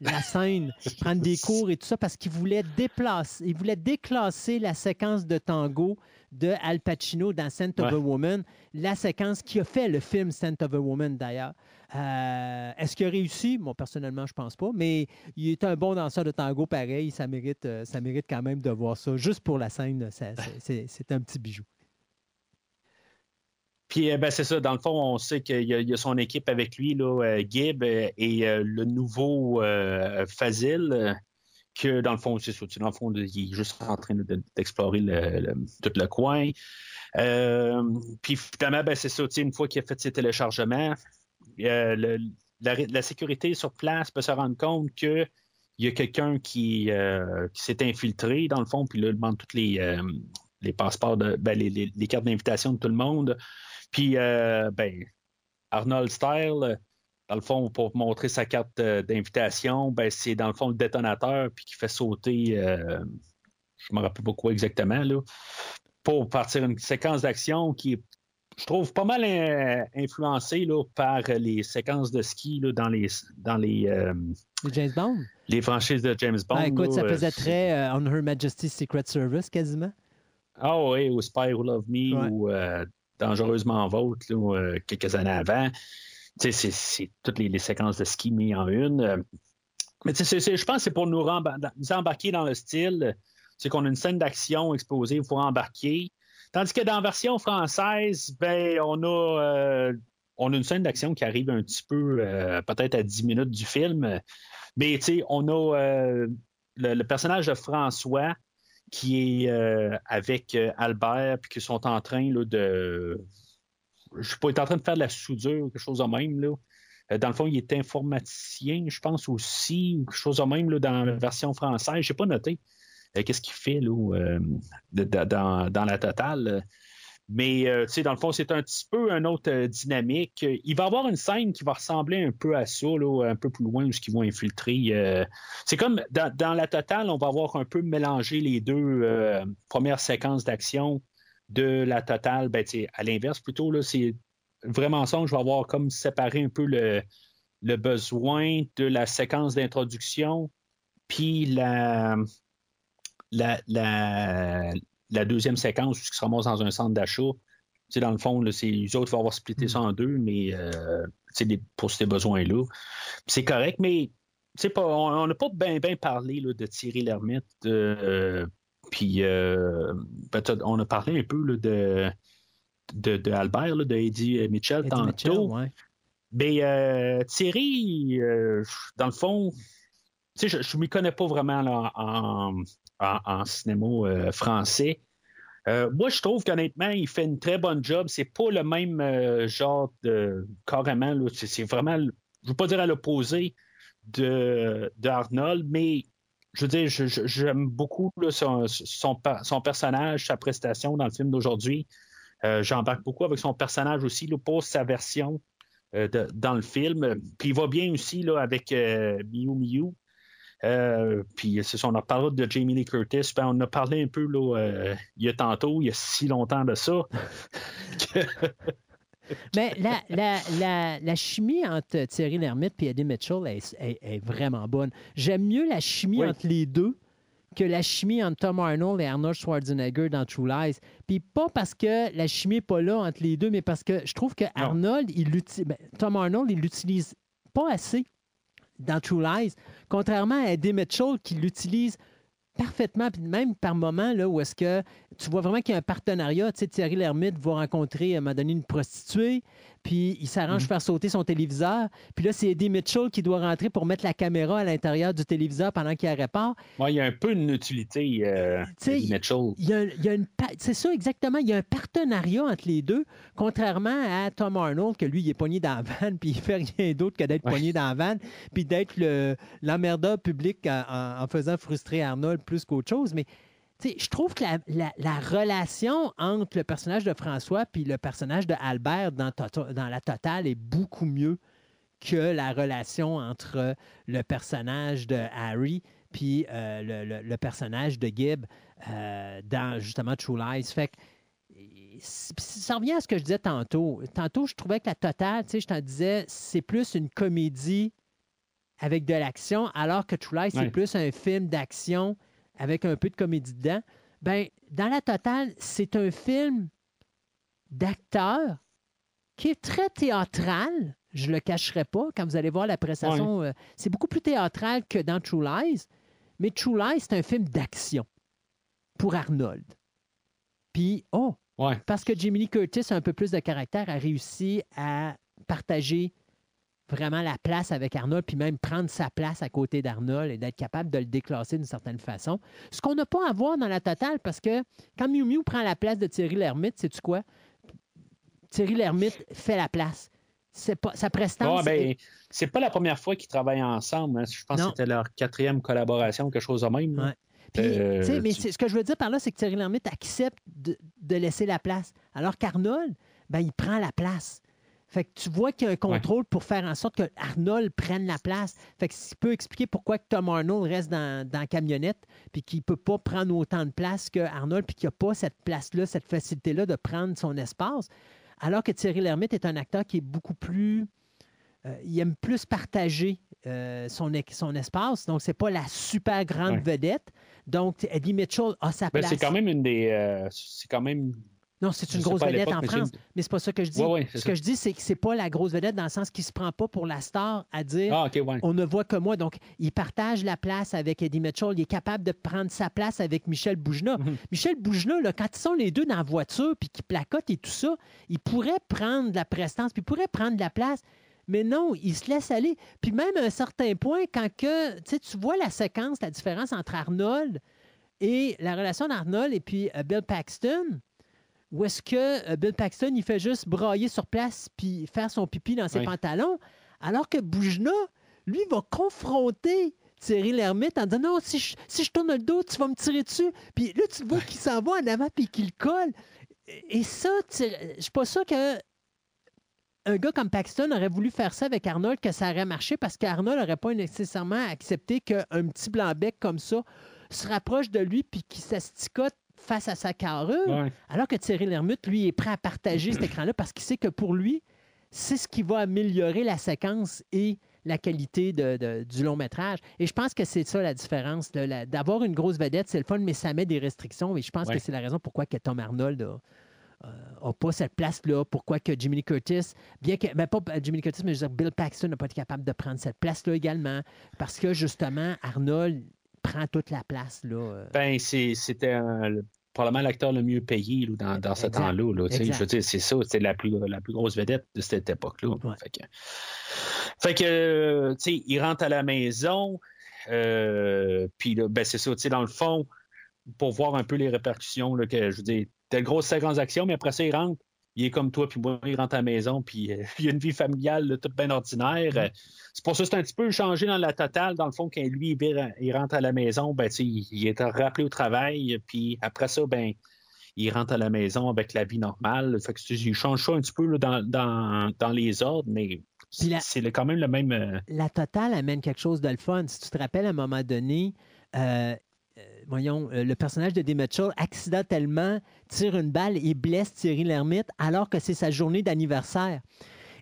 la scène, prendre des cours et tout ça parce qu'il voulait déplacer, il voulait déclasser la séquence de tango de Al Pacino dans Scent of Ouais. a Woman, la séquence qui a fait le film Scent of a Woman d'ailleurs. Euh, Est-ce qu'il a réussi? Moi, personnellement, je pense pas, mais il est un bon danseur de tango pareil. Ça mérite, euh, ça mérite quand même de voir ça. Juste pour la scène, c'est un petit bijou. Puis, euh, ben, c'est ça. Dans le fond, on sait qu'il y, a- son équipe avec lui, là, euh, Gibb, euh, et le nouveau Fazil, que dans le fond, c'est ça. Dans le fond, il est juste en train de- d'explorer le- tout le coin. Puis, finalement, ben, c'est ça. Une fois qu'il a fait ses téléchargements, la, sécurité sur place peut se rendre compte que il y a quelqu'un qui, s'est infiltré, dans le fond, puis là, il demande tous les, passeports, de, ben, les cartes d'invitation de tout le monde. Puis, euh, ben, Arnold Style, dans le fond, pour montrer sa carte euh, d'invitation, ben, c'est dans le fond le détonateur, puis qui fait sauter, euh, je me rappelle pas quoi exactement, là, pour partir une séquence d'action qui est, je trouve, pas mal euh, influencée là, par les séquences de ski là, dans les, dans les, euh, James Bond? les franchises de James Bond. Ben, écoute, là, ça euh, faisait très On Her Majesty's Secret Service quasiment. Ah oui, ou Spy Who Love Me Ouais. ou Dangereusement Vôtre, euh, quelques années avant. C'est- toutes les, séquences de ski mises en une. Euh, Mais je pense que c'est pour nous, embarquer dans le style. C'est qu'on a une scène d'action exposée pour embarquer. Tandis que dans la version française, ben, on a, euh, on a une scène d'action qui arrive un petit peu, peut-être à 10 minutes du film. Mais on a le personnage de François qui est euh, avec euh, Albert, puis qui sont en train là, de. Je sais pas, en train de faire de la soudure ou quelque chose de même. Là. Euh, Dans le fond, il est informaticien, je pense aussi, ou quelque chose de même là, dans la version française. Je n'ai pas noté. qu'est-ce qu'il fait là, dans, dans la totale. Mais euh, dans le fond, c'est un petit peu une autre euh, dynamique. Il va y avoir une scène qui va ressembler un peu à ça, là, un peu plus loin, où ils vont infiltrer. euh, c'est comme dans, la totale, on va avoir un peu mélangé les deux euh, premières séquences d'action de la totale. Ben, à l'inverse, plutôt, c'est vraiment ça. Je vais avoir comme séparé un peu le, besoin de la séquence d'introduction, puis la, la, la deuxième séquence où ils se ramassent dans un centre d'achat. Dans le fond, là, les autres vont avoir splitté ça en deux, mais euh, des- pour ces besoins-là. C'est correct, mais pas, on n'a pas bien ben parlé là, de Thierry Lhermitte. euh, puis euh, peut-être on a parlé un peu là, de, de, de Albert, de Eddie Mitchell Eddie tantôt. Mitchell, ouais. Mais euh, Thierry, euh, dans le fond, je ne m'y connais pas vraiment là, en, en- cinéma euh, français. Euh, moi, je trouve qu'honnêtement, il fait une très bonne job. C'est pas le même euh, genre de carrément. c'est, vraiment, je ne veux pas dire à l'opposé de, de Arnold, mais je veux dire, j'aime beaucoup son, son, per- son personnage, sa prestation dans le film d'aujourd'hui. J'embarque beaucoup avec son personnage aussi là, pour sa version dans le film. Puis il va bien aussi là, avec Miu Miu. Euh, puis c'est ça, on a parlé de Jamie Lee Curtis. Ben, on a parlé un peu là, euh, il y a tantôt, il y a si longtemps de ça. que- Mais la, la, la, la chimie entre Thierry Lhermitte et Eddie Mitchell est, est- est vraiment bonne. J'aime mieux la chimie Oui. entre les deux que la chimie entre Tom Arnold et Arnold Schwarzenegger dans True Lies. Puis pas parce que la chimie n'est pas là entre les deux, mais parce que je trouve que Arnold, il ben, Tom Arnold, il l'utilise pas assez dans True Lies, contrairement à Eddie Mitchell qui l'utilise parfaitement, puis même par moment, là, où est-ce que tu vois vraiment qu'il y a un partenariat. Tu sais, Thierry Lhermitte va rencontrer à un moment donné une prostituée, puis il s'arrange Mhm. pour faire sauter son téléviseur. Puis là, c'est Eddie Mitchell qui doit rentrer pour mettre la caméra à l'intérieur du téléviseur pendant qu'il la répare. Ouais, il y a un peu une utilité, euh, Eddie Mitchell. Il y a, il y a une pa- c'est ça exactement, il y a un partenariat entre les deux, contrairement à Tom Arnold, que lui, il est pogné dans la vanne, puis il fait rien d'autre que d'être Ouais. pogné dans la vanne, puis d'être le- l'emmerdeur public en, faisant frustrer Arnold plus qu'autre chose. Mais je trouve que la, la- la relation entre le personnage de François puis le personnage de Albert dans, Toto- dans la totale est beaucoup mieux que la relation entre le personnage de Harry puis euh, le, le- le personnage de Gibb euh, dans justement True Lies. Fait que c- ça revient à ce que je disais tantôt. Tantôt, je trouvais que la totale, tu sais, je t'en disais, c'est plus une comédie avec de l'action, alors que True Lies, c'est plus un film d'action avec un peu de comédie dedans. Ben, dans la totale, c'est un film d'acteur qui est très théâtral. Je le cacherai pas. Quand vous allez voir la prestation, euh, c'est beaucoup plus théâtral que dans True Lies. Mais True Lies, c'est un film d'action pour Arnold. Puis, oh, Ouais. parce que Jamie Lee Curtis a un peu plus de caractère, a réussi à partager vraiment la place avec Arnold, puis même prendre sa place à côté d'Arnold et d'être capable de le déclasser d'une certaine façon. Ce qu'on n'a pas à voir dans la totale, parce que quand Miu Miu prend la place de Thierry Lhermitte, sais-tu quoi? Thierry Lhermitte fait la place. C'est pas, sa prestance. Ah, ben, est- c'est pas la première fois qu'ils travaillent ensemble. hein. Je pense Non. que c'était leur quatrième collaboration, quelque chose de même. Ouais. Puis, Euh, mais tu- ce que je veux dire par là, c'est que Thierry Lhermitte accepte de, de laisser la place. Alors qu'Arnold, ben, il prend la place. Fait que tu vois qu'il y a un contrôle pour faire en sorte que Arnold prenne la place. Fait que ça peut expliquer pourquoi Tom Arnold reste dans, dans la camionnette puis qu'il ne peut pas prendre autant de place que Arnold puis qu'il n'y a pas cette place-là, cette facilité-là de prendre son espace. Alors que Thierry Lhermitte est un acteur qui est beaucoup plus... euh, il aime plus partager euh, son, son espace. Donc, c'est pas la super grande Ouais. vedette. Donc, Eddie Mitchell a sa Ben, place. c'est quand même une des. euh, c'est quand même. Non, c'est une grosse vedette en France. Mais c'est pas ça que je dis. Ouais, ouais, c'est Ce ça. que je dis, c'est que c'est pas la grosse vedette dans le sens qu'il se prend pas pour la star à dire Ah, ouais. on ne voit que moi. Donc, il partage la place avec Eddie Mitchell. Il est capable de prendre sa place avec Michel Boujna. Mhm. Michel Boujna, là, quand ils sont les deux dans la voiture puis qu'ils placotent et tout ça, il pourrait prendre de la prestance puis il pourrait prendre de la place. Mais non, il se laisse aller. Puis même à un certain point, quand que, tu vois la séquence, la différence entre Arnold et la relation d'Arnold et puis euh, Bill Paxton, où est-ce que euh, Bill Paxton, il fait juste brailler sur place puis faire son pipi dans ses Oui. pantalons, alors que Boujna, lui, va confronter Thierry Lhermitte en disant non, si je, si je tourne le dos, tu vas me tirer dessus. Puis là, tu vois qu'il s'en va en avant puis qu'il colle. Et ça, je suis pas sûr que un gars comme Paxton aurait voulu faire ça avec Arnold, que ça aurait marché parce qu'Arnold n'aurait pas nécessairement accepté qu'un petit blanc-bec comme ça se rapproche de lui puis qu'il s'asticote face à sa carrure. Ouais. Alors que Thierry Lhermitte, lui, est prêt à partager cet écran-là parce qu'il sait que pour lui, c'est ce qui va améliorer la séquence et la qualité de- de- du long métrage. Et je pense que c'est ça la différence. D'avoir une grosse vedette, c'est le fun, mais ça met des restrictions. Et je pense Ouais. que c'est la raison pourquoi que Tom Arnold a, n'a pas cette place-là. Pourquoi que Jimmy Lee Curtis, bien que, ben pas Jimmy Lee Curtis, mais je veux dire, Bill Paxton n'a pas été capable de prendre cette place-là également. Parce que justement, Arnold prend toute la place. Là. euh. Ben, c'était probablement l'acteur le mieux payé là, dans, dans ce temps-là. là. Je veux dire, c'est ça, c'est la plus, la plus grosse vedette de cette époque-là. Ouais. Fait que, fait que, euh, tu sais, il rentre à la maison, euh, puis là, ben, c'est ça, tu sais, dans le fond, pour voir un peu les répercussions, là, que je veux dire, une grosse séquence d'action, mais après ça, il rentre. Il est comme toi, puis moi, il rentre à la maison, puis euh, il a une vie familiale là, toute bien ordinaire. C'est pour ça que c'est un petit peu changé dans la totale. Dans le fond, quand lui, il, vire- il rentre à la maison, ben, il, il est rappelé au travail, puis après ça, ben, il rentre à la maison avec la vie normale. Fait que il change ça un petit peu là, dans, dans, dans les ordres, mais c'est quand même le même. euh, la totale amène quelque chose de le fun. Si tu te rappelles, à un moment donné, euh, voyons, euh, le personnage de D. Mitchell accidentellement tire une balle et blesse Thierry Lhermitte alors que c'est sa journée d'anniversaire.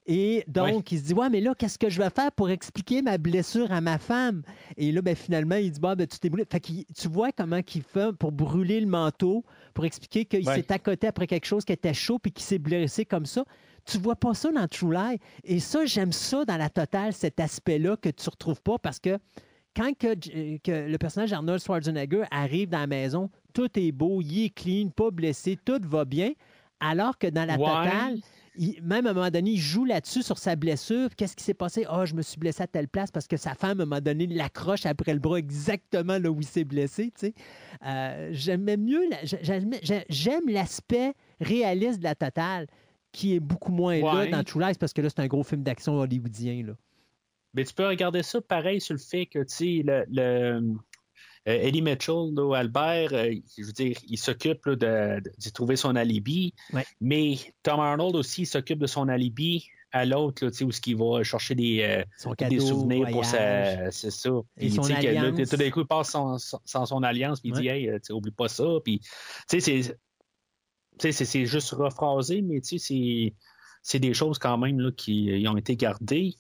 Et donc, il se dit, ouais, mais là, qu'est-ce que je vais faire pour expliquer ma blessure à ma femme? Et là, ben, finalement, il dit, bah, ben, tu t'es brûlé. Fait tu vois comment il fait pour brûler le manteau, pour expliquer qu'il Ouais. s'est accoté après quelque chose qui était chaud puis qu'il s'est blessé comme ça. Tu vois pas ça dans True Lie. Et ça, j'aime ça dans la totale, cet aspect-là que tu retrouves pas parce que quand que, que le personnage d'Arnold Schwarzenegger arrive dans la maison, tout est beau, il est clean, pas blessé, tout va bien. Alors que dans la Ouais. totale, il- même à un moment donné, il joue là-dessus sur sa blessure. Qu'est-ce qui s'est passé? Ah, je me suis blessé à telle place parce que sa femme, à un moment donné, l'accroche après le bras exactement là où il s'est blessé. tu sais. Euh, J'aimais mieux, la- j'aime l'aspect réaliste de la totale qui est beaucoup moins Ouais. là dans True Lies parce que là, c'est un gros film d'action hollywoodien. Là. Mais tu peux regarder ça pareil sur le fait que, tu sais, le, le- euh, Eddie Mitchell, là, Albert, euh, je veux dire, il s'occupe de, de- trouver son alibi. Ouais. Mais Tom Arnold aussi, il s'occupe de son alibi à l'autre, là, tu sais, où ce qu'il va chercher des, euh, Son des souvenirs pour sa. C'est ça. Et Puis, son sais, que tout d'un coup, il passe sans, sans- son alliance, puis il dit, hey, euh, oublie pas ça. Puis, tu sais, c'est. tu sais, c'est, c'est juste rephrasé, mais tu sais, c'est, c'est des choses quand même là, qui ont été gardées.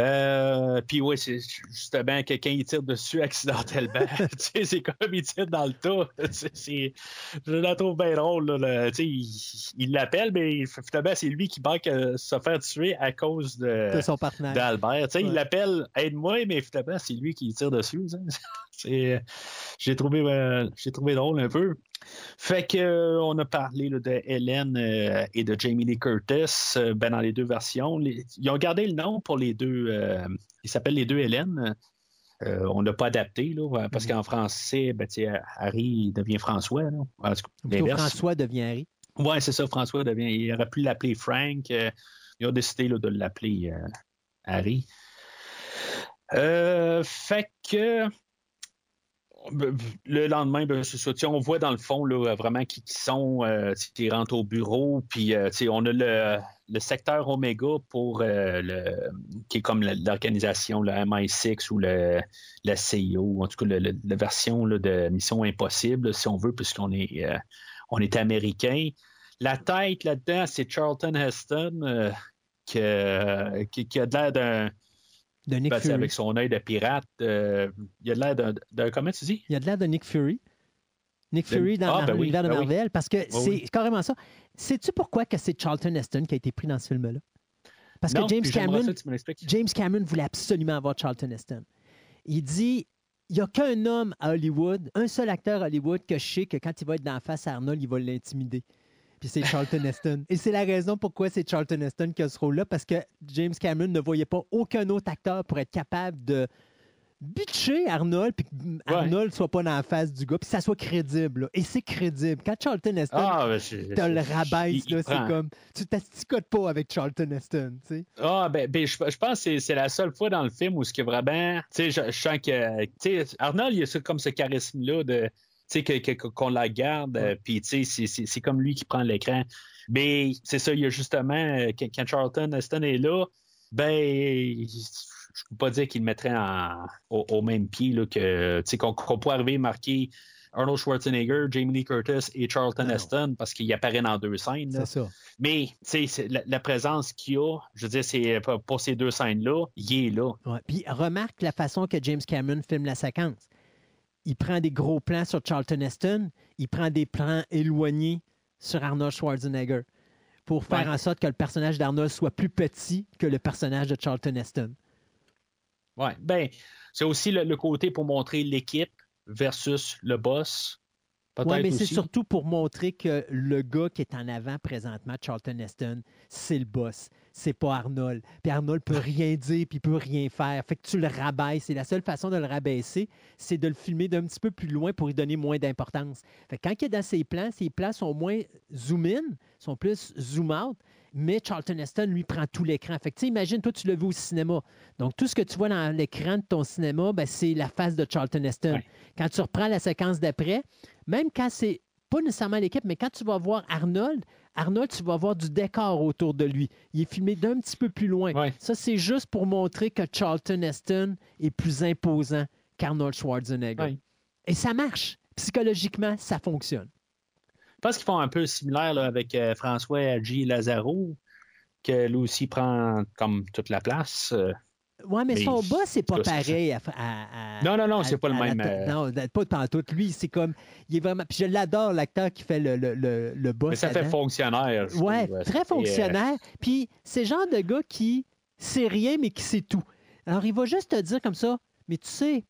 Euh, puis oui, c'est justement quelqu'un il tire dessus accidentellement. tu sais, c'est comme il tire dans le tas. Je la trouve bien drôle. là, le- tu sais, il l'appelle, mais finalement, c'est lui qui manque à se faire tuer à cause de, de son partenaire. d'Albert. Tu sais, Ouais. Il l'appelle Aide-moi, mais finalement, c'est lui qui tire dessus. J'ai trouvé, euh, j'ai trouvé drôle un peu. Fait que euh, on a parlé là, de Hélène euh, et de Jamie Lee Curtis euh, ben, dans les deux versions. Les- ils ont gardé le nom pour les deux. euh, ils s'appellent les deux Hélène. Euh, on l'a pas adapté là, parce Mhm. qu'en français, ben, Harry devient François. Là. En tout cas, Plutôt l'inverse. François devient Harry. Oui, c'est ça, François devient. Il aurait pu l'appeler Frank. euh, il a décidé là, de l'appeler Harry. Fait que le lendemain, ben, on voit dans le fond là, vraiment qui, qui sont, euh, rentrent au bureau, puis euh, on a le, le secteur Oméga pour euh, le qui est comme l'organisation, le MI6 ou le, la CIO, en tout cas la version de Mission Impossible, si on veut, puisqu'on est euh, est américain. La tête là-dedans, c'est Charlton Heston, euh, que- qui, qui a l'air d'un. De Nick ben, Fury. avec son œil de pirate. euh, il a de l'air d'un, Comment tu dis? Il y a de l'air de Nick Fury. Nick Fury dans Ah, ben oui, l'univers de ben oui. Marvel, parce que c'est oui. carrément ça. Sais-tu pourquoi que c'est Charlton Heston qui a été pris dans ce film-là? Parce Non, que James Cameron, ça. James Cameron voulait absolument avoir Charlton Heston. Il dit il n'y a qu'un homme à Hollywood, un seul acteur à Hollywood que je sais que quand il va être dans la face à Arnold, il va l'intimider. Puis c'est Charlton Heston. Et c'est la raison pourquoi c'est Charlton Heston qui a ce rôle-là, parce que James Cameron ne voyait pas aucun autre acteur pour être capable de, bitcher Arnold, puis que Arnold soit pas dans la face du gars, puis que ça soit crédible. là. Et c'est crédible. Quand Charlton Heston Ah, ben, je- te le rabaisse, c'est comme. Tu t'asticotes pas avec Charlton Heston, tu sais. Ah, ben, ben, je, je pense que c'est- c'est la seule fois dans le film où ce que vraiment. Tu sais, je, je sens que. Tu sais, Arnold, il a comme ce charisme-là de. Tu sais, que- qu'on la garde, euh, puis tu sais, c'est- comme lui qui prend l'écran. Mais c'est ça, il y a justement. euh, Quand, quand Charlton Heston est là, ben. Je peux pas dire qu'il le mettrait en- au, au même pied là, que. Tu sais, qu'on pourrait arriver marquer. Arnold Schwarzenegger, Jamie Lee Curtis et Charlton Non. Heston parce qu'il apparaît dans deux scènes. C'est ça. Mais, la, la présence qu'il y a, je veux dire, c'est pour, pour ces deux scènes-là, il est là. Ouais. Puis remarque la façon que James Cameron filme la séquence. Il prend des gros plans sur Charlton Heston, il prend des plans éloignés sur Arnold Schwarzenegger pour faire Ouais. en sorte que le personnage d'Arnold soit plus petit que le personnage de Charlton Heston. Ouais. Ben, c'est aussi le, le côté pour montrer l'équipe versus le boss. Oui, mais c'est surtout pour montrer que le gars qui est en avant présentement, Charlton Heston, c'est le boss. C'est pas Arnold. Puis Arnold peut rien dire, puis il peut rien faire. Fait que tu le rabaisses. Et la seule façon de le rabaisser, c'est de le filmer d'un petit peu plus loin pour lui donner moins d'importance. Fait que quand il est dans ses plans, ses plans sont moins zoom in, sont plus zoom out. Mais Charlton Heston, lui, prend tout l'écran. Fait que, imagine, toi, tu l'as vu au cinéma. Donc, tout ce que tu vois dans l'écran de ton cinéma, ben, c'est la face de Charlton Heston. Ouais. Quand tu reprends la séquence d'après, même quand c'est pas nécessairement l'équipe, mais quand tu vas voir Arnold, Arnold, tu vas voir du décor autour de lui. Il est filmé d'un petit peu plus loin. Ouais. Ça, c'est juste pour montrer que Charlton Heston est plus imposant qu'Arnold Schwarzenegger. Ouais. Et ça marche. Psychologiquement, ça fonctionne. Je pense qu'ils font un peu similaire là, avec euh, François G. Lazaro, que lui aussi prend comme toute la place. euh. Ouais, mais Mais son boss, c'est pas pareil. À, à- à- Non, non, non, c'est pas le la même, euh. Non, pas tantôt. Lui, c'est comme. Il est vraiment. Puis je l'adore, l'acteur qui fait le, le, le. Mais ça fait fonctionnaire. trouve. très euh, fonctionnaire. Puis c'est le genre de gars qui sait rien, mais qui sait tout. Alors, il va juste te dire comme ça, mais tu sais,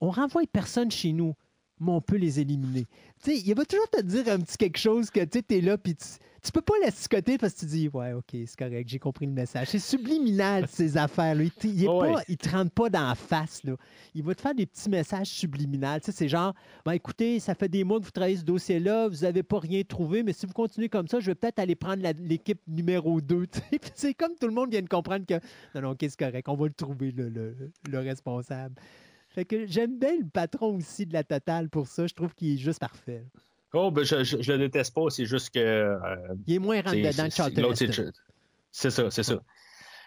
on renvoie personne chez nous, mais on peut les éliminer. Tu sais, il va toujours te dire un petit quelque chose que tu es là, puis tu, tu peux pas l'asticoter parce que tu dis, ouais, OK, c'est correct, j'ai compris le message. C'est subliminal, ces affaires. Là. Il, il est Ouais. pas, il te rentre pas dans la face. Là. Il va te faire des petits messages sais, c'est genre, ben, écoutez, ça fait des mois que vous travaillez ce dossier-là, vous n'avez pas rien trouvé, mais si vous continuez comme ça, je vais peut-être aller prendre la- l'équipe numéro 2. C'est comme tout le monde vient de comprendre que non, non, OK, c'est correct, on va le trouver, le, le- le responsable. Fait que j'aime bien le patron aussi de la totale pour ça. Je trouve qu'il est juste parfait. Oh, ben, je, je, je le déteste pas, c'est juste que. euh, Il est moins rentre dedans que c'est- ça, c'est ça.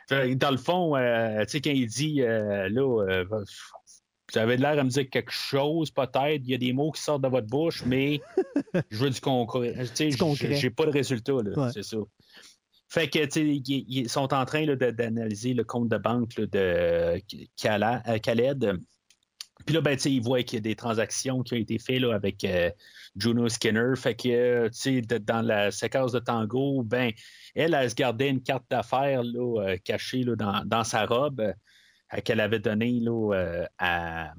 Dans le fond, euh, tu sais, quand il dit, euh, là, vous avez l'air à me dire quelque chose, peut-être, il y a des mots qui sortent de votre bouche, mais je veux du concret. Tu sais, j'ai pas de résultat, là, Ouais. c'est ça. Fait que, ils, ils sont en train d'analyser le compte de banque là, de Khaled. Puis là, ben, tu sais, ils voient qu'il y a des transactions qui ont été faites là, avec euh, Juno Skinner. Fait que, euh, tu sais, dans la séquence de tango, ben, elle, elle se gardait une carte d'affaires là, euh, cachée là, dans, sa robe qu'elle avait donnée là, à,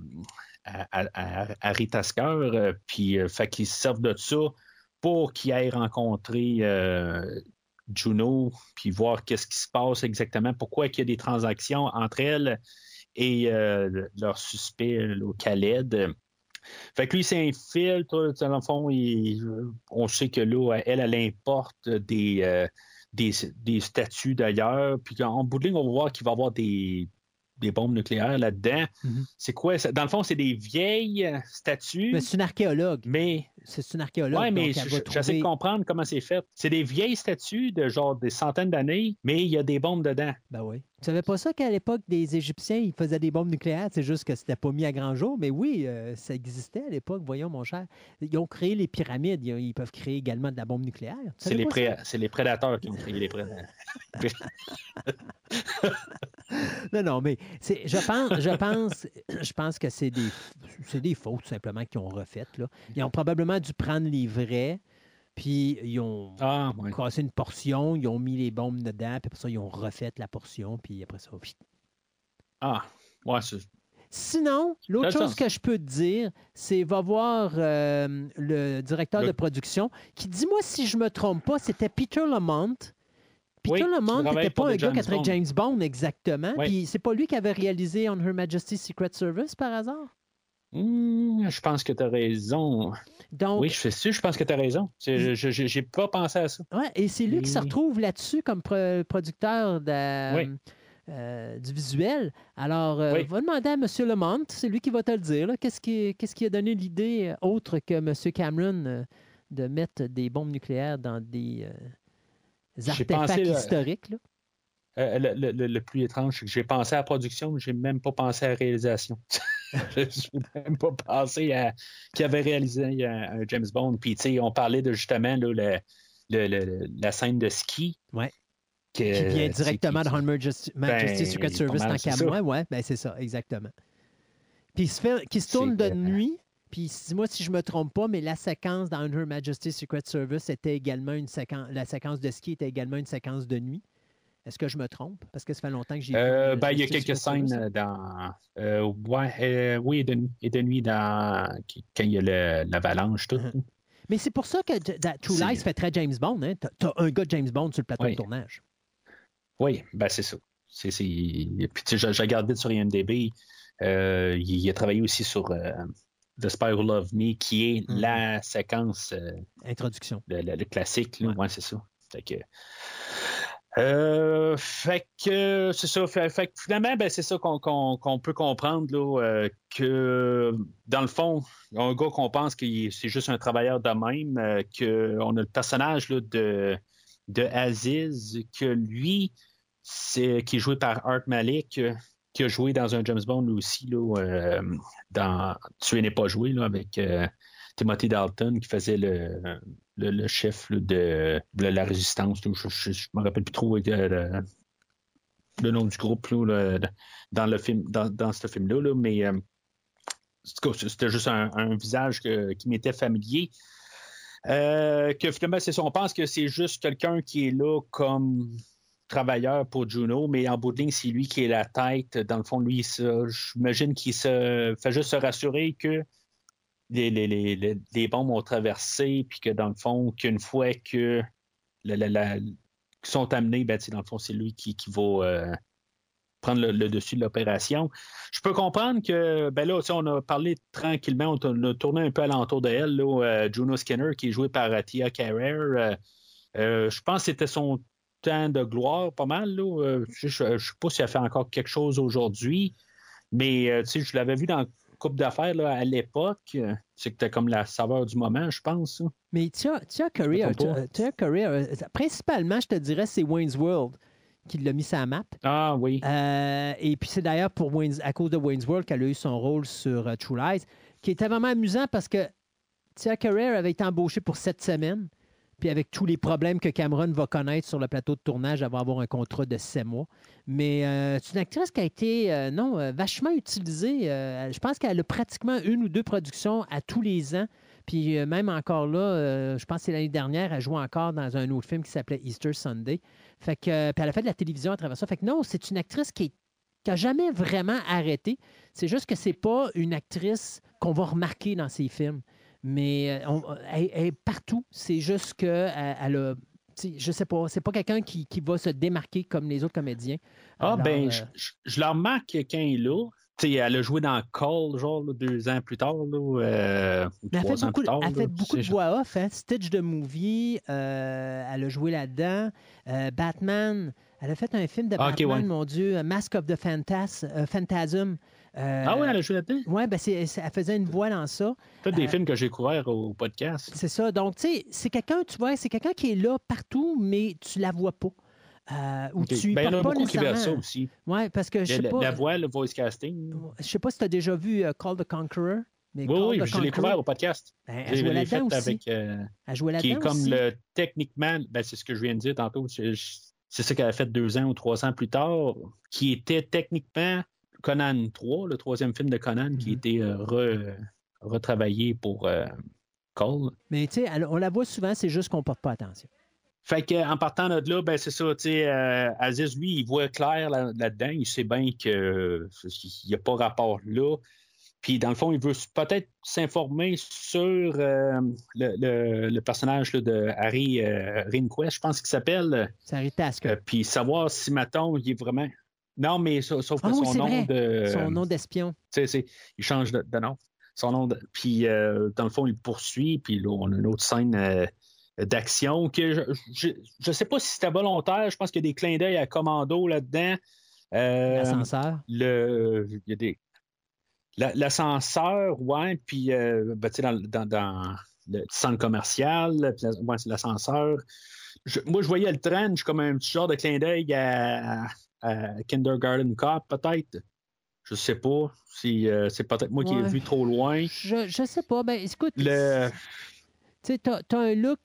à, Rita Scar. Puis, fait qu'ils se servent de ça pour qu'ils aillent rencontrer Juno, puis voir qu'est-ce qui se passe exactement, pourquoi il y a des transactions entre elles et euh, leur suspect, là, Khaled. Fait que lui, c'est un filtre. Dans le fond, il- on sait que là, elle, elle importe des, euh, des, des statues d'ailleurs. Puis en bout de ligne, on va voir qu'il va y avoir des, des bombes nucléaires là-dedans. Mhm. C'est quoi? ça? Dans le fond, c'est des vieilles statues, Mais c'est une archéologue. mais C'est une archéologue. oui, mais je- j'essaie de comprendre comment c'est fait. C'est des vieilles statues de genre des centaines d'années, mais il y a des bombes dedans. Ben oui. Tu savais pas ça qu'à l'époque des Égyptiens, ils faisaient des bombes nucléaires? C'est juste que c'était pas mis à grand jour. Mais oui, euh, ça existait à l'époque, voyons, mon cher. Ils ont créé les pyramides. Ils, ils peuvent créer également de la bombe nucléaire. C'est les, pré- prédateurs qui ont créé les prédateurs. Non, non, mais je pense, je pense, je pense que c'est des, des fautes simplement qu'ils ont refaites. Là. Ils ont probablement dû prendre les vrais, puis ils ont Ah, ouais. cassé une portion, ils ont mis les bombes dedans, puis après ça, ils ont refait la portion, puis après ça, pfft. Ah, ouais, c'est- Sinon, l'autre chose sens. que je peux te dire, c'est va voir euh, le directeur Le- de production qui, dis-moi si je me trompe pas, c'était Peter Lamont Puis Oui, monde travaille n'était pas un gars qui a Bond. James Bond exactement. Oui. Puis c'est pas lui qui avait réalisé On Her Majesty's Secret Service par hasard? Hmm, je pense que tu as raison. Donc, Oui, je suis sûr, je pense que tu as raison. Je- je- J'ai pas pensé à ça. ouais, et c'est lui qui se retrouve là-dessus comme pro- producteur de- Oui. euh, du visuel. Alors, euh, Oui. va demander à M. Lemont, c'est lui qui va te le dire. Qu'est-ce qui, a donné l'idée euh, autre que M. Cameron euh, de mettre des bombes nucléaires dans des artefacts pensé, historiques? là? Le, le- plus étrange, c'est que j'ai pensé à la production, mais j'ai même pas pensé à la réalisation. Je n'ai même pas pensé à qui avait réalisé un, un James Bond. Puis, tu sais, on parlait de justement là, le- le- le- la scène de ski. Ouais. que- qui vient directement de Her Majesty, Ben, Secret Service tant qu'à moi. Ouais, ben c'est ça, exactement. Puis il se, fait, qui se tourne de que- nuit. Puis dis-moi si je me trompe pas, mais la séquence dans Her Majesty's Secret Service était également une séquence. La séquence de ski était également une séquence de nuit. Est-ce que je me trompe? Parce que ça fait longtemps que j'ai vu, Euh, euh, ben, il y a quelques scènes dans. euh, ouais, euh, oui, et de nuit, et de nuit dans, quand il y a l'avalanche, tout. Uh-huh. Mais c'est pour ça que True Lies fait très James Bond. Hein? T'as- T'as un gars de James Bond sur le plateau Oui. de tournage. Oui, ben c'est ça. C'est, c'est... Puis, tu sais, regarde vite sur IMDb. euh, il, a travaillé aussi sur euh, The Spy Who Loved Me, qui est Mhm. la séquence, euh, Introduction. le, le- le classique. Là. Ouais. Ouais, c'est ça. Fait que, euh, fait que c'est ça. Fait, que finalement, ben, c'est ça qu'on, peut comprendre là, euh, que dans le fond, un gars qu'on pense que c'est juste un travailleur de même, euh, qu'on a le personnage là, de, de Aziz, que lui, c'est qui est joué par Art Malik, qui a joué dans un James Bond aussi, là, euh, dans Tuer n'est pas joué, là, avec euh, Timothy Dalton, qui faisait le, le, chef de, la résistance. je ne me rappelle plus trop euh, le, nom du groupe dans le film, dans, ce film-là, là, mais euh, c'était juste un, visage qui m'était familier. Euh, que finalement, c'est ça. On pense que c'est juste quelqu'un qui est là comme travailleur pour Juno, mais en bout de ligne, c'est lui qui est la tête. Dans le fond, lui, j'imagine qu'il se fait juste se rassurer que les, bombes ont traversé, puis que dans le fond, qu'une fois que sont amenés, ben, dans le fond, c'est lui qui, va euh, prendre le, dessus de l'opération. Je peux comprendre que, ben là, on a parlé tranquillement, on a, tourné un peu alentour de elle, euh, Juno Skinner, qui est jouée par euh, Tia Carrere. Je pense que c'était son temps de gloire, pas mal. Là. Je ne sais pas si elle fait encore quelque chose aujourd'hui, mais je l'avais vu dans Coupe d'affaires à l'époque. Euh, C'est que c'était comme la saveur du moment, je pense. Mais Curry, euh, principalement, je te dirais, c'est Wayne's World qui l'a mis sur la map. Ah oui. Euh, et puis c'est d'ailleurs pour Wayne's- à cause de Wayne's World qu'elle a eu son rôle sur euh, True Lies, qui était vraiment amusant parce que Tia Carrere avait été embauchée pour sept semaines. Puis avec tous les problèmes que Cameron va connaître sur le plateau de tournage, elle va avoir un contrat de sept mois. Mais euh, c'est une actrice qui a été, euh, non, euh, vachement utilisée. Je pense qu'elle a pratiquement une ou deux productions à tous les ans. Puis même encore là, je pense que c'est l'année dernière, elle joue encore dans un autre film qui s'appelait Easter Sunday. Fait que, puis elle a fait de la télévision à travers ça. Fait que non, c'est une actrice qui n'a jamais vraiment arrêté. C'est juste que c'est pas une actrice qu'on va remarquer dans ses films. Mais euh, on- elle, elle est partout. C'est juste que euh, elle a. Je sais pas, c'est pas quelqu'un qui, qui va se démarquer comme les autres comédiens. Ah, ben, euh, je, je- je la remarque quand elle est là. Tu sais, elle a joué dans Call, genre, là, deux ans plus tard, là, euh, elle trois fait ans beaucoup, plus tard. elle là, fait beaucoup de voix off. Hein? Stitch de movie, euh, elle a joué là-dedans. Euh, Batman, elle a fait un film de Ah, Batman, ouais. mon Dieu, Mask of the Phantas, euh, Phantasm. Euh, Ah oui, elle a joué là-dedans? ouais, ben c'est, elle faisait une voix dans ça. Peut-être des euh, films que j'ai couverts au podcast. C'est ça. Donc, tu sais, c'est quelqu'un, tu vois, c'est quelqu'un qui est là partout, mais tu la vois pas. Euh, ou Ok. tu y Ben, il y en a beaucoup qui ça aussi. Ouais, parce que je sais la, pas. la voix, le voice casting. Je sais pas si tu as déjà vu euh, Call the Conqueror. Mais Oui, oui, je l'ai couvert au podcast. ben, elle jouait là-dedans aussi. avec. euh, Elle jouait qui est là-dedans comme aussi. le techniquement, ben, c'est ce que je viens de dire tantôt. C'est c'est ça qu'elle a fait deux ans ou trois ans plus tard, qui était techniquement Conan 3, le troisième film de Conan, qui Mhm. était euh, re- retravaillé pour euh, Cole. Mais tu sais, on la voit souvent, c'est juste qu'on porte pas attention. Fait que, en partant de là, ben, c'est ça, tu sais, euh, Aziz, lui, il voit clair là- là-dedans, il sait bien qu'il n'y a pas rapport là. Puis, dans le fond, il veut peut-être s'informer sur euh, le, le- le personnage là, de Harry Rinquest, je pense qu'il s'appelle. C'est Harry Tasker. Puis, savoir si, mettons, il est vraiment. Non, mais sa- sauf que Ah oui, son nom vrai. de. Son nom d'espion. C'est- il change de, de nom. Son nom de- Puis, euh, dans le fond, il poursuit. Puis là, on a une autre scène euh, d'action que je ne sais pas si c'était volontaire. Je pense qu'il y a des clins d'œil à Commando là-dedans. Euh, L'ascenseur. le, il y a des. la- L'ascenseur, ouais, puis euh, ben, tu sais, dans, dans- dans le centre commercial, puis la- ouais, c'est l'ascenseur. Je- moi, je voyais le trench comme un petit genre de clin d'œil à, à Kindergarten Cop, peut-être. Je sais pas. Si, euh, c'est peut-être moi qui ai Ouais. vu trop loin. Je, je sais pas. Ben, écoute, Le... tu t'as un look,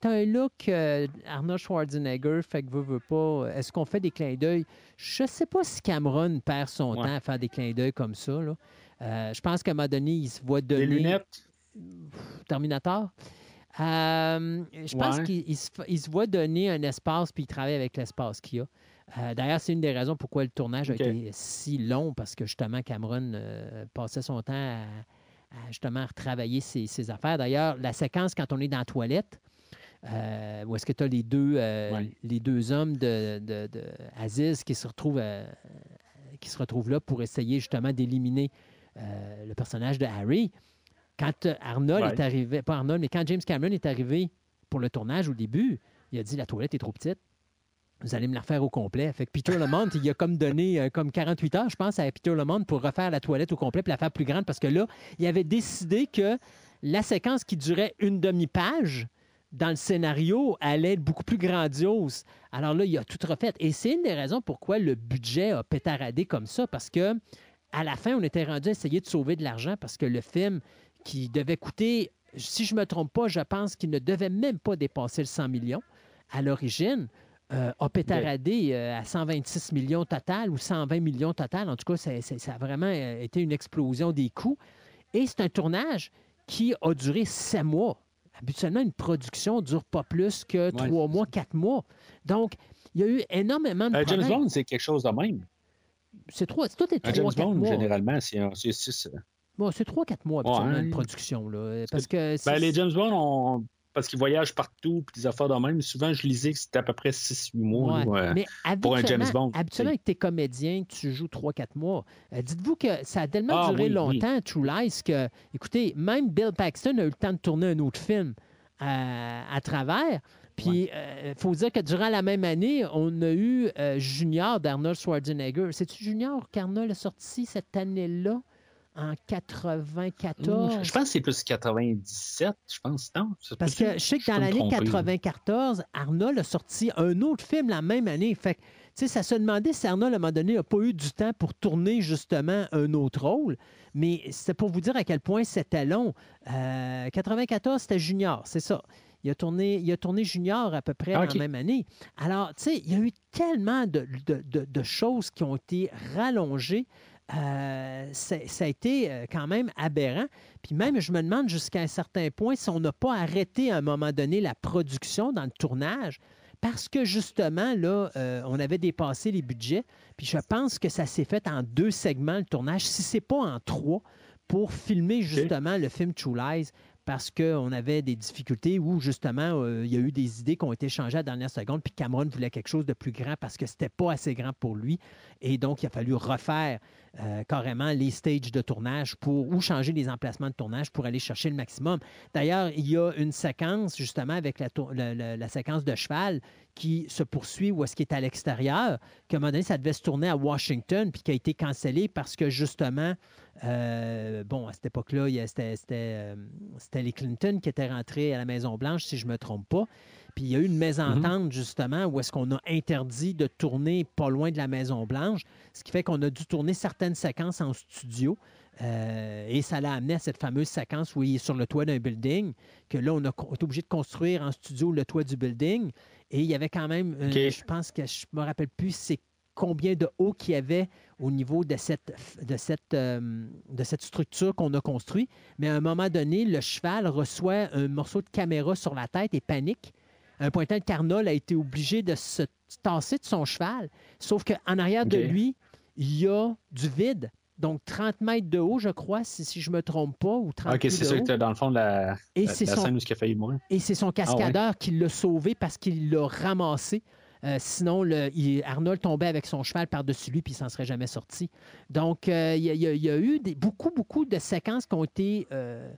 t'as un look euh, Arnold Schwarzenegger, fait que veux, veux pas. Est-ce qu'on fait des clins d'œil? Je sais pas si Cameron perd son Ouais. temps à faire des clins d'œil comme ça. Là. Euh, je pense qu'à un moment donné, il se voit donner. Les lunettes. Terminator. Euh, je pense Ouais. qu'il il se, se voit donner un espace puis il travaille avec l'espace qu'il a. Euh, D'ailleurs, c'est une des raisons pourquoi le tournage a été si long parce que justement Cameron euh, passait son temps à, à justement retravailler ses, ses affaires. D'ailleurs, la séquence quand on est dans la toilette, euh, où est-ce que tu as les deux, Ouais. les deux hommes de, de- de Aziz qui se retrouvent qui se retrouvent là pour essayer justement d'éliminer le personnage de Harry. Quand Arnold Ouais. est arrivé, pas Arnold, mais quand James Cameron est arrivé pour le tournage au début, il a dit la toilette est trop petite. Vous allez me la refaire au complet. Fait que Peter Lamont, il a comme donné euh, comme 48 heures, je pense, à Peter Lamont pour refaire la toilette au complet puis la faire plus grande parce que là, il avait décidé que la séquence qui durait une demi-page dans le scénario allait être beaucoup plus grandiose. Alors là, il a tout refait. Et c'est une des raisons pourquoi le budget a pétaradé comme ça parce que à la fin, on était rendu à essayer de sauver de l'argent parce que le film qui devait coûter, si je ne me trompe pas, je pense qu'il ne devait même pas dépasser le 100 millions à l'origine, euh, a pétaradé euh, à 126 millions total ou 120 millions total. En tout cas, ça, ça- ça a vraiment euh, été une explosion des coûts. Et c'est un tournage qui a duré sept mois. Habituellement, une production ne dure pas plus que trois mois, quatre mois. Donc, il y a eu énormément de Euh, James. Bond, c'est quelque chose de même. C'est trois, c'est tout est trois, James Bond, mois. généralement, c'est six. Bon, c'est trois, quatre mois habituellement, Ouais. une production. Là, parce que Ben, les James Bond, on- parce qu'ils voyagent partout, puis des affaires de même, souvent, je lisais que c'était à peu près 6-8 mois. Ouais. là, ouais. Mais pour un James Bond, habituellement, avec tes comédiens, tu joues 3-4 mois. Euh, Dites-vous que ça a tellement Ah, duré oui, oui. longtemps, True Lies, que, écoutez, même Bill Paxton a eu le temps de tourner un autre film à, à travers. Puis, il faut dire que durant la même année, on a eu euh, Junior d'Arnold Schwarzenegger. C'est-tu Junior qu'Arnold a sorti cette année-là, en 94? Je pense que c'est plus 97, je pense. Non, Parce que je sais que dans l'année tromper, là. 94, Arnold a sorti un autre film la même année. Fait que, tu sais, ça se demandait si Arnold, à un moment donné, n'a pas eu du temps pour tourner justement un autre rôle. Mais c'était pour vous dire à quel point c'était long. Euh, 94, c'était Junior, c'est ça. Il a, tourné, il a tourné Junior à peu près dans la même année. Alors, tu sais, il y a eu tellement de, de- de- de choses qui ont été rallongées. Euh, ça a été euh, quand même aberrant. Puis même, je me demande jusqu'à un certain point si on n'a pas arrêté à un moment donné la production dans le tournage parce que justement, là, euh, on avait dépassé les budgets. Puis je pense que ça s'est fait en deux segments, le tournage, si c'est pas en trois, pour filmer justement le film True Lies parce qu'on avait des difficultés où, justement, euh, il y a eu des idées qui ont été changées à la dernière seconde, puis Cameron voulait quelque chose de plus grand parce que c'était pas assez grand pour lui. Et donc, il a fallu refaire euh, carrément les stages de tournage pour, ou changer les emplacements de tournage pour aller chercher le maximum. D'ailleurs, il y a une séquence, justement, avec la, séquence de cheval qui se poursuit ou est-ce qu'il est à l'extérieur, qu'à un moment donné, ça devait se tourner à Washington, puis qui a été cancellé parce que, justement, euh, bon, à cette époque-là, c'était euh, c'était les Clinton qui étaient rentrés à la Maison-Blanche, si je ne me trompe pas. Puis il y a eu une mésentente, justement, où est-ce qu'on a interdit de tourner pas loin de la Maison-Blanche, ce qui fait qu'on a dû tourner certaines séquences en studio. Euh, et ça l'a amené à cette fameuse séquence où il est sur le toit d'un building, que là, on a été obligé de construire en studio le toit du building. Et il y avait quand même, euh, OK. je pense que je me rappelle plus c'est combien de haut qu'il y avait au niveau de cette, de cette, euh, de cette structure qu'on a construite. Mais à un moment donné, le cheval reçoit un morceau de caméra sur la tête et panique. À un point tel qu'Arnold a été obligé de se tasser de son cheval. Sauf qu'en arrière de lui, il y a du vide. donc 30 mètres de haut, je crois, si, si je me trompe pas, ou 30 Ok, c'est de ça que dans le fond de la, Et la, c'est la son- scène où il a failli mourir. Et c'est son cascadeur qui l'a sauvé parce qu'il l'a ramassé. Euh, sinon, Arnold tombait avec son cheval par-dessus lui puis il s'en serait jamais sorti. Donc, euh, il y, a- eu beaucoup, beaucoup de séquences qui ont été euh,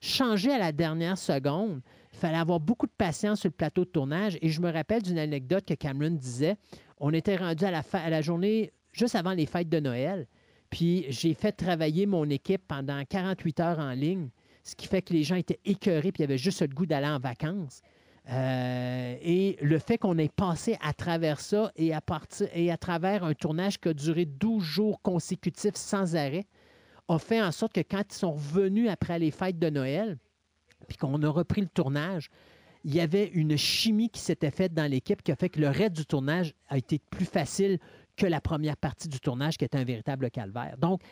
changées à la dernière seconde. Il fallait avoir beaucoup de patience sur le plateau de tournage. Et je me rappelle d'une anecdote que Cameron disait. On était rendu à la, à la journée juste avant les fêtes de Noël. Puis j'ai fait travailler mon équipe pendant 48 heures en ligne, ce qui fait que les gens étaient écœurés puis ils avaient juste le goût d'aller en vacances. Euh, et le fait qu'on ait passé à travers ça et à, partir, et à travers un tournage qui a duré 12 jours consécutifs sans arrêt, a fait en sorte que quand ils sont revenus après les fêtes de Noël, puis qu'on a repris le tournage, il y avait une chimie qui s'était faite dans l'équipe qui a fait que le reste du tournage a été plus facile que la première partie du tournage qui était un véritable calvaire. Donc,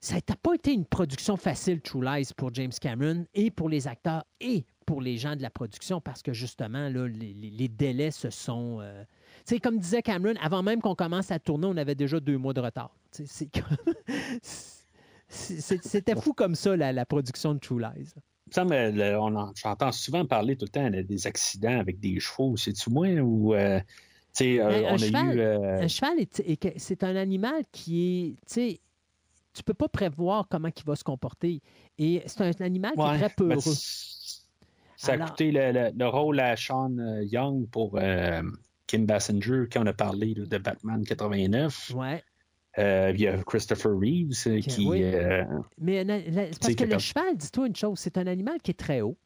ça n'a pas été une production facile, True Lies, pour James Cameron et pour les acteurs et pour les gens de la production parce que justement, là, les, délais se sont. euh, Tu sais, comme disait Cameron, avant même qu'on commence à tourner, on avait déjà deux mois de retard. C'est C'était fou comme ça, la, la production de True Lies. Ça, mais le- on en- j'entends souvent parler tout le temps de- des accidents avec des chevaux. C'est-tu moi ou. euh, sais, euh, Ben, un on a cheval, eu. euh, Un cheval, c'est un animal qui est. Tu peux pas prévoir comment il va se comporter. Et c'est un animal qui ouais, est très peureux. Ça a Alors- coûté le, le- le rôle à Sean euh, Young pour euh, Kim Bassinger quand on a parlé de Batman 89. Ouais. Euh, il y a Christopher Reeves euh, qui. oui. euh, Mais la- parce que le cheval, dis-toi une chose, c'est un animal qui est très haut.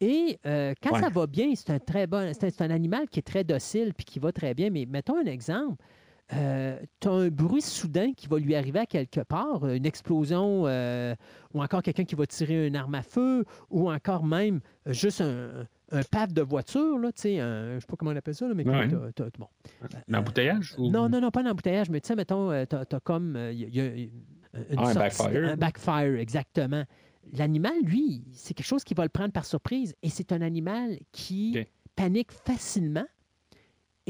Et euh, quand Ouais. ça va bien, c'est un très bon, c'est un, c'est un animal qui est très docile puis qui va très bien. Mais mettons un exemple. Tu as un bruit soudain qui va lui arriver à quelque part, une explosion, euh, ou encore quelqu'un qui va tirer une arme à feu, ou encore même euh, juste un, un paf de voiture, là, tu sais, un- je ne sais pas comment on appelle ça, là, mais Ouais. t'as- t'as- t'as- bon. L'embouteillage? ou- Non, non, non, pas l'embouteillage, mais tu sais, mettons, tu as, comme. euh, y a- y a une Ah, un backfire. Un backfire, exactement. L'animal, lui, c'est quelque chose qui va le prendre par surprise et c'est un animal qui panique facilement,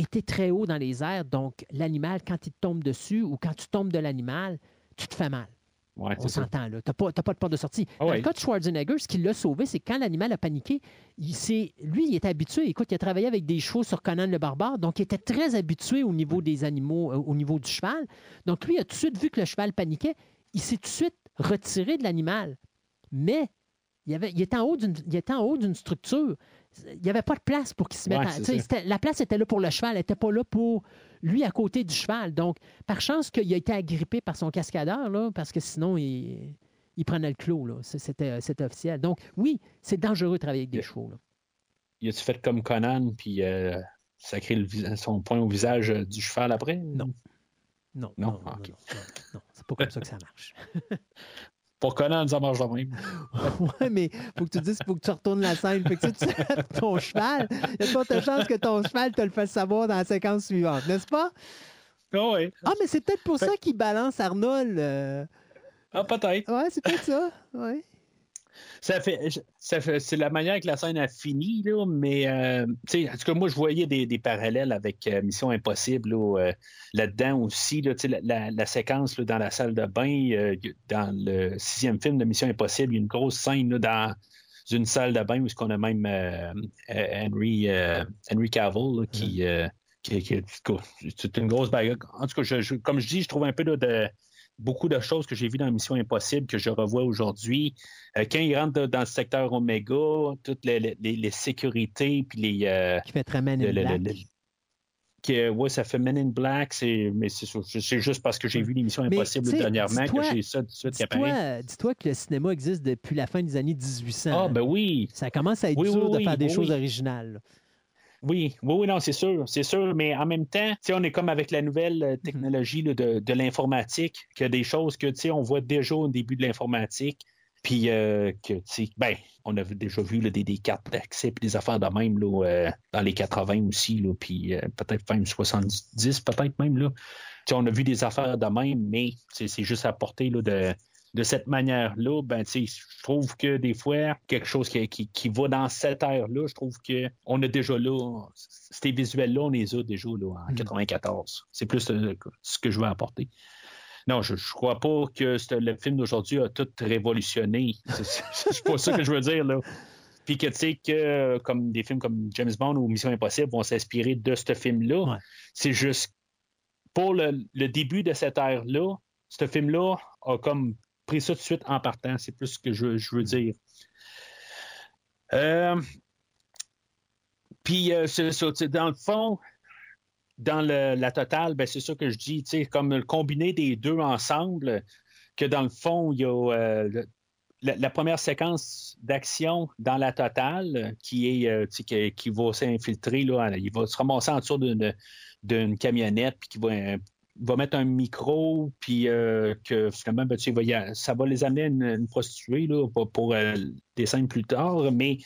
était très haut dans les airs. Donc, l'animal, quand il te tombe dessus ou quand tu tombes de l'animal, tu te fais mal. Ouais, On s'entend, là. Tu n'as pas, de porte de sortie. Ah Dans ouais. le cas de Schwarzenegger, ce qui l'a sauvé, c'est que quand l'animal a paniqué, il lui, il est habitué. Écoute, il a travaillé avec des chevaux sur Conan le Barbare, donc il était très habitué au niveau des animaux, euh, au niveau du cheval. Donc, lui, il a tout de suite vu que le cheval paniquait. Il s'est tout de suite retiré de l'animal. Mais il, avait, il était en haut d'une, il était en haut d'une structure. Il n'y avait pas de place pour qu'il se mette Ouais, en- La place était là pour le cheval, elle n'était pas là pour lui à côté du cheval. Donc, par chance qu'il a été agrippé par son cascadeur, là, parce que sinon, il, il prenait le clos. là. C'est- C'était, c'était officiel. Donc, oui, c'est dangereux de travailler avec des chevaux. là. Il a-tu fait comme Conan, puis euh, sacré le son poing au visage euh, du cheval après? Non. Non, Non? non, non, non, ok. non, non, c'est pas comme ça que ça marche. Pour Conan, ça marche de même. ouais, mais faut que tu dises, faut que tu retournes la scène. Fait que si tu arrêtes ton cheval, il y a pas de chance que ton cheval te le fasse savoir dans la séquence suivante, n'est-ce pas? Ah ouais. Ah, mais c'est peut-être pour Fait- ça qu'il balance Arnold. euh, Ah, peut-être. Ouais, c'est peut-être ça. Ouais. Ça fait, ça fait, c'est la manière que la scène a fini, là, mais euh, en tout cas, moi, je voyais des, des parallèles avec euh, Mission Impossible là, euh, là-dedans aussi. Là, la, la- la séquence là, dans la salle de bain, euh, dans le sixième film de Mission Impossible, il y a une grosse scène là, dans une salle de bain où on a même Henry, Henry Cavill qui, qui, qui- c'est une grosse bagarre. En tout cas, je- je- comme je dis, je trouve un peu là, de beaucoup de choses que j'ai vues dans Mission Impossible que je revois aujourd'hui. Euh, quand ils rentrent dans le secteur Omega, toutes les, les- sécurités, puis les. euh, Qui fait très Man in le- Black. le- le- que, ouais, ça fait Men in Black, mais c'est, juste parce que j'ai vu l'émission Impossible dernièrement que j'ai ça tout de suite qui apparaît. Dis-toi, euh, dis-toi que le cinéma existe depuis la fin des années 1800. Ah, ben oui. Ça commence à être Oui, dur oui, de faire oui, des choses originales. là. Oui, oui, oui, non, c'est sûr, c'est sûr, mais en même temps, tu sais, on est comme avec la nouvelle euh, technologie là, de, de l'informatique, a des choses que, tu sais, on voit déjà au début de l'informatique, puis euh, que, tu sais, ben, on a déjà vu là, des, des cartes d'accès, puis des affaires de même, là, euh, dans les 80 aussi, là, puis euh, peut-être même 70, peut-être même, là. Tu sais, on a vu des affaires de même, mais c'est juste à porter, là, de de cette manière-là, ben, tu sais, je trouve que des fois, quelque chose qui, qui, qui va dans cette ère-là, je trouve qu'on a déjà là, ces visuels-là, on les a déjà là, en 94. C'est plus euh, ce que je veux apporter. Non, je ne crois pas que le film d'aujourd'hui a tout révolutionné. C'est- pas ça que je veux dire, là. Puis que, tu sais, que comme des films comme James Bond ou Mission Impossible vont s'inspirer de ce film-là. Ouais. C'est juste pour le, le début de cette ère-là, ce film-là a comme pris ça tout de suite en partant. C'est plus ce que je, veux dire. Euh, puis, euh, c'est dans le fond, dans la totale, ben, c'est ça que je dis, comme le combiné des deux ensemble, que dans le fond, il y a euh, la, première séquence d'action dans la totale qui est euh, qui, qui va s'infiltrer, il va se ramasser en dessous d'une, camionnette, puis qui va, va mettre un micro, puis euh, que finalement, ben, tu sais, ça va les amener à une, prostituée là, pour, euh, des scènes plus tard, mais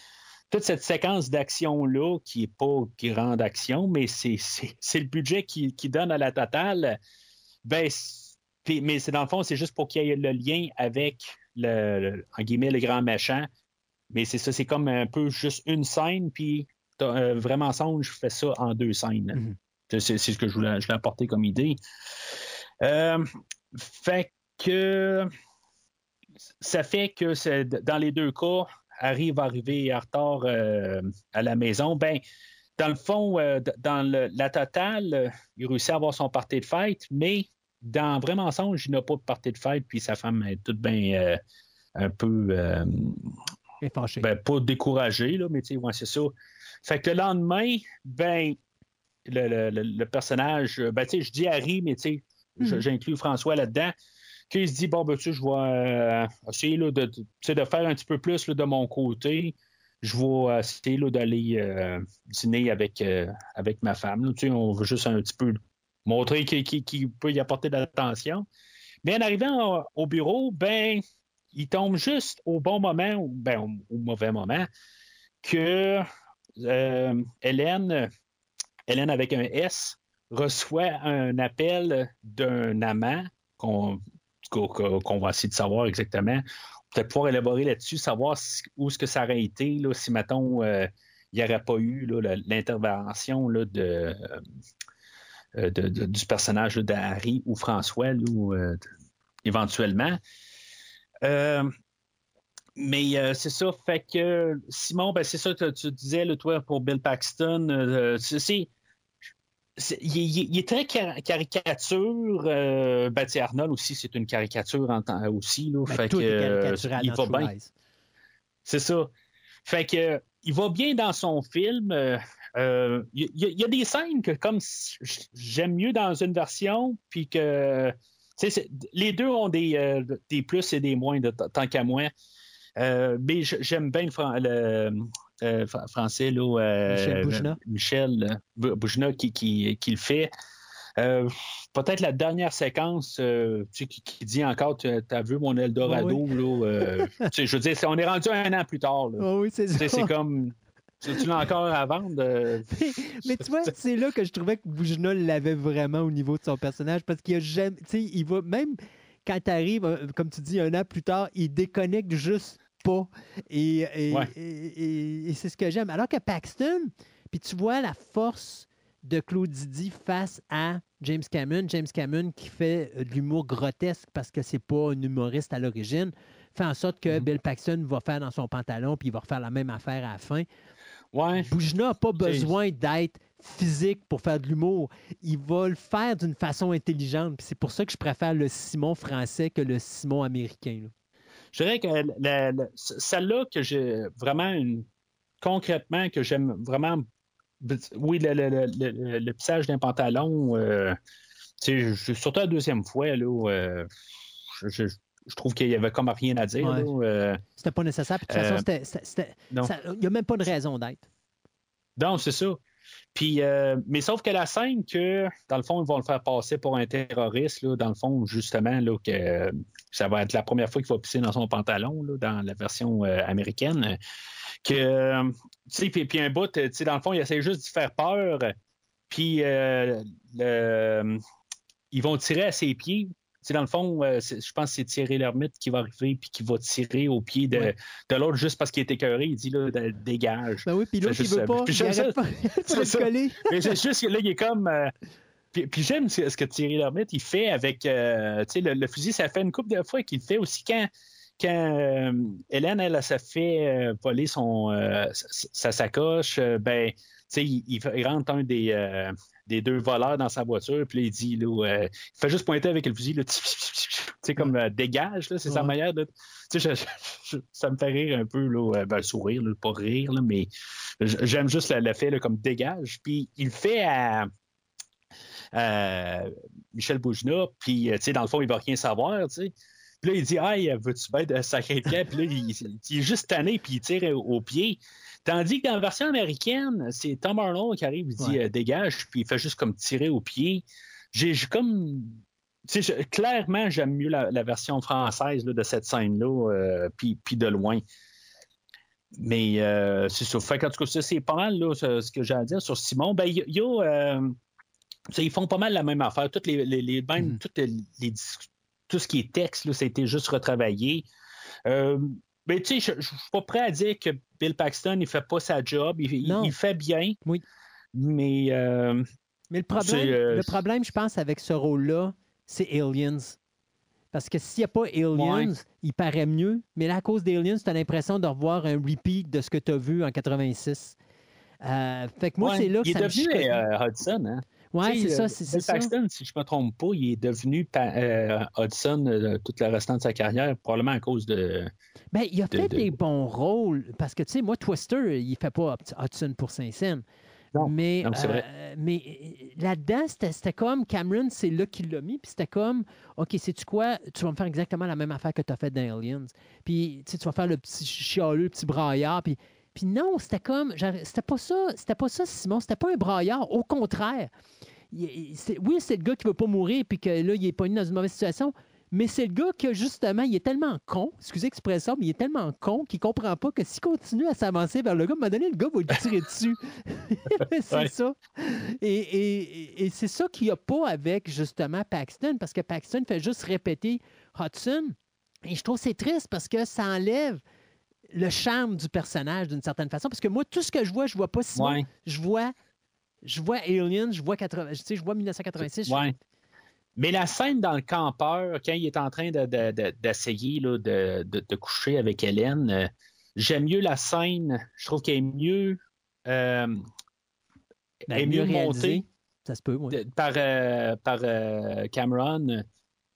toute cette séquence d'action-là, qui n'est pas grande action, mais c'est, le budget qui, qui donne à la totale, ben, mais c'est dans le fond, c'est juste pour qu'il y ait le lien avec le, en guillemets, le grand méchant. Mais c'est ça, c'est comme un peu juste une scène, puis euh, vraiment songe fait ça en deux scènes. Mhm. C'est, c'est ce que je voulais, je voulais apporter comme idée. Euh, fait que ça fait que dans les deux cas, Harry va arriver en retard euh, à la maison. Ben, dans le fond, euh, dans le- la totale, il réussit à avoir son party de fête, mais dans Vrai mensonge, il n'a pas de party de fête, puis sa femme est toute bien un peu ben, pas découragée, là, mais tu sais, ouais, c'est ça. Fait que le lendemain, ben, le, le- le- personnage, euh, ben, tu sais, je dis Harry, mais tu sais, je- Mhm. j'inclus François là-dedans, qu'il se dit, bon, ben, tu sais, je vais euh, essayer là, de, de- faire un petit peu plus là, de mon côté. Je vais euh, essayer d'aller euh, dîner avec, avec ma femme. là. Tu sais, on veut juste un petit peu montrer qu'il peut y apporter de l'attention. Mais en arrivant au- au bureau, ben, il tombe juste au bon moment, ou ben, au, au mauvais moment, que euh, Hélène, Hélène avec un S, reçoit un appel d'un amant qu'on qu'on va essayer de savoir exactement. Peut-être pouvoir élaborer là-dessus, savoir où est-ce que ça aurait été, là, si, mettons, euh, il n'y aurait pas eu l'intervention euh, de- du personnage d'Harry ou François, là, euh, éventuellement. Euh, mais euh, c'est ça, fait que Simon, ben, c'est ça que tu disais, là, toi, pour Bill Paxton. euh, c'est- c'est- il, il- il est très car- caricature. Euh, ben, Arnold aussi, c'est une caricature en temps aussi. Là, Ben, fait tout que, euh, il va bien. C'est ça. Fait que euh, il va bien dans son film. euh, euh, Il y, a- il y a des scènes que comme j'aime mieux dans une version, puis que les deux ont des, euh, des plus et des moins de tant qu'à moi. Euh, mais j- j'aime bien le, euh, fr- français, là, euh, Michel Boujna. Michel euh, Bou- Boujna qui, qui, qui le fait. Euh, Peut-être la dernière séquence euh, tu sais, qui, qui dit encore Tu as vu mon Eldorado. là, euh, tu sais, je veux dire, on est rendu un an plus tard. là. Oh oui, c'est Tu sais. C'est comme. Tu, l'as encore à vendre. euh, Mais tu vois, c'est là que je trouvais que Boujna l'avait vraiment au niveau de son personnage parce qu'il a jamais. Tu sais, il va même quand tu arrives, comme tu dis, un an plus tard, il déconnecte juste pas. Et, et, Ouais. et- et- et c'est ce que j'aime. Alors que Paxton, puis tu vois la force de Claude Didi face à James Cameron. James Cameron qui fait euh, de l'humour grotesque parce que c'est pas un humoriste à l'origine, fait en sorte que Mhm. Bill Paxton va faire dans son pantalon puis il va refaire la même affaire à la fin. Ouais. Boujna n'a pas besoin d'être physique pour faire de l'humour. Il va le faire d'une façon intelligente. C'est pour ça que je préfère le Simon français que le Simon américain. là. Je dirais que la- la- celle-là que j'ai vraiment une. Concrètement, que j'aime vraiment. Oui, le, le, le, le- le plissage d'un pantalon, euh, surtout la deuxième fois, là, euh, je, je- je trouve qu'il y avait comme rien à dire. Ouais. euh, C'était pas nécessaire. Puis de toute façon, Euh, il n'y a même pas de raison d'être. Non, c'est ça. Euh, mais sauf que la scène que, dans le fond, ils vont le faire passer pour un terroriste, dans le fond, justement, là, que euh, ça va être la première fois qu'il va pisser dans son pantalon, dans la version euh, américaine. Que, tu sais, puis, puis un bout, tu sais, dans le fond, il essaie juste de faire peur. Puis, ils vont tirer à ses pieds. Dans le fond, euh, je pense que c'est Thierry Lhermitte qui va arriver puis qui va tirer au pied de, Ouais. de l'autre juste parce qu'il est écœuré. Il dit, là, dégage. Ben oui, puis l'autre, il veut ça. pas. Puis Il ça. pas, ça. coller. Mais c'est juste que là, il est comme. euh, Puis, puis j'aime ce, que Thierry Lhermitte il fait avec euh, tu sais, le, le fusil. Ça fait une couple de fois qu'il fait aussi quand, quand euh, Hélène, elle, elle, s'est fait euh, voler son, euh, sa, sa sacoche. ben, tu sais, il, rentre un des, des deux voleurs dans sa voiture, puis là, il dit, là, euh, il fait juste pointer avec le fusil, là, tu sais, comme euh, dégage, là, c'est sa manière de. Je- je- ça me fait rire un peu, là, euh, ben, sourire, là, pas rire, là, mais j'aime juste le, fait, là, comme dégage. Puis il fait à. à Michel Boujna, puis, tu sais, dans le fond, il va rien savoir, tu sais. Puis là, il dit, hey, veux-tu bien de sacré de camp? Puis là, il, il est juste tanné, puis il tire au pied. Tandis que dans la version américaine, c'est Tom Arnold qui arrive, il dit, Ouais. euh, dégage, puis il fait juste comme tirer au pied. J'ai comme. Je- clairement, j'aime mieux la, la version française là, de cette scène-là, euh, puis, puis de loin. Mais euh, c'est ça. Fait qu'en tout cas, c'est pas mal là, ce, ce que j'ai à dire sur Simon. Ben, il y y a, ils font pas mal la même affaire. Toutes les, les, les- même, Mhm. toutes les, les dis- tout ce qui est texte, là, ça a été juste retravaillé. Euh, mais tu sais, je je suis pas prêt à dire que Bill Paxton, il fait pas sa job. Il, Non. il fait bien. Oui. Mais euh, Mais le problème, euh, le problème, je pense, avec ce rôle-là, c'est Aliens. Parce que s'il n'y a pas Aliens, Ouais. il paraît mieux. Mais là, à cause d'Aliens, tu as l'impression de revoir un repeat de ce que tu as vu en 86. Euh, fait que moi, ouais, c'est là que il est ça me devenu euh, Hudson. Hein? Ouais, c'est ça, c'est ça. Paxton, si je ne me trompe pas, il est devenu euh, Hudson euh, toute la restante de sa carrière, probablement à cause de. Ben, il a de- fait de- des bons rôles. Parce que, tu sais, moi, Twister, il fait pas Hudson pour Saint-Saëns. Non, mais non, euh, mais euh, là-dedans, c'était comme Cameron, c'est là qu'il l'a mis. Puis c'était comme, OK, sais-tu quoi? Tu vas me faire exactement la même affaire que tu as fait dans Aliens. Puis tu sais, tu vas faire le petit chialeux, le petit braillard. Puis, puis non, c'était comme, c'était pas ça, c'était pas ça, Simon. C'était pas un braillard. Au contraire. Il- oui, c'est le gars qui veut pas mourir puis que là, il est pas dans une mauvaise situation. Mais c'est le gars que, justement, il est tellement con, excusez l'expression, mais il est tellement con qu'il comprend pas que s'il continue à s'avancer vers le gars, à un moment donné, le gars va lui tirer dessus. c'est Ouais. ça. Et, et- et c'est ça qu'il n'y a pas avec, justement, Paxton, parce que Paxton fait juste répéter Hudson. Et je trouve que c'est triste parce que ça enlève le charme du personnage d'une certaine façon. Parce que moi, tout ce que je vois, je vois pas. Ouais. Je vois. Je vois Alien, je vois 80, tu sais, je vois 1986. je- Ouais. Mais la scène dans le campeur, quand il est en train de- de- de- d'essayer de, de- coucher avec Hélène, euh, j'aime mieux la scène. Je trouve qu'elle est mieux, euh, Ben, elle est mieux, montée Ça se peut, oui. par, euh, par Cameron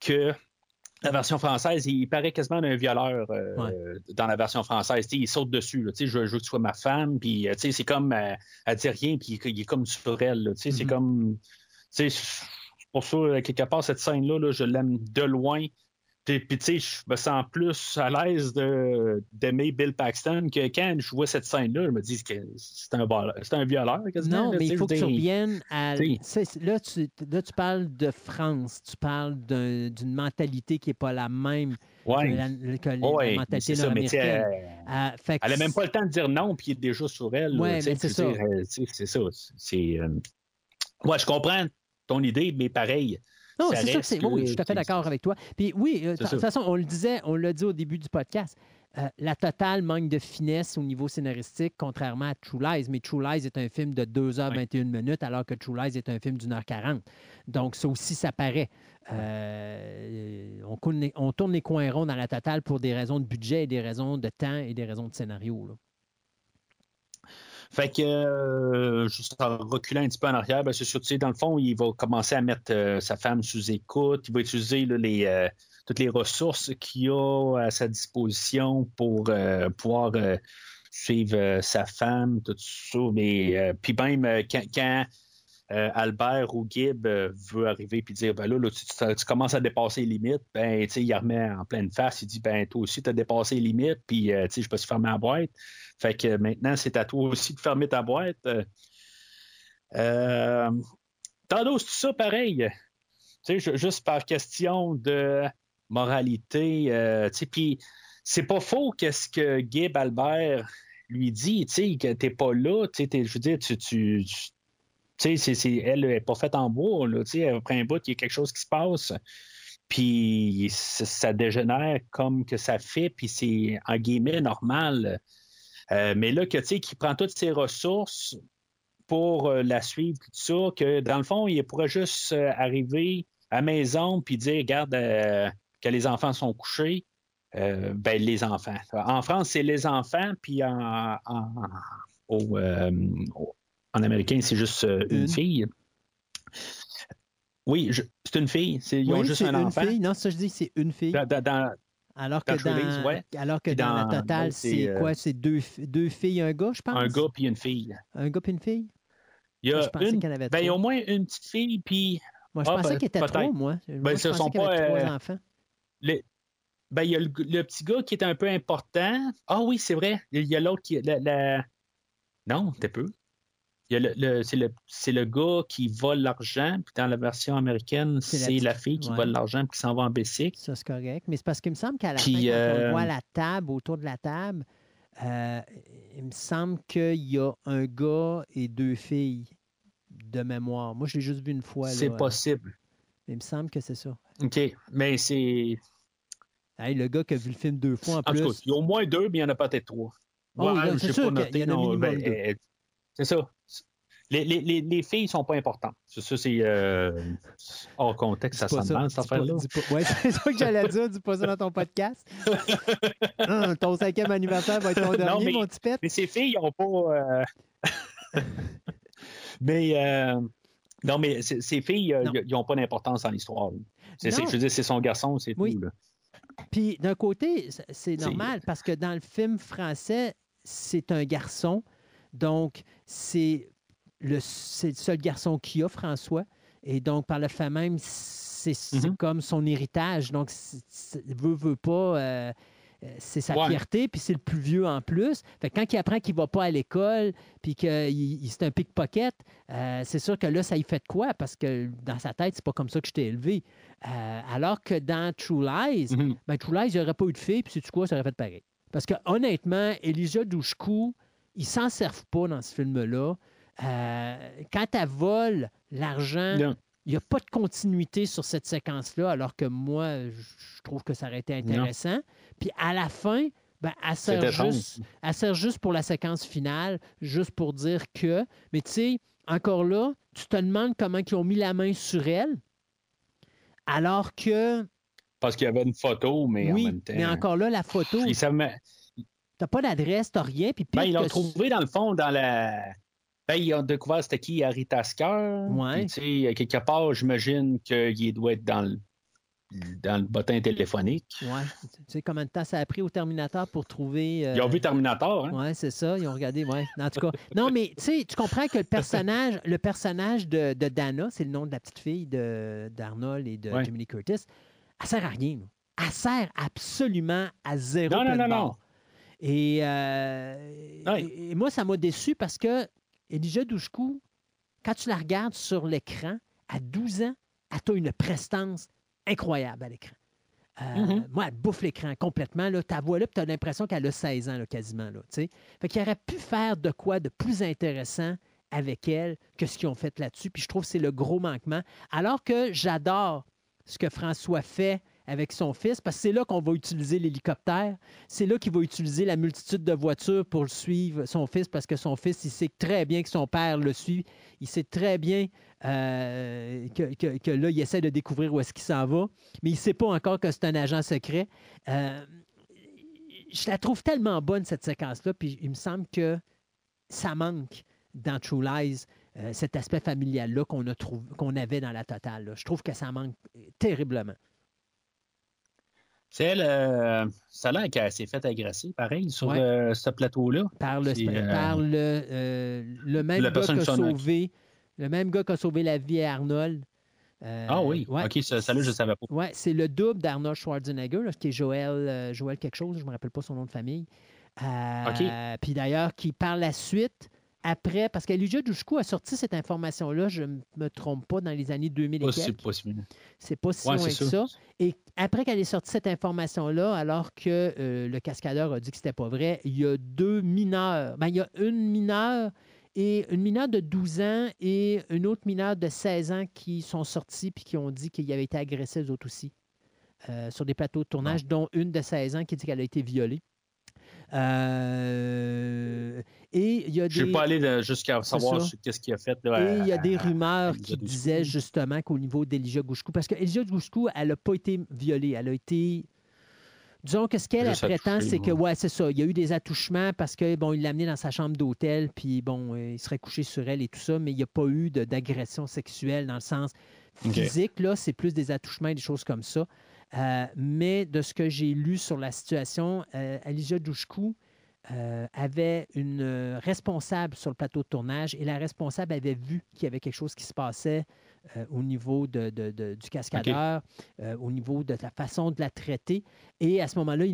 que la version française. Il paraît quasiment un violeur euh, dans la version française. Tu sais, il saute dessus. Là, Tu sais, je, je veux que tu sois ma femme. Puis, euh, tu sais, c'est comme, euh, elle dit rien, puis il, il est comme sur elle. là. Tu sais, C'est Mhm. comme. pour ça, quelque part, cette scène-là, là, je l'aime de loin. Puis, tu sais, je me sens plus à l'aise d'aimer Bill Paxton que quand je vois cette scène-là, je me dis que c'est un, un violeur. quasiment, Non, là, mais il faut que tu reviennes à. Là tu, là, tu parles de France. Tu parles d'un- d'une mentalité qui n'est pas la même Ouais. que la, que la Ouais, mentalité nord-américaine. elle- Euh, n'a même pas le temps de dire non, puis il est déjà sur elle. sais, mais c'est ça. euh, C'est ça. Euh, Ouais, je comprends ton idée, mais pareil. Non, c'est sûr que c'est. Oui, je suis tout à fait d'accord avec toi. Puis oui, euh, de toute façon, on le disait, on l'a dit au début du podcast. euh, la totale manque de finesse au niveau scénaristique, contrairement à True Lies. Mais True Lies est un film de 2h21 minutes, alors que True Lies est un film d'une heure 40. Donc, ça aussi, ça paraît. Euh, on, tourne les, on tourne les coins ronds dans la totale pour des raisons de budget, et des raisons de temps et des raisons de scénario. là. Fait que, euh, juste en reculant un petit peu en arrière, ben, c'est sûr, tu sais, dans le fond, il va commencer à mettre euh, sa femme sous écoute. Il va utiliser là, les, euh, toutes les ressources qu'il a à sa disposition pour euh, pouvoir euh, suivre sa femme, tout ça. Mais, puis même quand, quand, euh, Albert ou Gibb euh, veut arriver puis dire ben là, là, tu, commences à dépasser les limites, ben il remet en pleine face, il dit ben toi aussi, tu as dépassé les limites, puis euh, je peux se fermer la boîte. Fait que maintenant, c'est à toi aussi de fermer ta boîte. Euh, c'est tout ça pareil? Juste par question de moralité. puis c'est pas faux qu'est-ce que Gibb Albert lui dit, tu sais, que t'es pas là, tu sais, je veux dire, tu, tu- sais, elle n'est pas faite en bois, là, tu sais, après un bout, il y a quelque chose qui se passe. Puis ça, dégénère comme que ça fait, puis c'est en guillemets normal. Euh, mais là, que tu sais, qu'il prend toutes ses ressources pour euh, la suivre, tout ça, que dans le fond, il pourrait juste euh, arriver à maison puis dire, regarde, que les enfants sont couchés. Ben, les enfants. En France, c'est les enfants, puis en, au- en américain, c'est juste euh, une Une. fille. Oui, je- c'est une fille. c'est- Ils ont Oui, juste un une enfant. fille. Non, ça, je dis, c'est une fille. Dans- dans- dans- Alors que dans ouais. alors que dans, la totale, c'est, euh, quoi? C'est deux, fi- deux filles et un gars, je pense? un gars puis une fille. Un gars puis une fille? Il y Moi, a je pensais une, y en avait ben, il y a trois. au moins une petite fille, puis Moi, je Ah, pensais ben, qu'il était trois, moi. Moi, je ce pensais sont y avait pas, trois euh, enfants. ben, il y a le, le petit gars qui est un peu important. Ah oui, c'est vrai. Il y a l'autre qui. La, la- Non, t'es peu. C'est, le, gars qui vole l'argent, puis dans la version américaine, C'est la fille qui ouais. vole l'argent puis qui s'en va en bicycle. Ça, c'est correct. Mais c'est parce qu'il me semble qu'à la Puis, fin, quand euh, on voit la table, autour de la table, euh, il me semble qu'il y a un gars et deux filles de mémoire. Moi, je l'ai juste vu une fois. c'est possible. Il me semble que c'est ça. OK. Mais c'est. Hey, le gars qui a vu le film deux fois en En plus. cas, il y a au moins deux, mais il y en a peut-être trois. Oh, Ouais, là, c'est sûr pas noté, ben, euh, c'est ça. Les, les, les, les filles ne sont pas importantes. C'est ça, c'est euh, hors contexte, ça mal, cette affaire-là. Ouais, c'est ça que j'allais dire. Dis pas ça dans ton podcast. Hum, ton cinquième anniversaire va être ton dernier, mais- mon petit pet. Mais ces filles, ils n'ont pas. euh, mais. euh, Non, mais ces filles, ils n'ont pas d'importance dans l'histoire. C'est, je veux dire, c'est son garçon, c'est Oui. tout. là. Puis d'un côté, c'est normal parce que dans le film français, c'est un garçon. Donc, c'est c'est le seul garçon qu'il y a, François. Et donc, par le fait même, c'est c'est Mhm. comme son héritage. Donc, c'est- c'est- veut, veut pas, euh, euh, c'est sa Ouais. fierté, puis c'est le plus vieux en plus. Fait que quand il apprend qu'il va pas à l'école, puis qu'il il- c'est un pickpocket, euh, c'est sûr que là, ça y fait de quoi? Parce que dans sa tête, c'est pas comme ça que je t'ai élevé. Euh, alors que dans True Lies, Mhm. ben, True Lies, il n'y aurait pas eu de fille, puis sais-tu quoi, ça aurait fait pareil. Parce que honnêtement, Elijah Douchkou, il s'en servent pas dans ce film-là. Euh, quand elle vole l'argent, Non. il n'y a pas de continuité sur cette séquence-là, alors que moi, je trouve que ça aurait été intéressant. Puis à la fin, ben, elle, sert juste, elle sert juste pour la séquence finale, juste pour dire que. Mais tu sais, encore là, tu te demandes comment ils ont mis la main sur elle, alors que, Parce qu'il y avait une photo, mais en même temps. mais encore là, la photo, Ils savent- t'as pas d'adresse, t'as rien, puis Ben, ils l'ont trouvé dans le fond dans la. Ben, ils ont découvert c'était qui Harry Tasker. Ouais. Puis, quelque part, j'imagine qu'il doit être dans le, dans le bottin téléphonique. Ouais. Tu sais combien de temps ça a pris au Terminator pour trouver. euh, Ils ont vu Terminator, hein? Ouais, c'est ça. Ils ont regardé. Ouais. En tout cas. Non, mais tu sais, tu comprends que le personnage, le personnage de, de Dana, c'est le nom de la petite fille de- d'Arnold et de Ouais. Lee Curtis, elle sert à rien. Elle sert absolument à zéro. Non, non, non, non. Et, euh, Ouais. et- et moi, ça m'a déçu parce que Elijah Douchkou, quand tu la regardes sur l'écran, à 12 ans, elle a une prestance incroyable à l'écran. Euh, Mhm. Moi, elle bouffe l'écran complètement. Là. Ta voix là, tu as l'impression qu'elle a 16 ans là, quasiment. Là, fait qu'il aurait pu faire de quoi de plus intéressant avec elle que ce qu'ils ont fait là-dessus. Puis je trouve que c'est le gros manquement. Alors que j'adore ce que François fait avec son fils, parce que c'est là qu'on va utiliser l'hélicoptère. C'est là qu'il va utiliser la multitude de voitures pour suivre, son fils, parce que son fils, il sait très bien que son père le suit. Il sait très bien euh, que, là, il essaie de découvrir où est-ce qu'il s'en va, mais il ne sait pas encore que c'est un agent secret. Euh, je la trouve tellement bonne, cette séquence-là, puis il me semble que ça manque dans True Lies, euh, cet aspect familial-là qu'on avait dans la totale. Je trouve que ça manque terriblement. C'est elle, euh, ça a l'air qu'elle s'est fait agresser, pareil, sur Ouais. euh, ce plateau-là. Par le, euh, par le, euh, le même gars qui a qui sauvé, le même gars qui a sauvé la vie à Arnold. Euh, ah oui, ouais. ok, ça, ça là, je ne savais pas. Ouais, c'est le double d'Arnold Schwarzenegger, là, qui est Joël, euh, Joël quelque chose, je ne me rappelle pas son nom de famille. Euh, Puis d'ailleurs, qui par la suite, après, parce qu'Elijah Douchkou a sorti cette information-là, je ne me trompe pas, dans les années 2000 et. C'est pas si Ouais, loin que ça. ça. Et après qu'elle ait sorti cette information-là, alors que euh, le cascadeur a dit que c'était pas vrai, il y a deux mineurs. Ben, il y a une mineure et une mineure de 12 ans et une autre mineure de 16 ans qui sont sortis puis qui ont dit qu'ils avaient été agressés eux autres aussi euh, sur des plateaux de tournage, dont une de 16 ans qui dit qu'elle a été violée. Euh, et il y a Je ne des... vais pas aller jusqu'à savoir qu'est-ce qu'il a fait. Là, Et il y a des rumeurs à- qui disaient justement qu'au niveau d'Elijah Gouchkou, parce qu'Elijah Gouchkou, elle n'a pas été violée, elle a été. Disons que ce qu'elle prétend, c'est que, ouais. c'est ça. Il y a eu des attouchements parce que, bon, il l'a amené dans sa chambre d'hôtel, puis, bon, euh, il serait couché sur elle et tout ça, mais il n'y a pas eu d'agression sexuelle dans le sens physique, là. C'est plus des attouchements et des choses comme ça. Euh, mais de ce que j'ai lu sur la situation, euh, Elijah Douchkou euh, avait une euh, responsable sur le plateau de tournage et la responsable avait vu qu'il y avait quelque chose qui se passait au niveau de, de- de- du cascadeur, au niveau de la façon de la traiter. Et à ce moment-là,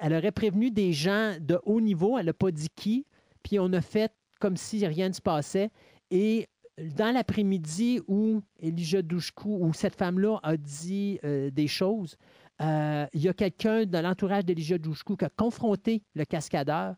elle aurait prévenu des gens de haut niveau, elle n'a pas dit qui, puis on a fait comme si rien ne se passait. Et dans l'après-midi où Elijah Douchkou, où cette femme-là a dit euh, des choses, euh, il y a quelqu'un de l'entourage d'Elijah Douchkou qui a confronté le cascadeur.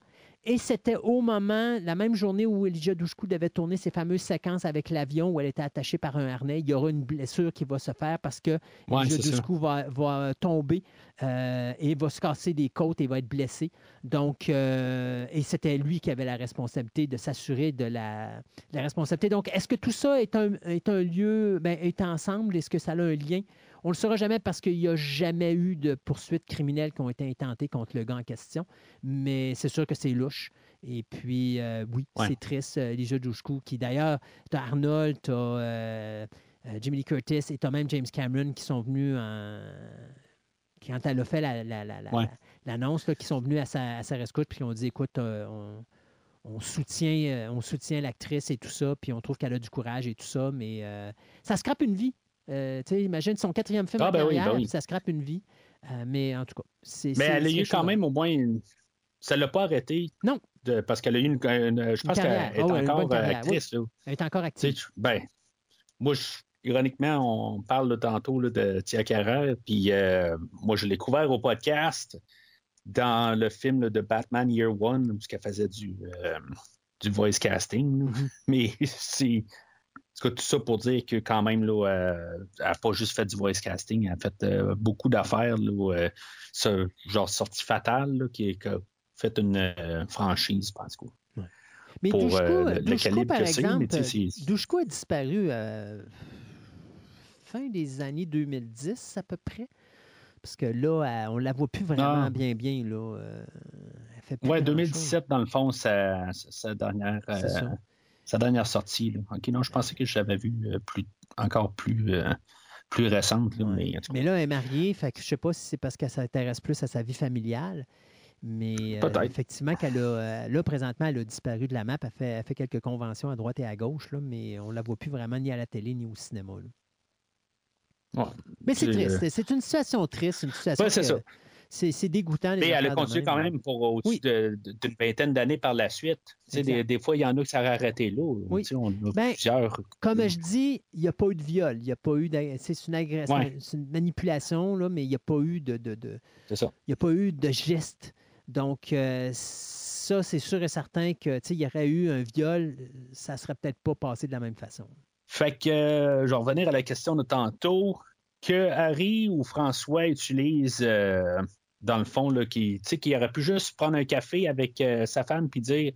Et c'était au moment, la même journée où Elijah Douchkou devait tourner ses fameuses séquences avec l'avion où elle était attachée par un harnais. Il y aura une blessure qui va se faire parce que Ouais, Elijah. Douchkou va, va tomber euh, et va se casser des côtes et va être blessé. Donc, euh, et c'était lui qui avait la responsabilité de s'assurer de la, la responsabilité. Donc, est-ce que tout ça est un, est un lieu, ben, est ensemble? Est-ce que ça a un lien? On ne le saura jamais parce qu'il n'y a jamais eu de poursuites criminelles qui ont été intentées contre le gars en question. Mais c'est sûr que c'est louche. Et puis, euh, oui, Ouais. c'est triste. euh, Elijah Douchkou, qui d'ailleurs, tu Arnold, tu as Jimmy Lee Curtis et tu même James Cameron qui sont venus en. Quand elle a fait la- la- la- la- Ouais. l'annonce, qui sont venus à sa, à sa rescousse puis qui ont dit écoute, euh, on, on soutient, euh, on soutient l'actrice et tout ça, puis on trouve qu'elle a du courage et tout ça, mais euh, ça scrape une vie. Euh, imagine son quatrième film Ah, en ben oui, ben oui. ça scrape une vie. Euh, mais en tout cas, c'est. Mais elle a eu quand même au moins une... Ça ne l'a pas arrêté. Non. De... Parce qu'elle a eu une. une- Je pense qu'elle est Ah encore euh, actrice. là. Elle est encore je- ben, moi, je- ironiquement, on parle là, tantôt là, de Tia Carrère, puis euh, moi, je l'ai couvert au podcast dans le film là, de Batman Year One, où elle faisait du, euh, du voice casting. Mhm. Mais c'est. Tout cas, tout ça pour dire que quand même, là, euh, elle n'a pas juste fait du voice casting, elle a fait euh, beaucoup d'affaires. là, euh, ce genre sortie fatale, là, qui, a fait une franchise, je pense. quoi. Mais pour, Douchko, le- calibre par que exemple, Douchko a disparu fin des années 2010 à peu près. Parce que là, on la voit plus vraiment Ah. bien, bien. Là. Elle fait plus Ouais, grand-chose. 2017, dans le fond, sa, sa- dernière. Sa dernière sortie. là. Non, je pensais que je l'avais vu euh, plus, encore plus, euh, plus récente. là, Ouais. mais, là, elle est mariée, fait que je sais pas si c'est parce qu'elle s'intéresse plus à sa vie familiale. Mais euh, effectivement, qu'elle a, là, présentement, elle a disparu de la map. Elle fait, elle fait quelques conventions à droite et à gauche, là, mais on la voit plus vraiment ni à la télé ni au cinéma. là. ouais. Mais c'est triste. C'est une situation triste. Une situation Ouais, c'est que- ça. C'est dégoûtant. les Mais elle a continué quand même pour au-dessus Oui. d'une vingtaine d'années par la suite. Tu sais, Exact. des, des fois, il y en a qui a arrêté là. Oui. Tu sais, on a Ben, plusieurs. Comme je dis, il n'y a pas eu de viol. Il n'y a pas eu C'est une agression, Ouais. c'est une manipulation, là, mais il n'y a pas eu de, de, ça. il a pas eu de geste. Donc, euh, ça, c'est sûr et certain que, il y aurait eu un viol, ça ne serait peut-être pas passé de la même façon. Fait que, euh, je vais revenir à la question de tantôt, que Harry ou François utilisent, euh, dans le fond, là, qui, qu'il aurait pu juste prendre un café avec euh, sa femme puis dire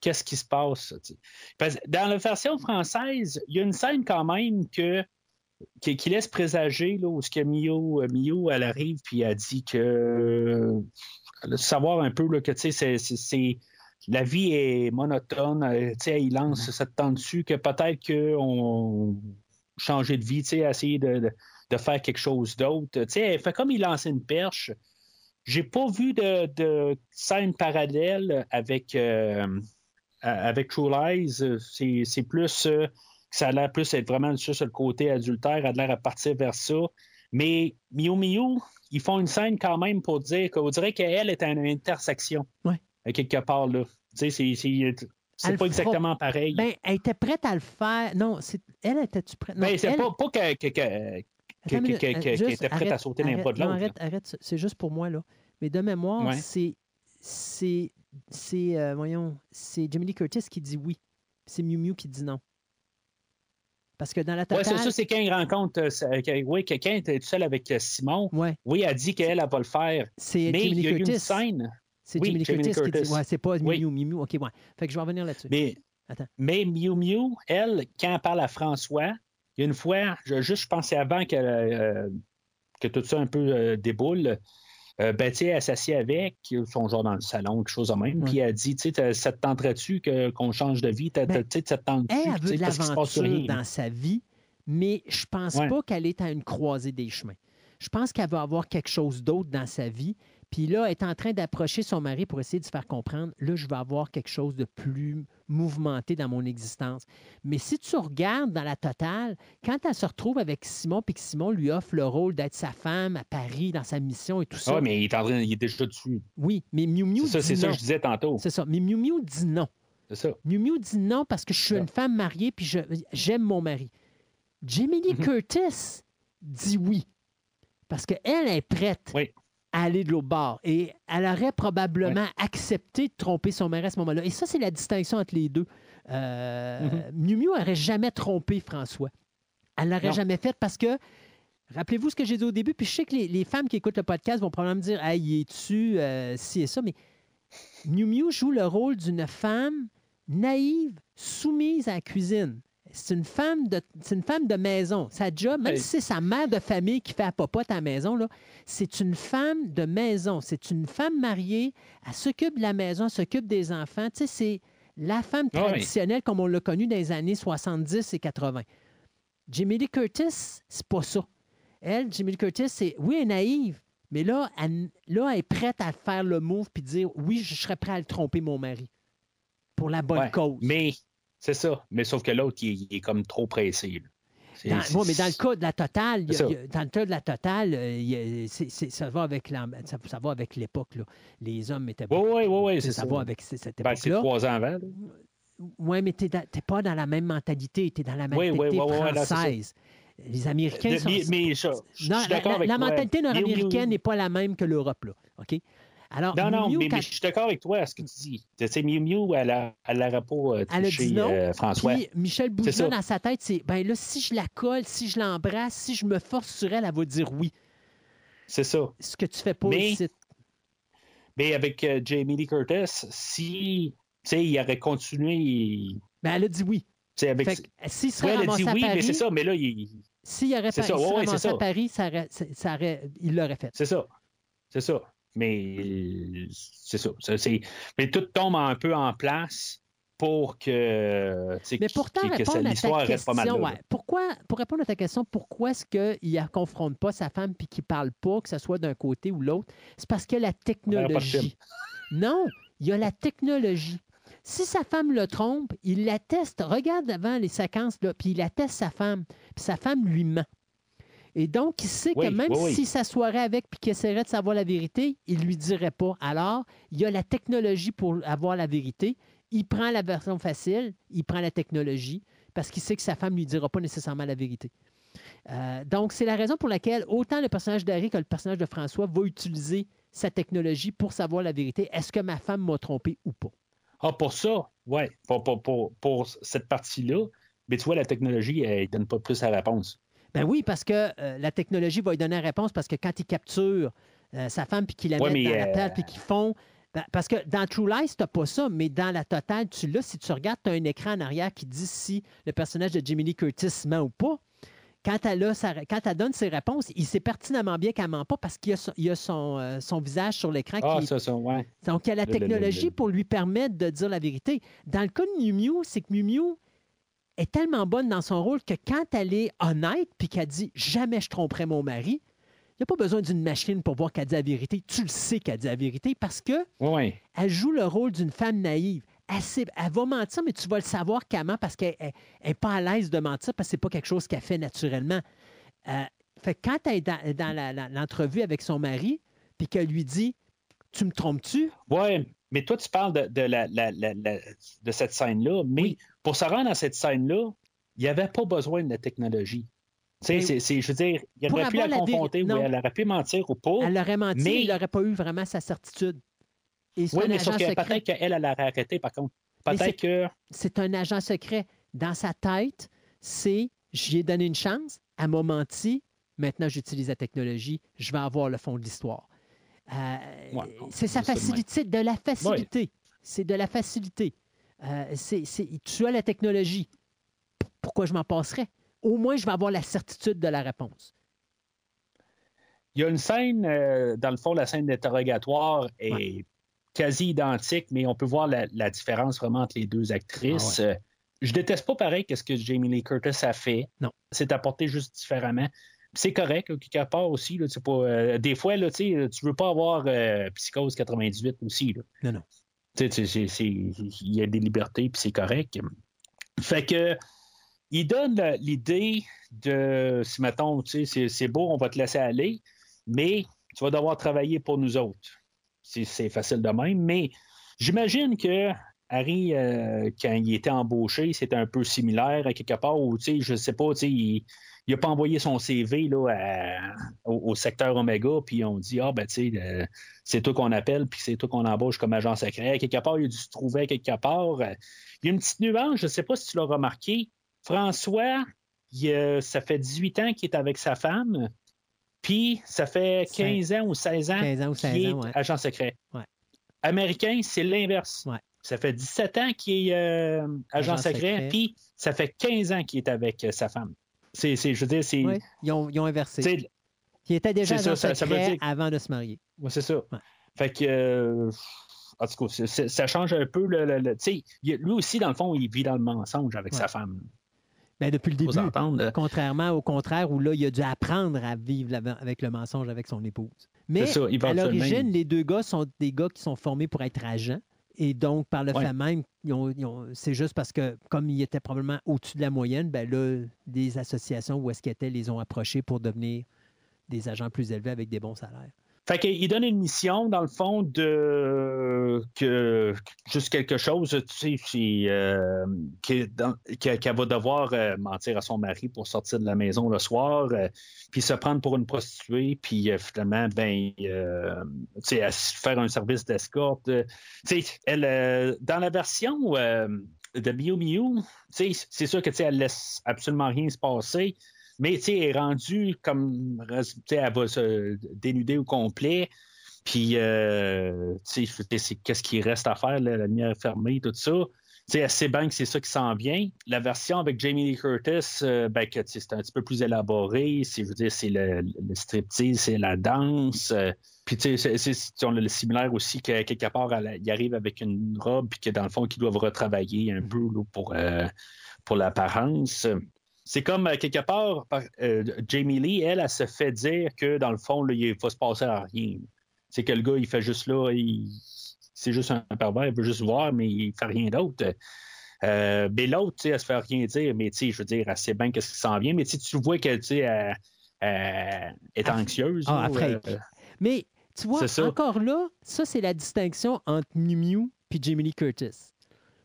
qu'est-ce qui se passe. Parce dans la version française, il y a une scène quand même que, qui, qui laisse présager là, où ce que Mio, euh, Mio, elle arrive puis elle dit que savoir un peu là, que c'est- la vie est monotone. il lance cette tente dessus que peut-être qu'on changer de vie, essayer de, de- de faire quelque chose d'autre. Tu sais, elle fait comme il lançait une perche. J'ai pas vu de, de scène parallèle avec, euh, avec True Lies. C'est, plus euh, ça a l'air plus être vraiment sur sur le côté adultère, elle a l'air à partir vers ça. Mais Miu Miu, ils font une scène quand même pour dire qu'on dirait qu'elle est à une intersection. Ouais. Quelque part là. Tu sais, c'est, c'est, pas exactement pareil. Ben, elle était prête à le faire. Non, elle était-tu prête? Non, Ben, c'est elle- pas, pas que, que- euh, juste qui était prête à sauter arrête, bras de non, l'autre, Arrête, arrête, c'est juste pour moi, là. Mais de mémoire, Ouais. c'est. C'est. C'est. euh, voyons, c'est Lee Curtis qui dit oui. C'est Miu Miu qui dit non. Parce que dans la Oui, totale. c'est ça, c'est quand il rencontre. euh, oui, quelqu'un était tout seul avec euh, Simon. Ouais, Oui, elle dit qu'elle, elle va le faire. c'est Mais Jamie il Lee y a eu une Curtis. scène. C'est Oui, Lee Lee Curtis, qui dit. Curtis. Ouais, c'est pas Oui. Miu Miu Miu. OK, ouais. Fait que je vais revenir là-dessus. Mais, Attends. mais Miu Miu, elle, quand elle parle à François, il y a une fois, je, juste je pensais avant que, euh, que tout ça un peu euh, déboule, euh, ben, tu elle s'assied avec, ils sont genre dans le salon, quelque chose de même, puis elle dit, tu sais, ça te tenterait-tu qu'on change de vie? Ben, Tu sais, ça te tente-tu? Elle, veut de l'aventure dans sa vie, mais je pense Ouais. pas qu'elle est à une croisée des chemins. Je pense qu'elle va avoir quelque chose d'autre dans sa vie. Puis là, elle est en train d'approcher son mari pour essayer de se faire comprendre, là, je vais avoir quelque chose de plus mouvementé dans mon existence. Mais si tu regardes dans la totale, quand elle se retrouve avec Simon, puis que Simon lui offre le rôle d'être sa femme à Paris dans sa mission et tout ça, Ah, mais il est, en train, il est déjà dessus. oui, mais Miu Miu C'est ça, dit c'est ça que je disais tantôt. C'est ça. Mais Miu Miu dit non. C'est ça. Miu Miu dit non parce que je suis une femme mariée puis je- j'aime mon mari. Jamie Lee Mhm. Curtis dit oui parce qu'elle est prête Oui. À aller de l'autre bord et elle aurait probablement accepté de tromper son mari à ce moment-là. Et ça, c'est la distinction entre les deux. Euh, Mhm. Miu Miu n'aurait jamais trompé François. Elle l'aurait jamais fait parce que Rappelez-vous ce que j'ai dit au début, puis je sais que les, les femmes qui écoutent le podcast vont probablement me dire Hey, y es-tu euh, ci et ça, mais Miu Miu joue le rôle d'une femme naïve, soumise à la cuisine. C'est une femme de, c'est une femme de maison. Sa job, même Hey. si c'est sa mère de famille qui fait à la maison, là, c'est une femme de maison. C'est une femme mariée. Elle s'occupe de la maison, elle s'occupe des enfants. Tu sais, c'est la femme Ah oui. traditionnelle comme on l'a connue dans les années 70 et 80. Jamie Lee Curtis, c'est pas ça. Elle, Jamie Lee Curtis, c'est oui, elle est naïve, mais là, elle, là, elle est prête à faire le move puis dire oui, je serais prêt à le tromper, mon mari, pour la bonne Ouais. cause. Mais c'est ça. Mais sauf que l'autre, il, est- il est comme trop pressé. C'est- Dans, c'est- ouais, mais dans le cas de la totale, il y a- C'est ça. dans le cas de la totale, il c'est- c'est- ça va avec la- ça, ça va avec l'époque. Les hommes étaient Oui, oui, oui, oui, ça, c'est ça. va avec cette Ben, c'est époque-là. trois ans avant. là. Oui, mais tu n'es pas dans la même mentalité. Tu es dans la mentalité oui, oui, oui, là, c'est ça. française. Les Américains De- sont... mais, mais je, je Non, suis la, d'accord la- avec la toi. mentalité nord-américaine n'est pas la même que l'Europe. là. OK? Alors, Non, non, Miu mais, je suis d'accord avec toi à ce que tu dis. Tu sais, Miu Miu, elle aurait pas euh, non. euh, François. Puis Michel C'est ça. dans sa tête, c'est ben là, si je la colle, si je l'embrasse, si je me force sur elle, elle va dire oui. C'est ça. Ce que tu fais pas Mais- ici. Mais avec euh, Jamie Lee Curtis, si tu sais, il aurait continué, Ben, elle a dit oui. sais, avec. Fait que, s'il Ouais, serait elle a dit oui, mais c'est ça. Mais là, il- s'il aurait C'est pas, ça, il ouais, ouais, c'est à. Paris, ça aurait- ça aurait- il l'aurait fait. c'est ça. C'est ça. Mais c'est ça. Mais tout tombe un peu en place pour que. Mais que- pourtant, que- que l'histoire reste pas mal. là, ouais. pourquoi, pour répondre à ta question, pourquoi est-ce qu'il ne confronte pas sa femme puis qu'il ne parle pas, que ce soit d'un côté ou l'autre? C'est parce qu'il y a la technologie. Non, il y a la technologie. Si sa femme le trompe, il la teste. Regarde avant les séquences, là, puis il la teste sa femme, puis sa femme lui ment. Et donc, il sait que Oui, même oui, oui. s'il s'assoirait avec puis qu'il essaierait de savoir la vérité, il ne lui dirait pas. Alors, il y a la technologie pour avoir la vérité. Il prend la version facile, il prend la technologie, parce qu'il sait que sa femme ne lui dira pas nécessairement la vérité. Euh, donc, c'est la raison pour laquelle autant le personnage d'Harry que le personnage de François va utiliser sa technologie pour savoir la vérité. Est-ce que ma femme m'a trompé ou pas? Ah, pour ça, ouais, pour, pour, pour, pour cette partie-là, mais tu vois, la technologie, elle ne donne pas plus la réponse. Ben oui, parce que euh, la technologie va lui donner la réponse parce que quand il capture euh, sa femme puis qu'il la Ouais, met dans la euh, table puis qu'ils font. ben, parce que dans True Lies, tu n'as pas ça, mais dans la totale, tu l'as. Si tu regardes, tu as un écran en arrière qui dit si le personnage de Lee Curtis ment ou pas. Quand elle, a sa- quand elle donne ses réponses, il sait pertinemment bien qu'elle ne ment pas parce qu'il y a son, il a son, euh, son visage sur l'écran Ah, qui, ça, ça, ouais. donc, il y a la technologie pour lui permettre de dire la vérité. Dans le cas de Miu Miu, c'est que Miu Miu est tellement bonne dans son rôle que quand elle est honnête puis qu'elle dit jamais je tromperai mon mari, il n'y a pas besoin d'une machine pour voir qu'elle dit la vérité. Tu le sais qu'elle dit la vérité parce que Ouais, elle joue le rôle d'une femme naïve. Elle, sait- elle va mentir, mais tu vas le savoir qu'elle ment parce qu'elle n'est pas à l'aise de mentir parce que ce n'est pas quelque chose qu'elle fait naturellement. Euh, fait que quand elle est dans, dans l'entrevue avec son mari, puis qu'elle lui dit Tu me trompes-tu mais toi, tu parles de, de, la, la- la- la- de cette scène-là, mais Oui. pour se rendre à cette scène-là, il n'y avait pas besoin de la technologie. Tu sais, c'est- je veux dire, il aurait pu la confronter, oui, elle aurait pu mentir ou pas. Elle aurait menti, mais- il n'aurait pas eu vraiment sa certitude. Oui, mais sauf que peut-être qu'elle, elle aurait arrêté, par contre. Peut-être que. C'est un agent secret. Dans sa tête, c'est j'y ai donné une chance, elle m'a menti, maintenant j'utilise la technologie, je vais avoir le fond de l'histoire. Euh, Ouais, c'est sa facilité, de la facilité. C'est de la facilité. Euh, c'est- tu as la technologie. Pourquoi je m'en passerais? Au moins, je vais avoir la certitude de la réponse. Il y a une scène, euh, dans le fond, la scène d'interrogatoire est Ouais. quasi identique, mais on peut voir la, la différence vraiment entre les deux actrices. Ah Je déteste pas pareil que ce que Jamie Lee Curtis a fait. Non. C'est apporté juste différemment. C'est correct, là, quelque part aussi. Là, pas, euh, des fois, là, tu tu veux pas avoir euh, Psychose 98 aussi. Là. Non, non. Il y a des libertés, puis c'est correct. Fait que il donne l'idée de si mettons, c'est- beau, on va te laisser aller, mais tu vas devoir travailler pour nous autres. C'est- C'est facile de même, mais j'imagine que Harry, euh, quand il était embauché, c'était un peu similaire à quelque part où, je sais pas, tu sais, il n'a pas envoyé son CV là, à- au, au secteur Omega, puis on dit, ah, ben, tu sais, euh, c'est toi qu'on appelle, puis c'est toi qu'on embauche comme agent secret. À quelque part, il a dû se trouver à quelque part. Il y a une petite nuance, je ne sais pas si tu l'as remarqué. François, il, euh, ça fait 18 ans qu'il est avec sa femme, puis ça fait 15 ans ou 16 ans 15 ans ou qu'il 16 est ans, ouais. agent secret. Ouais. Américain, c'est l'inverse. Ouais. Ça fait 17 ans qu'il est euh, agent, Agent secret, puis ça fait 15 ans qu'il est avec sa femme. C'est, c'est- je veux dire, c'est. Oui, ils ont, ils ont inversé. Il était déjà c'est ça, ça- ça veut secret dire- avant de se marier. Ouais, c'est ça. Ouais. Fait que. euh, en tout cas, c'est- c'est- ça change un peu. Le, le- le- tu sais, lui aussi, dans le fond, il vit dans le mensonge avec Ouais. sa femme. Ben, depuis le début. s'entendre. Contrairement au contraire où là, il a dû apprendre à vivre avec le mensonge avec son épouse. Mais ça, à l'origine, les deux gars sont des gars qui sont formés pour être agents. Et donc, par le Ouais. fait même, c'est juste parce que, comme ils étaient probablement au-dessus de la moyenne, ben là, des associations où est-ce qu'ils étaient les ont approchés pour devenir des agents plus élevés avec des bons salaires. Fait qu'il donne une mission, dans le fond, de que juste quelque chose, tu sais, c'est, euh, qu'elle va devoir euh, mentir à son mari pour sortir de la maison le soir, euh, puis se prendre pour une prostituée, puis euh, finalement, ben, tu sais, faire un service d'escorte. tu sais, elle, dans la version de Miu Miu, tu sais, c'est sûr que tu sais, elle laisse absolument rien se passer. Mais tu sais, est rendue comme. Elle va se dénuder au complet. Puis, euh, tu sais, qu'est-ce qui reste à faire, là, la lumière fermée, tout ça. Tu sais, bien que c'est ça qui s'en vient. La version avec Jamie Lee Curtis, euh, ben, que, c'est un petit peu plus élaboré. C'est, je c'est le, striptease, c'est la danse. euh, puis, tu sais, on a le similaire aussi que quelque part, il arrive avec une robe, puis que dans le fond, qu'ils doivent retravailler un peu pour, pour l'apparence. C'est comme euh, quelque part, par- euh, Jamie Lee, elle, elle se fait dire que dans le fond, là, il va se passer à rien. C'est que le gars, il fait juste là, il- c'est juste un pervers, il veut juste voir, mais il fait rien d'autre. Euh, mais l'autre, tu sais, elle se fait rien dire, mais tu sais, je veux dire, elle sait bien qu'est-ce qui s'en vient, mais tu vois qu'elle, elle, elle est anxieuse. Ah, après. euh, Mais tu vois, encore là, ça, c'est la distinction entre Miu Miu et Jamie Lee Curtis.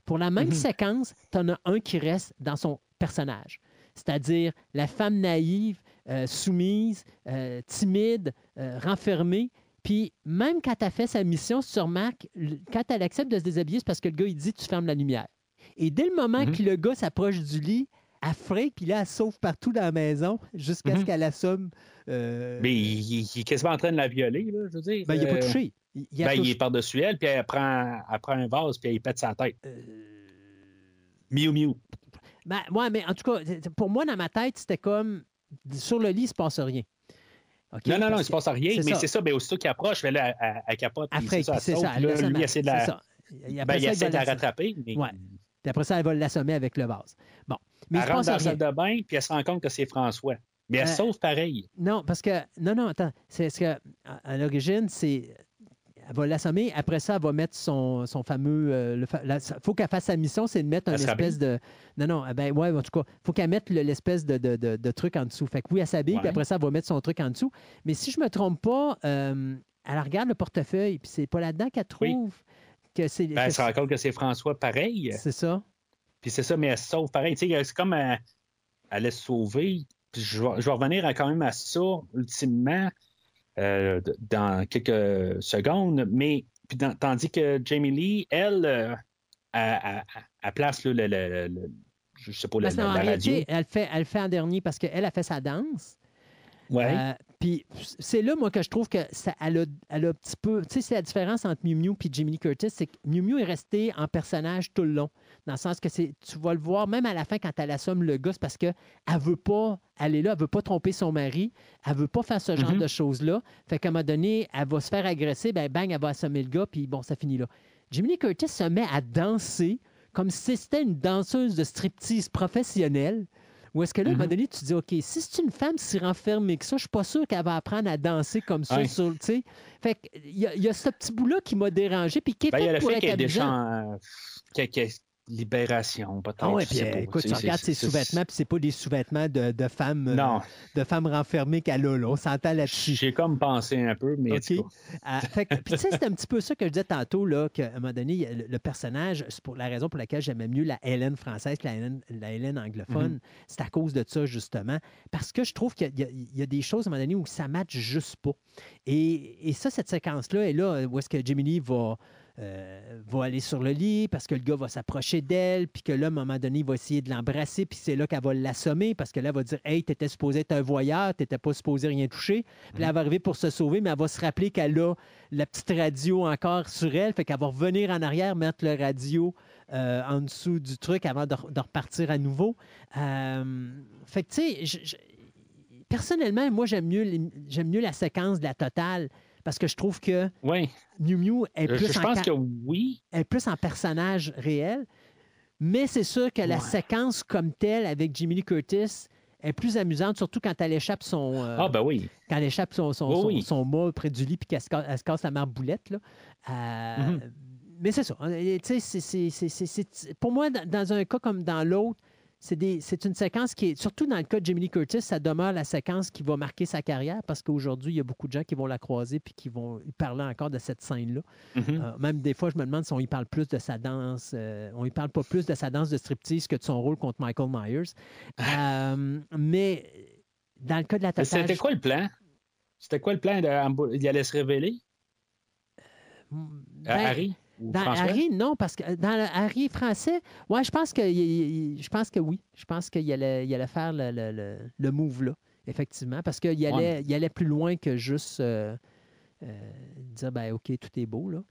Pour la même Mhm. séquence, tu en as un qui reste dans son personnage. C'est-à-dire la femme naïve, euh, soumise, euh, timide, euh, renfermée. Puis même quand elle fait sa mission, si tu remarques, quand elle accepte de se déshabiller, c'est parce que le gars, il dit tu fermes la lumière. Et dès le moment Mhm. que le gars s'approche du lit, elle freine, puis là, elle sauve partout dans la maison jusqu'à ce Mhm. qu'elle assomme. mais il, il- est quasiment en train de la violer, là, je veux dire. ben, il n'a pas touché. Il, il ben, il est par-dessus elle, puis elle prend, elle prend un vase, puis elle pète sa tête. Miu Miu. Ben, ouais, mais en tout cas, pour moi, dans ma tête, c'était comme sur le lit, il ne se passe rien. Non, non, non, il se passe rien, mais c'est ça, ben, aussitôt qu'il approche, ben, elle, elle- elle capote. Après, c'est ça, elle saute, ça. là, lui, essaie de la, ben, il ça, il essaie de la l'assommer. rattraper, mais Ouais. Puis après ça, elle va l'assommer avec le vase. Bon. Mais il elle se rentre dans la salle de bain, puis elle se rend compte que c'est François. Mais elle Euh, sauve pareil. Non, parce que. Non, non, attends. C'est ce que. À, à l'origine, c'est. Elle va l'assommer. Après ça, elle va mettre son, son fameux. euh, le fa- la- faut qu'elle fasse sa mission, c'est de mettre un espèce de. Non, non, eh ben ouais, en tout cas, faut qu'elle mette le- l'espèce de, de, de- de truc en dessous. Fait que oui, elle s'habille, puis après ça, elle va mettre son truc en dessous. Mais si je me trompe pas, euh, elle regarde le portefeuille, puis c'est pas là-dedans qu'elle Oui. trouve que c'est. Ben, elle se rend compte que c'est François pareil. c'est ça. Puis c'est ça, mais elle se sauve pareil. Tu sais, c'est comme elle, elle est sauvée. Puis je vais, je vais revenir à- quand même à ça, ultimement, euh, dans quelques secondes. Mais puis dans- tandis que Jamie Lee, elle, euh, place là, le, le- le- je sais pas, la, la- la radio. réalité, elle fait, elle fait en dernier parce qu'elle a fait sa danse. Ouais. Euh, Puis c'est là, moi, que je trouve que ça elle a, elle a un petit peu. Tu sais, c'est la différence entre Mew Mew et Jimmy Lee Curtis, c'est que Mew Mew est resté en personnage tout le long. Dans le sens que c'est, tu vas le voir, même à la fin, quand elle assomme le gars, c'est parce qu'elle veut pas, elle est là, elle veut pas tromper son mari, elle veut pas faire ce genre Mhm. de choses-là. Fait qu'à un moment donné, elle va se faire agresser, ben bang, elle va assommer le gars, puis bon, ça finit là. Jimmy Lee Curtis se met à danser comme si c'était une danseuse de striptease professionnelle. Ou est-ce que là, à un moment Mhm. donné, tu te dis, OK, si c'est une femme si renfermée que ça, je suis pas sûr qu'elle va apprendre à danser comme ça. Ouais. Sur, fait qu'il y, a- il y a ce petit bout-là qui m'a dérangé, puis qui est Ben, y a le pour fait euh, libération, peut-être. Ah ouais, puis écoute, tu regardes ses sous-vêtements, puis c'est pas des sous-vêtements de, de femmes euh, de femmes renfermées qu'elle a, là. On s'entend là-dessus. j'ai comme pensé un peu, mais en OK. tout cas, Ah, puis tu sais, c'est un petit peu ça que je disais tantôt, là, qu'à un moment donné, le, le personnage, c'est pour la raison pour laquelle j'aimais mieux la Hélène française que la Hélène, la Hélène anglophone, c'est à cause de ça, justement. Parce que je trouve qu'il y, a- il y a des choses, à un moment donné, où ça ne matche juste pas. Et, et ça, cette séquence-là, est là où est-ce que Jimmy Lee va, euh, va aller sur le lit parce que le gars va s'approcher d'elle, puis que là, à un moment donné, il va essayer de l'embrasser, puis c'est là qu'elle va l'assommer parce que là, elle va dire Hey, t'étais supposé être un voyeur, t'étais pas supposé rien toucher. Puis là, elle va arriver pour se sauver, mais elle va se rappeler qu'elle a la petite radio encore sur elle, fait qu'elle va revenir en arrière, mettre le radio euh, en dessous du truc avant de, repartir à nouveau. Euh, fait que, tu sais, personnellement, moi, j'aime mieux, j'aime mieux la séquence de la totale parce que je trouve que oui. Mew est Je, plus, je en, pense que oui. est plus en personnage réel. Mais c'est sûr que la séquence comme telle avec Jimmy Lee Curtis est plus amusante, surtout quand elle échappe son, euh, Ah, ben oui. quand elle échappe son, son, Oui, son- mât près du lit puis qu'elle se, casse la marboulette. Là. Euh, Mhm. Mais c'est ça. Euh, tu sais, c'est- c'est- c'est- c'est- c'est- Pour moi, dans un cas comme dans l'autre, c'est des- c'est une séquence qui est, surtout dans le cas de Jimmy Lee Curtis, ça demeure la séquence qui va marquer sa carrière parce qu'aujourd'hui, il y a beaucoup de gens qui vont la croiser puis qui vont parler encore de cette scène-là. Mhm. Euh, même des fois, je me demande si on y parle plus de sa danse. euh, on y parle pas plus de sa danse de striptease que de son rôle contre Michael Myers. Euh, mais dans le cas de la totale, C'était quoi le plan? C'était quoi le plan de Il allait se révéler? Ben, Harry? Dans? Harry, non, parce que dans le Harry français, ouais, je pense que je pense que oui. Je pense qu'il allait, il allait faire le, le, le, le move là, effectivement, parce qu'il allait, il allait plus loin que juste euh, euh, dire ben ok, tout est beau là.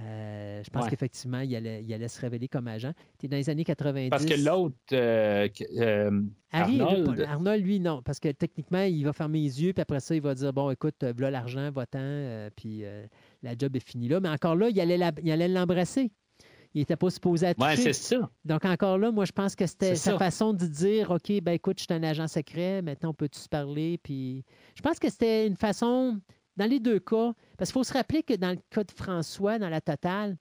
Euh, je pense Ouais. qu'effectivement, il allait, il allait se révéler comme agent. Es dans les années 90. Parce que l'autre, euh, euh, Harry, Arnold- lui, Arnold, lui, non. Parce que techniquement, il va fermer les yeux, puis après ça, il va dire Bon, écoute, euh, voilà l'argent, va-t'en, puis la job est finie là. Mais encore là, il allait l'embrasser. Il n'était pas supposé Ouais, toucher. c'est ça. Donc, encore là, moi, je pense que c'était sa ça. façon de dire OK, ben écoute, je suis un agent secret, maintenant, on peut-tu se parler? Puis, je pense que c'était une façon, dans les deux cas, parce qu'il faut se rappeler que dans le cas de François, dans la totale,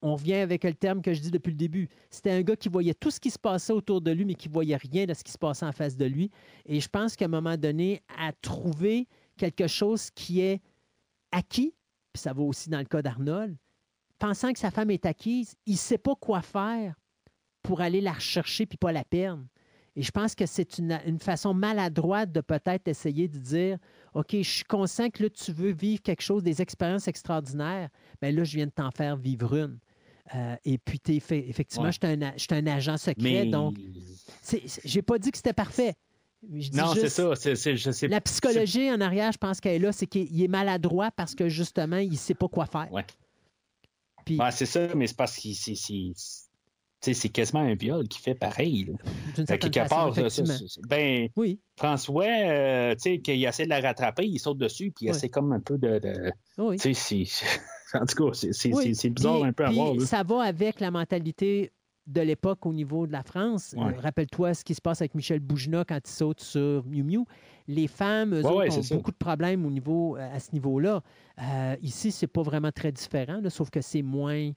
on revient avec le terme que je dis depuis le début. C'était un gars qui voyait tout ce qui se passait autour de lui, mais qui voyait rien de ce qui se passait en face de lui. Et je pense qu'à un moment donné, à trouver quelque chose qui est acquis, puis ça va aussi dans le cas d'Arnold, pensant que sa femme est acquise, il ne sait pas quoi faire pour aller la rechercher puis pas la perdre. Et je pense que c'est une, une façon maladroite de peut-être essayer de dire OK, je suis conscient que là, tu veux vivre quelque chose, des expériences extraordinaires. Bien là, je viens de t'en faire vivre une. Euh, et puis, fait, effectivement, Ouais. je suis un, a- je suis un agent secret, Mais... donc j'ai pas dit que c'était parfait. Je dis Non, c'est ça. Je sais La psychologie en arrière, je pense qu'elle est là, c'est qu'il est maladroit parce que justement, il ne sait pas quoi faire. Ouais. Puis, c'est ça, mais c'est parce que c'est, quasiment un viol qui fait pareil. quelque part, ça, ben, Oui, François, euh, tu sais, qu'il essaie de la rattraper, il saute dessus, puis il essaie comme un peu de. de- oui. tu sais, c'est. En tout cas, c'est, Oui. bizarre Puis- un peu à puis voir. là. Ça va avec la mentalité de l'époque au niveau de la France. Ouais. Euh, Rappelle-toi ce qui se passe avec Michel Boujna quand il saute sur Miu Miu. Les femmes, eux Ouais, autres, ouais, ont ça. beaucoup de problèmes au niveau, euh, à ce niveau-là. Euh, ici, c'est pas vraiment très différent, là, sauf que c'est moins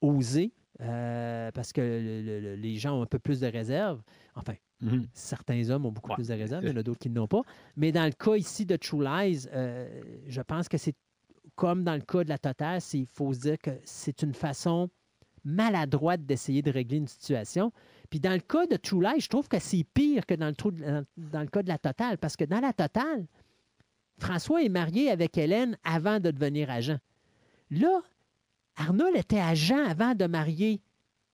osé euh, parce que le- le- le- les gens ont un peu plus de réserve. Enfin, Mhm. certains hommes ont beaucoup Ouais. plus de réserve, il y en a d'autres qui n'ont pas. Mais dans le cas ici de True Lies, euh, je pense que c'est comme dans le cas de la totale, il faut se dire que c'est une façon maladroite d'essayer de régler une situation. Puis dans le cas de True Lies, je trouve que c'est pire que dans le, trou- dans- dans le cas de la totale, parce que dans la totale, François est marié avec Hélène avant de devenir agent. Là, Arnold était agent avant de marier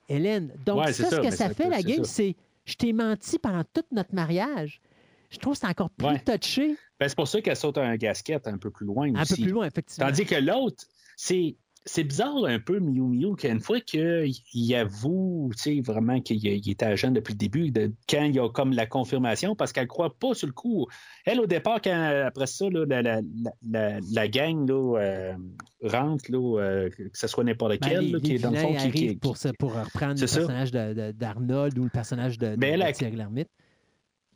Hélène. Donc, Ouais, ça, ce ça, que ça fait, la game, c'est je t'ai menti pendant tout notre mariage. Je trouve que c'est encore plus Ouais. touché Ben, c'est pour ça qu'elle saute un gasket un peu plus loin Un aussi. peu plus loin, effectivement. Tandis que l'autre, c'est. C'est bizarre un peu, Miu Miu, qu'une fois qu'il avoue, vraiment qu'il il était agent depuis le début, de, quand il y a comme la confirmation, parce qu'elle ne croit pas sur le coup. Elle, au départ, quand après ça, là, la, la, la, la, gang là, euh, rentre, là, euh, que ce soit n'importe Ben, quel, les, là, qui est dans le fond, qui, pour, reprendre le personnage d'Arnold ou le personnage de, de, Mais elle de a- Thierry Lhermitte.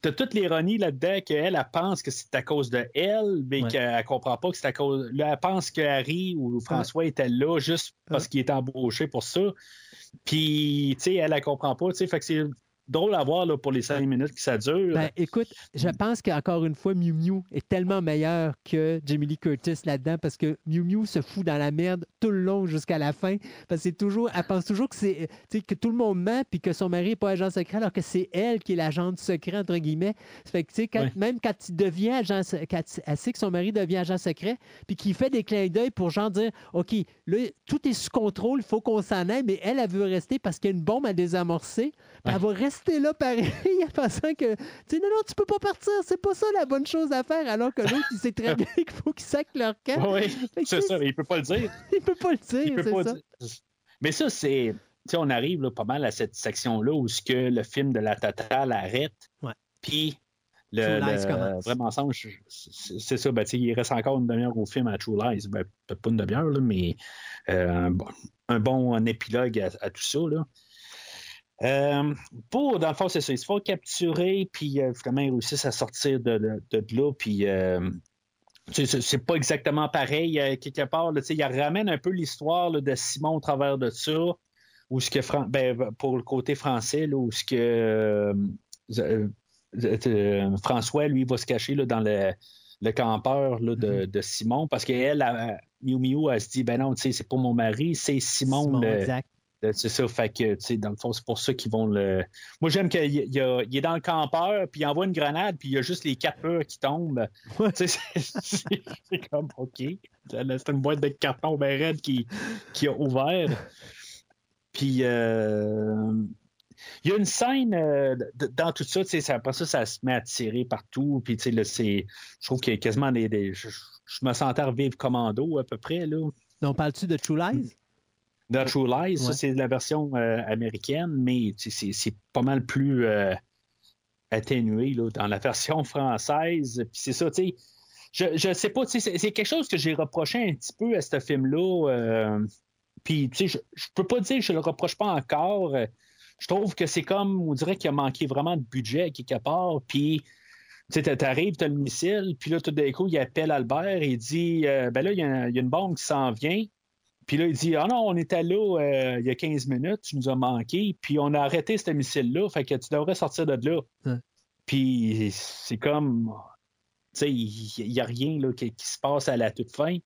T'as toute l'ironie là-dedans qu'elle, elle pense que c'est à cause de elle, mais Ouais. qu'elle comprend pas que c'est à cause. Là, elle pense que Harry ou François était là juste parce qu'il était embauché pour ça. Puis, tu sais, elle ne comprend pas. Tu sais, fait que c'est drôle à voir là, pour les cinq minutes que ça dure. Ben, écoute, je pense qu'encore une fois, Miu Miu est tellement meilleur que Jamie Lee Curtis là-dedans parce que Miu Miu se fout dans la merde tout le long jusqu'à la fin. Parce que c'est toujours, elle pense toujours que c'est, que tout le monde ment puis que son mari n'est pas agent secret alors que c'est elle qui est l'agent secret entre guillemets. Ça fait que quand- Ouais. même quand il devient agent, quand elle sait que son mari devient agent secret, puis qu'il fait des clins d'œil pour genre dire, ok, là tout est sous contrôle, il faut qu'on s'en aille, mais elle, elle veut rester parce qu'il y a une bombe à désamorcer. Elle va rester là pareil en pensant que, tu sais, non, non, tu peux pas partir, c'est pas ça la bonne chose à faire, alors que l'autre, il sait très bien qu'il faut qu'ils sacent leur camp. Oui, c'est ça, mais il ne peut pas le dire. Il peut pas le dire, peut c'est pas ça. dire. Mais ça, c'est. Tu sais, on arrive là, pas mal à cette section-là où ce que le film de la totale arrête. Puis le, True Lies le commence. vrai mensonge, c'est ça. Ben, il reste encore une demi-heure au film à True Lies. Ben, peut-être pas une demi-heure, mais euh, un, bon, un bon épilogue à, à tout ça. Là. Euh, pour, dans le fond, c'est ça. Il se faut capturer, puis euh, finalement, ils réussissent à sortir de, de, de là, puis euh, c'est pas exactement pareil euh, quelque part. Là, tu sais, il ramène un peu l'histoire de Simon au travers de ça, ou ce que Fran- ben, pour le côté français, là, où ce que François, lui, va se cacher là, dans le, le campeur là, de, de Simon, parce qu'elle, elle, Miu Miu, elle se dit, ben non, tu sais, c'est pas mon mari, c'est Simon, Simon, le- exact. Euh, C'est ça, fait que, tu sais, dans le fond, c'est pour ça qu'ils vont le. Moi, j'aime qu'il il est dans le campeur, puis il envoie une grenade, puis il y a juste les quatre peurs qui tombent. C'est- comme, OK. C'est une boîte de carton bien raide qui, qui a ouvert. Puis, euh, il y a une scène euh, dans tout ça, tu sais, ça- après ça, ça se met à tirer partout, puis, là, c'est. Je trouve qu'il y a quasiment des. des- je, je me sentais revivre commando à peu près, là. Donc, parles-tu de True Lies? The True Lies, ça, c'est la version euh, américaine, mais c'est pas mal plus euh, atténué là, dans la version française. Puis c'est ça, tu sais. Je, je sais pas, tu sais, c'est quelque chose que j'ai reproché un petit peu à ce film-là. euh, puis, tu sais, je, je peux pas dire que je le reproche pas encore. Je trouve que c'est comme, on dirait qu'il a manqué vraiment de budget à quelque part. Puis, tu sais, t'arrives, t'as le missile, puis là, tout d'un coup, il appelle Albert et il dit euh, Ben là, y, il y a une bombe qui s'en vient. Puis là, il dit Ah non, on était là euh, il y a 15 minutes, tu nous as manqué, puis on a arrêté ce missile-là, fait que tu devrais sortir de là. Ouais. Puis c'est comme, tu sais, il n'y a rien là, qui, qui se passe à la toute fin.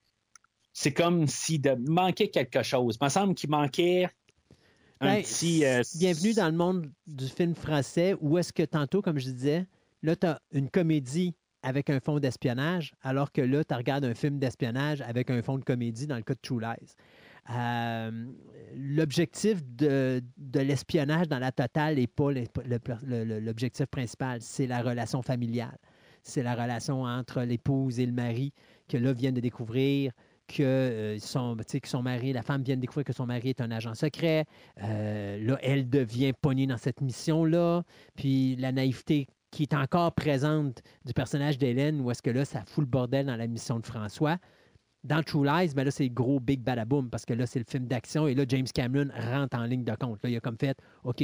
C'est comme s'il manquait quelque chose. Il me semble qu'il manquait un Ben, petit. euh, Bienvenue dans le monde du film français où est-ce que tantôt, comme je disais, là, tu as une comédie avec un fond d'espionnage, alors que là, tu regardes un film d'espionnage avec un fond de comédie dans le cas de True Lies. Euh, L'objectif de, l'espionnage dans la totale n'est pas l'objectif principal, c'est la relation familiale. C'est la relation entre l'épouse et le mari que là viennent de découvrir que, euh, son mari, la femme vient de découvrir que son mari est un agent secret. Euh, là, elle devient pognée dans cette mission-là. Puis la naïveté qui est encore présente du personnage d'Hélène, où est-ce que là, ça fout le bordel dans la mission de François. Dans True Lies, ben là, c'est gros big badaboom parce que là, c'est le film d'action et là, James Cameron rentre en ligne de compte. Là, il a comme fait OK,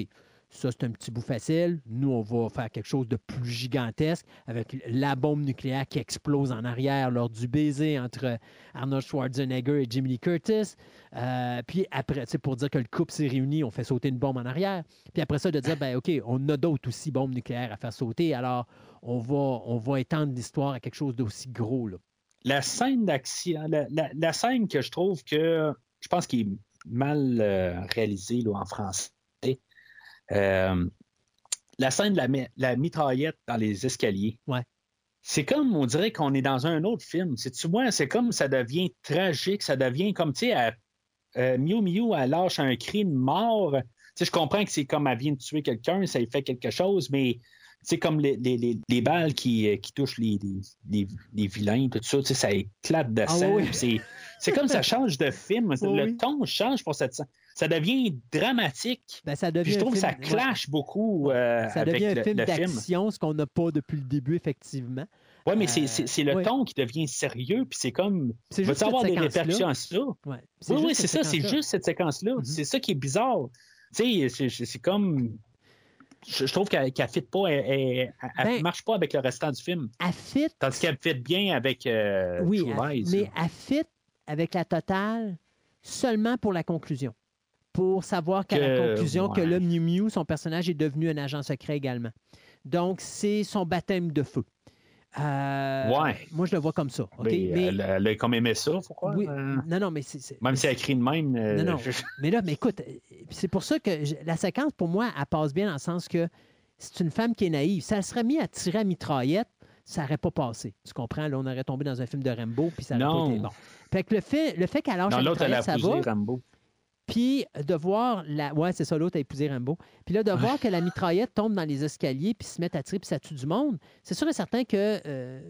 ça, c'est un petit bout facile. Nous, on va faire quelque chose de plus gigantesque avec la bombe nucléaire qui explose en arrière lors du baiser entre Arnold Schwarzenegger et Jimmy Curtis. Euh, puis après, pour dire que le couple s'est réuni, on fait sauter une bombe en arrière. Puis après ça, de dire, ben OK, on a d'autres aussi bombes nucléaires à faire sauter. Alors, on va, on va étendre l'histoire à quelque chose d'aussi gros. Là. la scène d'action, la, scène que je trouve que je pense qu'il est mal euh, réalisée là, en français. Euh, la scène de la, mi- la mitraillette dans les escaliers. Ouais. C'est comme, on dirait qu'on est dans un autre film. C'est-tu moi, c'est comme ça devient tragique, ça devient comme, tu sais, euh, Miu Miu, elle lâche un cri de mort. Tu sais, je comprends que c'est comme elle vient de tuer quelqu'un, ça lui fait quelque chose, mais c'est comme les, les, les, les balles qui, euh, qui touchent les, vilains, tout ça, ça éclate de Ah sang. oui. C'est, comme ça change de film. Oui, le ton change pour cette scène. Ça devient dramatique. Ben, ça devient je un trouve que ça clash beaucoup euh, Ça avec devient un le, film d'action, ce qu'on n'a pas depuis le début, effectivement. Oui, mais Euh, c'est, c'est le ouais. ton qui devient sérieux, puis c'est comme. Juste avoir des répercussions à ça? Ouais. Oui, oui, c'est ça, c'est juste cette séquence-là. Mhm. C'est ça qui est bizarre. Tu sais, c'est- comme. Je, je trouve qu'elle ne fit pas, elle, Ben- marche pas avec le restant du film. Elle fit, Tandis qu'elle fit bien avec euh, oui, elle- mais elle fit avec la totale seulement pour la conclusion. Pour savoir qu'à la conclusion que l'homme Mew Mew, son personnage, est devenu un agent secret également. Donc, c'est son baptême de feu. Euh, Ouais. Moi, je le vois comme ça. Mais, Mais- elle, elle a comme aimé ça, pourquoi? oui, Euh, non, non, mais c'est. même si elle crie de même. euh, Non, non. je- Mais là, mais écoute, euh, c'est pour ça que je- la séquence, pour moi, elle passe bien dans le sens que c'est une femme qui est naïve. Si elle serait mise à tirer à mitraillette, ça n'aurait pas passé. Tu comprends? Là, on aurait tombé dans un film de Rambo, puis ça n'aurait Non. pas été bon. Fait que le fait, le fait qu'elle lâche Non, mitraillette, ça va. Rambo. Puis de voir la. Ouais, c'est ça, l'autre a épousé Rambo. Puis là, de voir que la mitraillette tombe dans les escaliers, puis se met à tirer, puis ça tue du monde, c'est sûr et certain que. euh,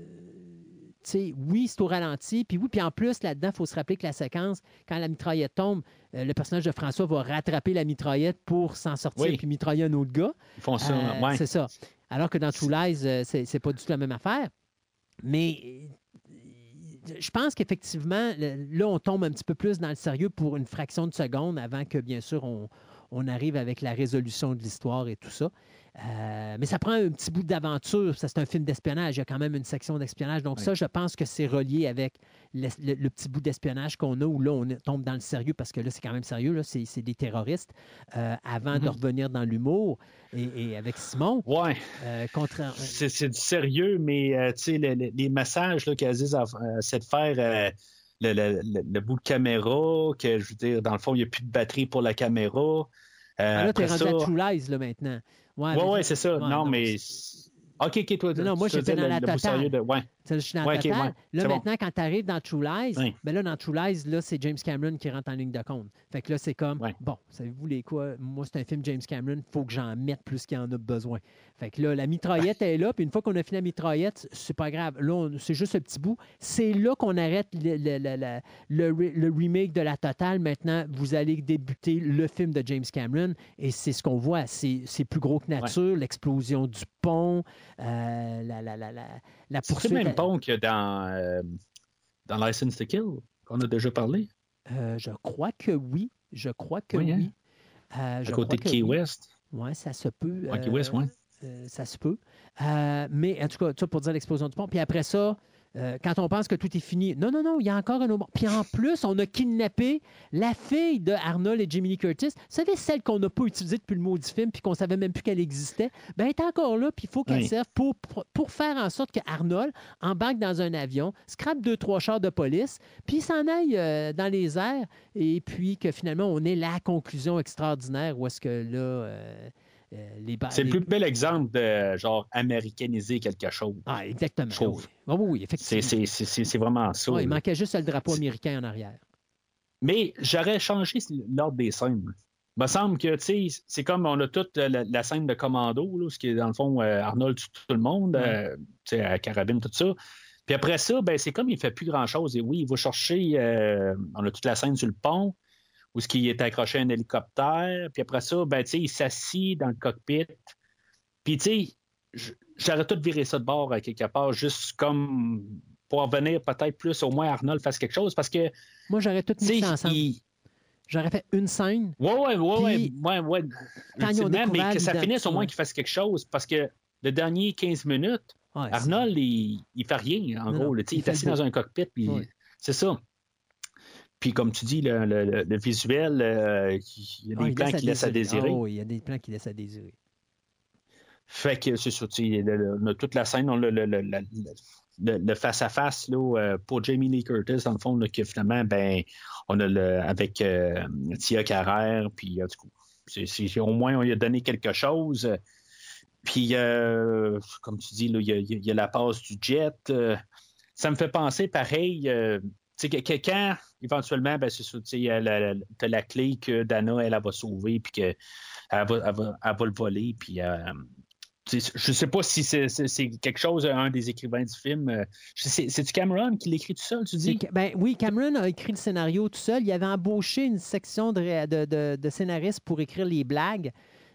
tu sais, oui, c'est au ralenti. Puis oui, puis en plus, là-dedans, il faut se rappeler que la séquence, quand la mitraillette tombe, euh, le personnage de François va rattraper la mitraillette pour s'en sortir Oui. puis mitrailler un autre gars. Ils font ça. Euh, ouais. C'est ça. Alors que dans True Lies, euh, c'est pas du tout la même affaire. Mais je pense qu'effectivement, là, on tombe un petit peu plus dans le sérieux pour une fraction de seconde avant que, bien sûr, on arrive avec la résolution de l'histoire et tout ça. Euh, mais ça prend un petit bout d'aventure. Ça, c'est un film d'espionnage. Il y a quand même une section d'espionnage. Donc, Oui. ça, je pense que c'est relié avec le, le- le petit bout d'espionnage qu'on a où là, on tombe dans le sérieux parce que là, c'est quand même sérieux. Là, c'est, c'est des terroristes. Euh, avant de Mhm. revenir dans l'humour et, et avec Simon, Ouais. euh. C'est c'est du sérieux, mais tu sais, le- le- les messages là, dit, euh, c'est de faire le, le- le- le bout de caméra, que je veux dire, dans le fond, il n'y a plus de batterie pour la caméra. Euh, Ah, là, t'es rendu ça- à True Lies, là, maintenant. Ouais, Ouais, mais- ouais, c'est ça. ouais, non, mais. OK, OK, toi. Non, non, moi, j'étais dans la totale. de- Ouais. Je suis dans Ouais, la ok, totale. ouais, Là, bon. maintenant, quand tu arrives dans True Lies, ben là, dans True Lies, là, c'est James Cameron qui rentre en ligne de compte. Fait que là, c'est comme, bon, savez-vous les quoi? Moi, c'est un film James Cameron, il faut que j'en mette plus qu'il y en a besoin. Fait que là, la mitraillette est là, puis une fois qu'on a fini la mitraillette, c'est pas grave. Là, c'est juste un petit bout. C'est là qu'on arrête le, le- le- le- le re- le remake de la totale. Maintenant, vous allez débuter le film de James Cameron, et c'est ce qu'on voit. C'est c'est plus gros que nature, l'explosion du pont, euh, la, la, la, la, C'est poursuite. le même pont que dans, euh, dans License to Kill, qu'on a déjà parlé, Euh, je crois que oui. Je crois que Oui, oui. hein? Euh, à côté de Key oui. West? Oui, ça se peut. Ouais, Key West, euh, ça se peut. Mais en tout cas, ça pour dire l'explosion du pont. Puis après ça, euh, quand on pense que tout est fini, non, non, non, il y a encore un autre. Puis en plus, on a kidnappé la fille de Arnold et Lee Curtis. Vous savez, celle qu'on n'a pas utilisée depuis le maudit film, puis qu'on savait même plus qu'elle existait. Ben, elle est encore là, puis il faut qu'elle Oui. serve pour, faire en sorte que Arnold embarque dans un avion, scrape deux, trois chars de police, puis s'en aille euh, dans les airs, et puis que finalement, on ait la conclusion extraordinaire où est-ce que là. euh, les ba- C'est le plus bel exemple de genre américaniser quelque chose. Ah, exactement. je trouve. Oui, Ah oui, oui, effectivement. c'est- vraiment ça. Ouais, il manquait juste le drapeau américain en arrière. Mais j'aurais changé l'ordre des scènes. Il me semble que, tu sais, c'est comme on a toute la, la scène de commando, là, ce qui est dans le fond, euh, Arnold tue tout le monde, euh, tu sais, à carabine, tout ça. Puis après ça, ben, c'est comme il fait plus grand-chose. Et oui, il va chercher, euh, on a toute la scène sur le pont, où ce qui est accroché à un hélicoptère. Puis après ça, ben, tu sais, il s'assit dans le cockpit. Puis, tu sais, j'aurais tout viré ça de bord à quelque part, juste comme pour revenir peut-être plus, au moins Arnold fasse quelque chose, parce que, Moi, j'aurais tout mis ça ensemble. il- J'aurais fait une scène. Ouais, ouais, ouais, ouais, Puis, ouais, mais que ça finisse au moins ouais. qu'il fasse quelque chose, parce que le dernier 15 minutes, Ouais, Arnold, il, il fait rien, en Non, gros. là, il il est assis dans un cockpit, puis c'est ça. Puis comme tu dis, le, le- le- visuel, euh, il y a Ah, des plans qui laissent à désirer. Oui, il y a des plans qui laissent à désirer. Fait que c'est a toute la scène, on le, le- le- le- le face-à-face là, euh, pour Jamie Lee Curtis, dans le fond, là, que finalement, ben, on a le avec euh, Tia Carrère, puis c'est- c'est- au moins on lui a donné quelque chose. Puis, euh, comme tu dis, il y, y a la passe du jet. ça me fait penser pareil. Tu sais, que, que quand, éventuellement, ben, c'est t'as la clé que Dana, elle, elle va sauver, puis qu'elle va, elle va, elle va le voler, puis euh, je sais pas si c'est quelque chose, un des écrivains du film. Euh, c'est-tu Cameron qui l'écrit tout seul, tu dis? Ben, oui, Cameron a écrit le scénario tout seul. Il avait embauché une section de, scénaristes pour écrire les blagues,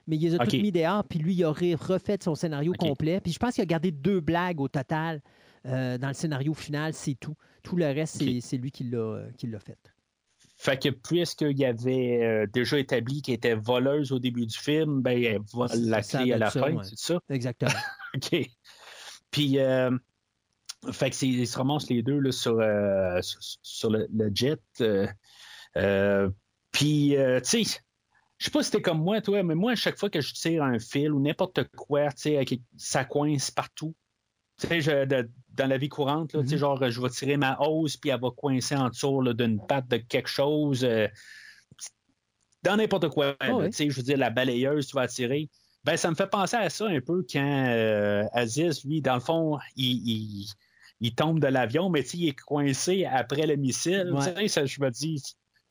mais il les a toutes mis dehors, puis lui, il aurait refait son scénario complet. Puis je pense qu'il a gardé deux blagues au total euh, dans le scénario final, c'est tout. Tout le reste, c'est lui qui l'a fait. Fait que puisqu'il y avait euh, déjà établi qu'elle était voleuse au début du film, ben elle vole la clé à la fin, c'est ça? Exactement. OK. Puis euh, fait que ils se ramassent les deux là, sur, euh, sur, le, jet. Puis tu sais, je sais pas si c'était comme moi, toi, mais moi, à chaque fois que je tire un fil ou n'importe quoi, tu sais, ça coince partout. Tu sais, dans la vie courante, là, mm-hmm. genre, je vais tirer ma hausse, puis elle va coincer en dessous d'une patte de quelque chose. Euh, dans n'importe quoi. Oh, sais, Je veux dire, la balayeuse, tu vas tirer. Ben, ça me fait penser à ça un peu quand euh, Aziz, lui, dans le fond, il, il, tombe de l'avion, mais il est coincé après le missile. Ça, je me dis,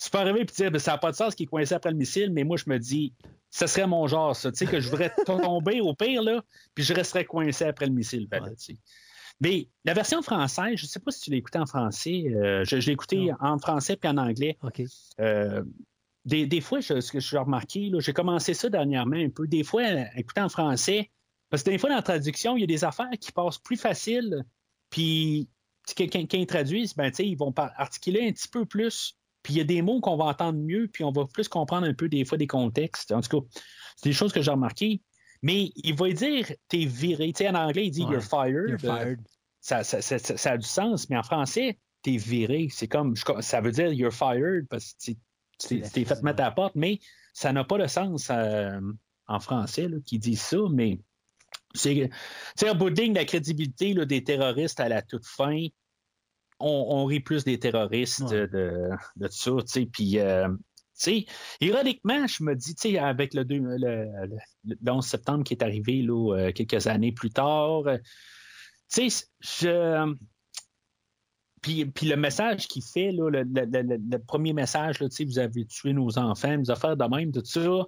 tu peux arriver et dire, ben, ça n'a pas de sens qu'il est coincé après le missile, mais moi, je me dis, ce serait mon genre, ça. Tu sais, que je voudrais tomber au pire, là, puis je resterais coincé après le missile. Ben, mais la version française, je ne sais pas si tu l'as écouté en français. Euh, je, l'ai écouté en français puis en anglais. Euh, des, fois, ce que j'ai remarqué, j'ai commencé ça dernièrement un peu. Des fois, écouter en français, parce que des fois, dans la traduction, il y a des affaires qui passent plus facile. Puis, quand, ils traduisent, ben, ils vont articuler un petit peu plus. Puis, il y a des mots qu'on va entendre mieux, puis on va plus comprendre un peu des fois des contextes. En tout cas, c'est des choses que j'ai remarquées. Mais il va dire t'es viré. Tu sais, en anglais, il dit you're fired. Ça, ça, ça, a du sens, mais en français, t'es viré. C'est comme ça veut dire you're fired parce que t'es fait mettre à la porte, mais ça n'a pas de sens euh, en français qui dit ça, mais c'est un bout de la crédibilité là, des terroristes à la toute fin. On, rit plus des terroristes de, de, ça, tu sais, puis euh, ironiquement, je me dis, avec le, le, 11 septembre qui est arrivé là, euh, quelques années plus tard, euh, je. Puis, puis, le message qu'il fait, là, le, premier message, là, vous avez tué nos enfants, des affaires de même, tout ça,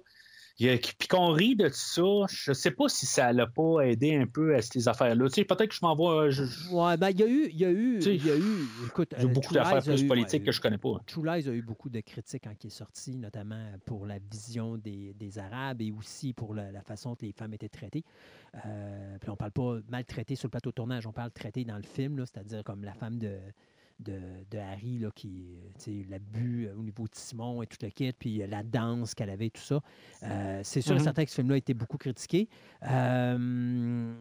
puis qu'on rit de tout ça, je sais pas si ça l'a pas aidé un peu à ces affaires-là. Tu sais, peut-être que je m'en vais. Ouais, ben, il y a eu. Il y a eu. Il y a eu. Écoute. Il y a beaucoup d'affaires plus politiques que je connais pas. True Lies a eu beaucoup de critiques quand il est sorti, notamment pour la vision des, des Arabes et aussi pour la, façon que les femmes étaient traitées. Euh, puis on parle pas maltraitées sur le plateau de tournage, on parle traitées dans le film, c'est-à-dire comme la femme de de, Harry, là, qui l'a bu euh, au niveau de Simon et tout le kit, puis euh, la danse qu'elle avait, tout ça. Euh, c'est sûr et mm-hmm. certain que ce film-là a été beaucoup critiqué. est-ce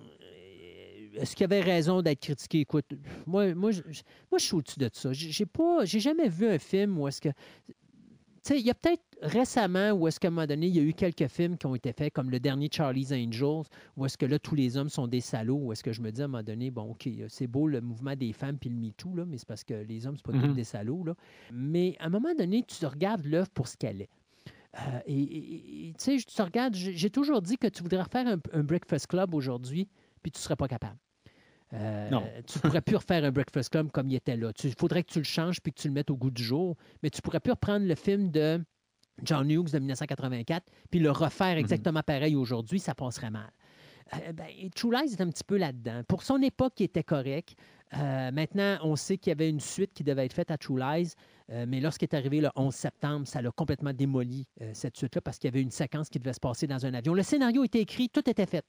qu'il y avait raison d'être critiqué? Écoute, moi, moi, je, moi, je suis au-dessus de ça. J'ai pas, j'ai jamais vu un film où est-ce que il y a peut-être récemment où est-ce qu'à un moment donné, il y a eu quelques films qui ont été faits, comme le dernier Charlie's Angels, où est-ce que là, tous les hommes sont des salauds, où est-ce que je me dis à un moment donné, bon, OK, c'est beau le mouvement des femmes puis le MeToo, là, mais c'est parce que les hommes, c'est pas mm-hmm. des salauds. Là. Mais à un moment donné, tu regardes l'œuvre pour ce qu'elle est. Euh, et tu sais, tu regardes, j'ai toujours dit que tu voudrais faire un, un Breakfast Club aujourd'hui, puis tu ne serais pas capable. Euh, tu ne pourrais plus refaire un Breakfast Club comme il était là. Il faudrait que tu le changes puis que tu le mettes au goût du jour, mais tu ne pourrais plus reprendre le film de John Hughes de 1984 puis le refaire mhm. exactement pareil aujourd'hui, ça passerait mal. Euh, ben, True Lies est un petit peu là-dedans. Pour son époque, il était correct. Euh, maintenant, on sait qu'il y avait une suite qui devait être faite à True Lies, mais lorsqu'il est arrivé le 11 septembre, ça l'a complètement démoli, cette suite-là, parce qu'il y avait une séquence qui devait se passer dans un avion. Le scénario était écrit, tout était fait.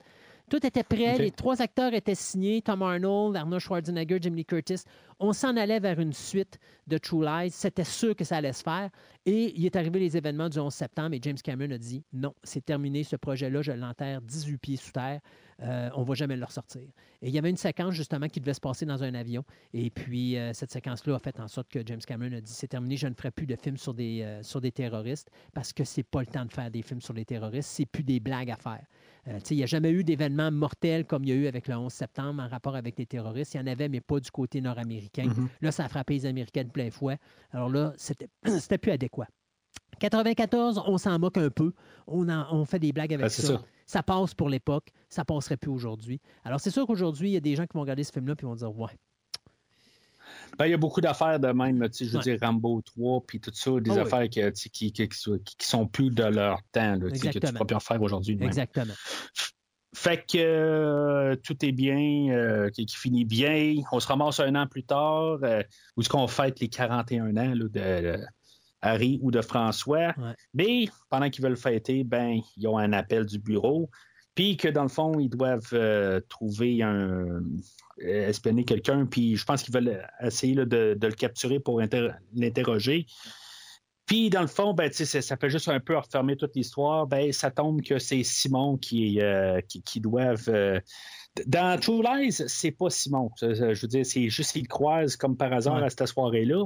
Tout était prêt, les trois acteurs étaient signés, Tom Arnold, Arnold Schwarzenegger, Jimmy Lee Curtis. On s'en allait vers une suite de True Lies. C'était sûr que ça allait se faire. Et il est arrivé les événements du 11 septembre et James Cameron a dit non, c'est terminé, ce projet-là, je l'enterre 18 pieds sous terre. Euh, on ne va jamais le ressortir. Et il y avait une séquence justement qui devait se passer dans un avion. Et puis euh, cette séquence-là a fait en sorte que James Cameron a dit c'est terminé, je ne ferai plus de films sur des, euh, sur des terroristes parce que c'est pas le temps de faire des films sur les terroristes, c'est plus des blagues à faire. Euh, il n'y a jamais eu d'événement mortel comme il y a eu avec le 11 septembre en rapport avec les terroristes. Il y en avait, mais pas du côté nord-américain. Mm-hmm. Là, ça a frappé les Américains de plein fouet. Alors là, c'était, plus adéquat. 94, on s'en moque un peu. On, on fait des blagues avec ça. ça. passe pour l'époque. Ça passerait plus aujourd'hui. Alors, c'est sûr qu'aujourd'hui, il y a des gens qui vont regarder ce film-là et vont dire Ouais, ben, il y a beaucoup d'affaires de même, je veux dire Rambo 3, puis tout ça, des ah affaires qui, qui, qui, sont plus de leur temps, là, que tu ne pourras plus en faire aujourd'hui. Exactement. Fait que euh, tout est bien, euh, qui, qui finit bien. On se ramasse un an plus tard, euh, où est-ce qu'on fête les 41 ans là, de, de Harry ou de François. Ouais. Mais pendant qu'ils veulent fêter, ben, ils ont un appel du bureau. Puis que dans le fond, ils doivent euh, trouver un. Euh, espionner quelqu'un. Puis je pense qu'ils veulent essayer là, de, de le capturer pour inter- l'interroger. Puis, dans le fond, ben, ça, fait juste un peu refermer toute l'histoire. Ben, ça tombe que c'est Simon qui, euh, qui, qui doivent. euh, Dans True Lies, c'est pas Simon. Je veux dire, c'est juste qu'il croise comme par hasard Ouais. à cette soirée-là.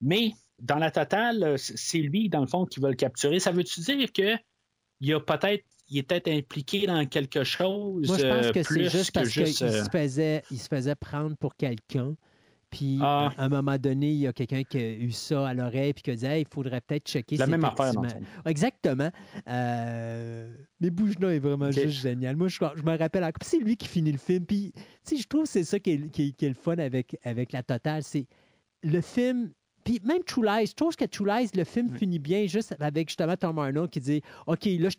Mais dans la totale, c'est c'est lui, dans le fond, qui va le capturer. Ça veut-tu dire que il a peut-être. Il peut-être impliqué dans quelque chose Moi, je pense euh, que c'est juste parce qu'il euh, se, faisait, il se faisait prendre pour quelqu'un. Puis, Ah. à un moment donné, il y a quelqu'un qui a eu ça à l'oreille puis qui a dit Hey, il faudrait peut-être checker la même affaire, fond. Exactement. Euh, Mais Boujna est vraiment juste génial. Moi, je, je me rappelle encore. C'est lui qui finit le film. Puis, tu sais, je trouve que c'est ça qui est, qui est- qui est le fun avec, avec la totale. C'est le film. Puis même True Lies, je trouve que True Lies, le film finit bien juste avec justement Tom Arnold qui dit OK, là, je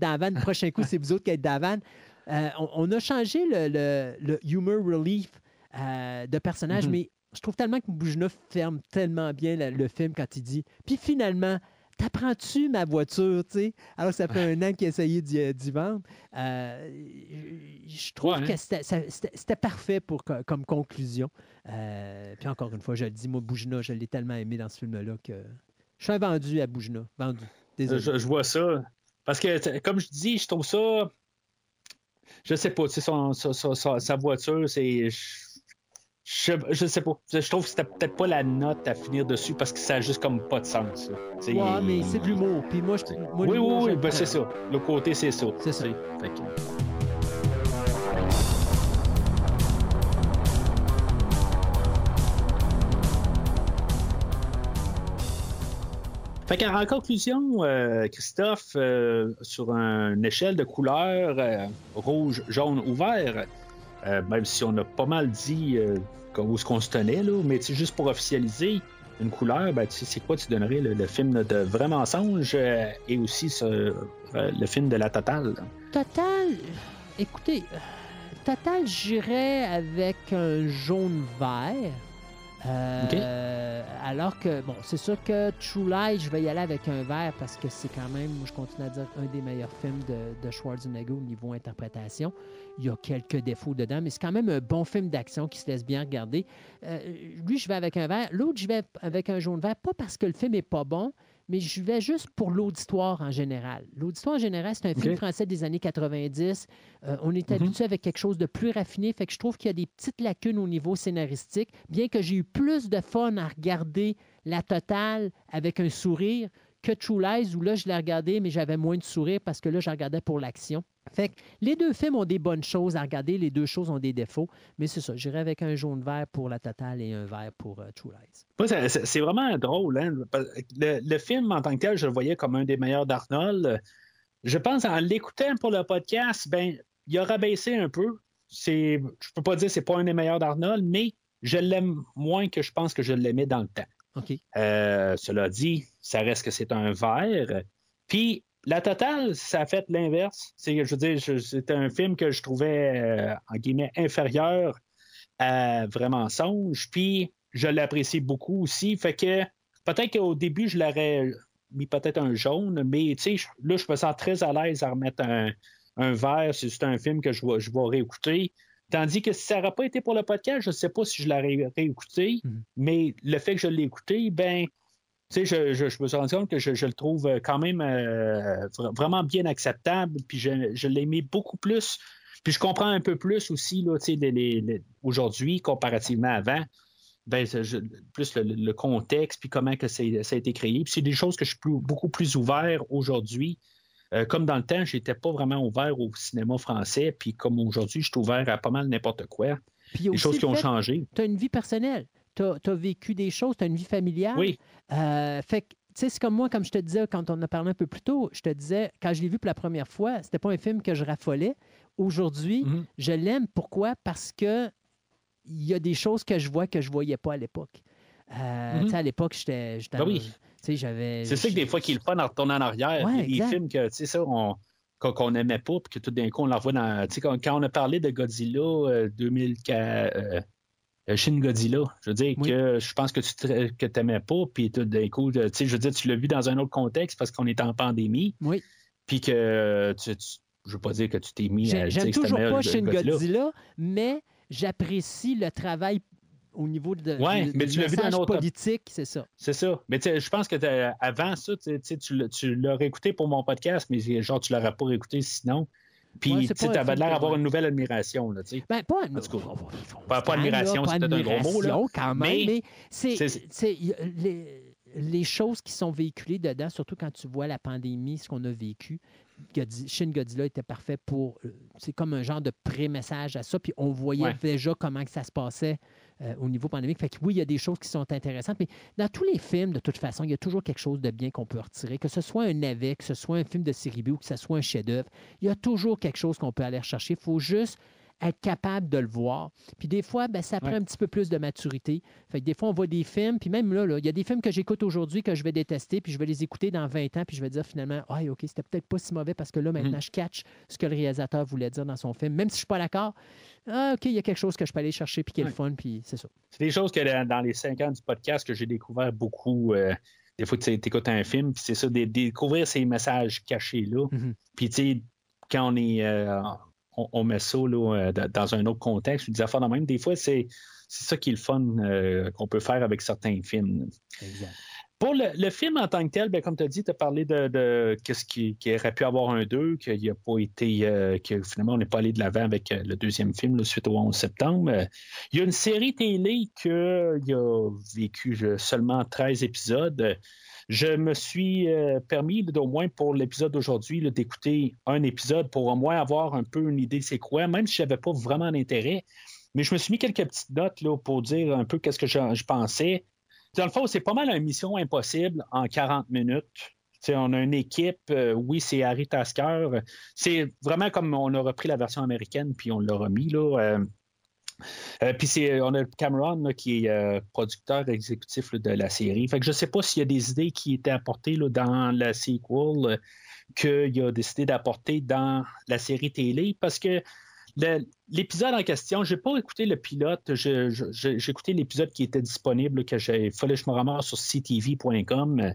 la vanne, le prochain coup, c'est vous autres qui êtes vanne. Euh, on, on a changé le, le- le humor relief euh, de personnage, Mhm. mais je trouve tellement que Boujna ferme tellement bien le, le film quand il dit Puis finalement, t'apprends-tu ma voiture, tu sais? Alors, ça fait un an qu'il essayait d'y, d'y vendre. Euh, je trouve Ouais, que c'était, parfait pour, co- comme conclusion. Euh, puis encore une fois, je le dis, moi, Boujna, je l'ai tellement aimé dans ce film-là que je suis un vendu à Boujna. Vendu. Désolé. Je, je vois ça. Parce que, comme je dis, je trouve ça. Je sais pas, tu sais, son- son- son- son- sa voiture, c'est. Je, je sais pas. Je trouve que c'était peut-être pas la note à finir dessus parce que ça a juste comme pas de sens. Ouais, mais c'est de l'humour. Puis moi, je, moi, Oui, oui, oui, ben, c'est ça. Le côté, c'est ça. C'est ça. Fait que- Fait en conclusion, euh, Christophe, euh, sur une échelle de couleurs euh, rouge, jaune ou vert, euh, même si on a pas mal dit euh, où est-ce qu'on se tenait, là, mais juste pour officialiser une couleur, ben, c'est quoi tu donnerais le, film de Vrai Mensonge euh, et aussi ce- le film de La Totale? Total, écoutez, euh, Total, j'irais avec un jaune-vert. Euh, Alors que, bon, c'est sûr que True Lies, je vais y aller avec un vert parce que c'est quand même, moi je continue à dire, un des meilleurs films de, de Schwarzenegger au niveau interprétation. Il y a quelques défauts dedans, mais c'est quand même un bon film d'action qui se laisse bien regarder. Euh, lui, je vais avec un vert. L'autre, je vais avec un jaune-vert, pas parce que le film est pas bon, mais je vais juste pour l'auditoire en général. L'auditoire en général, c'est un film français des années 90. Euh, on est Mhm. habitué avec quelque chose de plus raffiné, fait que je trouve qu'il y a des petites lacunes au niveau scénaristique. Bien que j'ai eu plus de fun à regarder la totale avec un sourire que True Lies, où là, je l'ai regardé, mais j'avais moins de sourire parce que là, je regardais pour l'action. Fait que les deux films ont des bonnes choses à regarder, les deux choses ont des défauts, mais c'est ça, j'irai avec un jaune-vert pour la totale et un vert pour euh, True Lies. C'est vraiment drôle. hein. Le, le film, en tant que tel, je le voyais comme un des meilleurs d'Arnold. Je pense, en l'écoutant pour le podcast, ben, il a rabaissé un peu. Je peux pas dire que c'est pas un des meilleurs d'Arnold, mais je l'aime moins que je pense que je l'aimais dans le temps. Euh, cela dit, ça reste que c'est un verre. Puis, la totale, ça a fait l'inverse. C'est, je veux dire, un film que je trouvais, euh, en guillemets, inférieur à Vraiment Songe. Puis, je l'apprécie beaucoup aussi. Fait que, peut-être qu'au début, je l'aurais mis peut-être un jaune, mais tu sais, je- là, je me sens très à l'aise à remettre un, un vert. C'est juste un film que je vais, je vais réécouter. Tandis que si ça n'aurait pas été pour le podcast, je ne sais pas si je l'aurais réécouté, Mhm. mais le fait que je l'ai écouté, ben, sais, je, je- je me suis rendu compte que je, je le trouve quand même euh, vra- vraiment bien acceptable, puis je, l'ai aimé beaucoup plus. Puis je comprends un peu plus aussi, là, tu sais, les- les- les- aujourd'hui, comparativement à avant, ben, plus le, le contexte, puis comment que ça a été créé. Puis c'est des choses que je suis plus- beaucoup plus ouvert aujourd'hui. Euh, comme dans le temps, je n'étais pas vraiment ouvert au cinéma français, puis comme aujourd'hui, je suis ouvert à pas mal n'importe quoi. Puis Des aussi choses qui ont fait- changé. tu as une vie personnelle. Tu as, vécu des choses, tu as une vie familiale. Oui. Euh, fait que, tu sais, c'est comme moi, comme je te disais quand on a parlé un peu plus tôt, je te disais, quand je l'ai vu pour la première fois, c'était pas un film que je raffolais. Aujourd'hui, Mhm. je l'aime. Pourquoi? Parce que il y a des choses que je vois que je voyais pas à l'époque. Euh, Mhm. tu sais, À l'époque, j'étais. Ben oui. tu sais, j'avais. C'est ça que des fois qui est le fun à retourner en arrière. Ouais, des films que, tu sais, ça, on, qu'on n'aimait pas, puis que tout d'un coup, on la revoit dans. Tu sais, quand, on a parlé de Godzilla euh, 2004. euh, euh, Shin Godzilla, je veux dire Oui. que je pense que tu que t'aimais pas, puis tout d'un coup, tu sais, je veux dire, tu l'as vu dans un autre contexte parce qu'on était en pandémie, Oui. puis que tu, tu- je veux pas dire que tu t'es mis à J'aime toujours pas Shin Godzilla. Godzilla, mais j'apprécie le travail au niveau de, Ouais, de- mais du tu l'as vu autre- politique, c'est ça. C'est ça. Mais je pense que avant ça, tu sais, tu l'as- tu l'aurais écouté pour mon podcast, mais genre, tu l'aurais pas écouté sinon. Puis, Ouais, tu film l'air je- une nouvelle admiration, là, tu sais. Ben, pas, En tout cas, on va- on pas- pas admiration, c'est peut-être un gros mot, là. quand même, Mais mais, c'est, les, les choses qui sont véhiculées dedans, surtout quand tu vois la pandémie, ce qu'on a vécu, Shin Godzilla était parfait pour. euh, C'est comme un genre de pré-message à ça. Puis on voyait Ouais. déjà comment que ça se passait euh, au niveau pandémique. Fait que oui, il y a des choses qui sont intéressantes, mais dans tous les films, de toute façon, il y a toujours quelque chose de bien qu'on peut retirer. Que ce soit un navet, que ce soit un film de série B ou que ce soit un chef-d'œuvre, il y a toujours quelque chose qu'on peut aller rechercher. Il faut juste être capable de le voir. Puis des fois, ben, ça prend Ouais. un petit peu plus de maturité. Fait que des fois, on voit des films, puis même là, il y a des films que j'écoute aujourd'hui que je vais détester, puis je vais les écouter dans 20 ans, puis je vais dire finalement, ah, OK, c'était peut-être pas si mauvais parce que là, maintenant, je catch ce que le réalisateur voulait dire dans son film. Même si je suis pas d'accord, ah, OK, il y a quelque chose que je peux aller chercher, puis qui est le fun, puis c'est ça. C'est des choses que dans les cinq ans du podcast que j'ai découvert beaucoup. euh, des fois, tu écoutes un film, puis c'est ça, de, de découvrir ces messages cachés-là. Mhm. Puis, tu sais, quand on est. euh, on, on met ça là, euh, dans- un autre contexte, des affaires de même, des fois, c'est. C'est ça qui est le fun euh, qu'on peut faire avec certains films. Exact. Pour le, le film en tant que tel, ben, comme tu as dit, tu as parlé de, de qu'est-ce qui, qui aurait pu avoir un 2, qu'il n'a pas été, euh, que finalement on n'est pas allé de l'avant avec le deuxième film là, suite au 11 septembre. Il y a une série télé qui a vécu seulement 13 épisodes. Je me suis euh, permis, au moins pour l'épisode d'aujourd'hui, d'écouter un épisode pour au moins avoir un peu une idée c'est quoi, même si je n'avais pas vraiment d'intérêt. Mais je me suis mis quelques petites notes là, pour dire un peu qu'est-ce que je, pensais. Dans le fond, c'est pas mal une mission impossible en 40 minutes. On a une équipe, euh, oui, c'est Harry Tasker. C'est vraiment comme on a repris la version américaine, puis on l'a remis. Là, euh, euh, puis c'est, on a Cameron qui est euh, producteur exécutif de la série. Fait que je sais pas s'il y a des idées qui étaient apportées dans la sequel euh, qu'il a décidé d'apporter dans la série télé, parce que l'épisode en question, j'ai pas écouté le pilote, je- je- je- j'ai écouté l'épisode qui était disponible, que j'ai, fallait que je me ramasse sur ctv.com.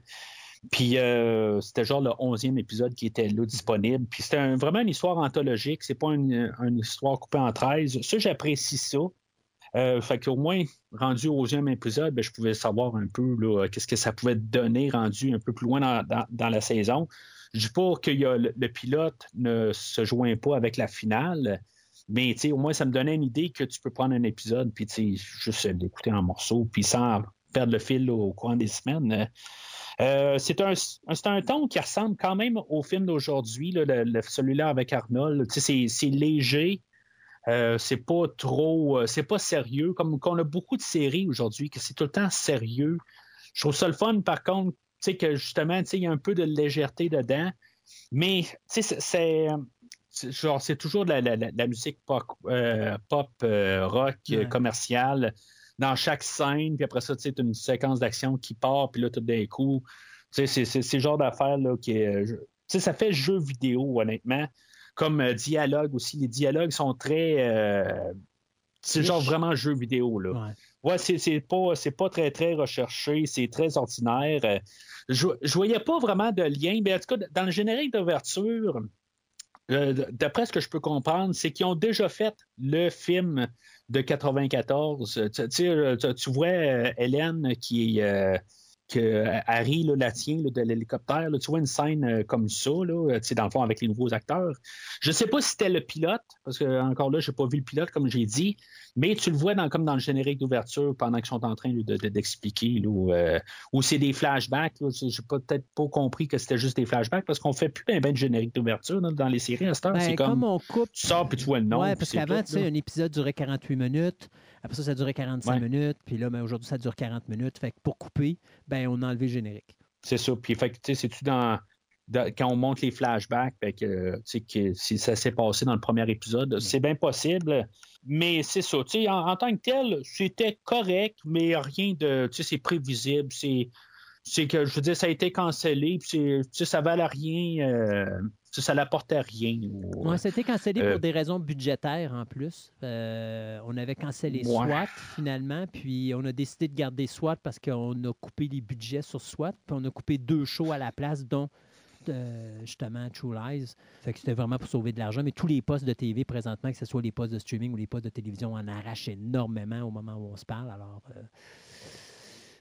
Puis euh, c'était genre le 11e épisode qui était là disponible. Puis c'était vraiment une histoire anthologique, c'est pas une, histoire coupée en 13. Ça, j'apprécie ça. Euh, fait qu'au moins, rendu au 11e épisode, ben, je pouvais savoir un peu qu'est-ce que ça pouvait donner rendu un peu plus loin dans, la saison. Je dis pas que y a le, pilote ne se joint pas avec la finale, mais au moins, ça me donnait une idée que tu peux prendre un épisode, puis juste l'écouter en morceaux, puis sans perdre le fil là, au courant des semaines. Euh, c'est un, c'est un ton qui ressemble quand même au film d'aujourd'hui, là, le- le- celui-là avec Arnold. Tu sais, C'est c'est léger, euh, c'est pas trop, euh, c'est pas sérieux, comme qu'on a beaucoup de séries aujourd'hui, que c'est tout le temps sérieux. Je trouve ça le fun, par contre, tu sais, que justement, tu sais, il y a un peu de légèreté dedans, mais tu sais, c'est- genre c'est toujours de la, la- musique pop, euh, pop euh, rock Ouais. commerciale dans chaque scène, puis après ça, tu sais, une séquence d'action qui part, puis là, tout d'un coup, tu sais, c'est- le genre d'affaire là qui est. je- Tu sais, ça fait jeu vidéo, honnêtement. Comme euh, dialogue aussi. Les dialogues sont très. euh, c'est genre vraiment jeu vidéo, là. Ouais. Ouais, c'est pas, c'est pas très, très recherché, c'est très ordinaire. Euh, Je, je voyais pas vraiment de lien, mais en tout cas, dans le générique d'ouverture, euh, d'après ce que je peux comprendre, c'est qu'ils ont déjà fait le film de 94. Tu, tu sais, euh, tu- vois euh, Hélène qui est. euh, que euh, Harry la tient là, de l'hélicoptère. Tu vois une scène euh, comme ça, là, euh, dans le fond, avec les nouveaux acteurs. Je ne sais pas si c'était le pilote, parce que encore là, je n'ai pas vu le pilote, comme j'ai dit, mais tu le vois dans, comme dans le générique d'ouverture pendant qu'ils sont en train de- d'expliquer, où, euh, c'est des flashbacks. J'ai peut-être pas compris que c'était juste des flashbacks, parce qu'on fait plus ben, ben de générique d'ouverture dans les séries à cette heure. Ben, c'est comme, comme on coupe tu sors puis tu vois le nom. Oui, parce qu'avant, tu sais, un épisode durait 48 minutes. Après ça, ça durait 45 Ouais. minutes. Puis là, ben, aujourd'hui, ça dure 40 minutes. Fait que pour couper, ben, on a enlevé le générique. C'est ça. Puis, fait que, tu sais, c'est-tu dans, Quand on monte les flashbacks, fait que, que si ça s'est passé dans le premier épisode, c'est bien possible. Mais c'est ça. En, en tant que tel, c'était correct, mais rien de. C'est prévisible. C'est. c'est que, je veux dire, ça a été cancellé, puis ça valait rien, euh, ça n'apportait rien. au- Ouais, c'était cancellé Euh, pour des raisons budgétaires en plus. Euh, on avait cancellé Ouais. SWAT finalement, puis on a décidé de garder SWAT parce qu'on a coupé les budgets sur SWAT, puis on a coupé deux shows à la place, dont euh, justement True Lies. Fait que c'était vraiment pour sauver de l'argent, mais tous les postes de TV présentement, que ce soit les postes de streaming ou les postes de télévision, on en arrache énormément au moment où on se parle. Alors, euh,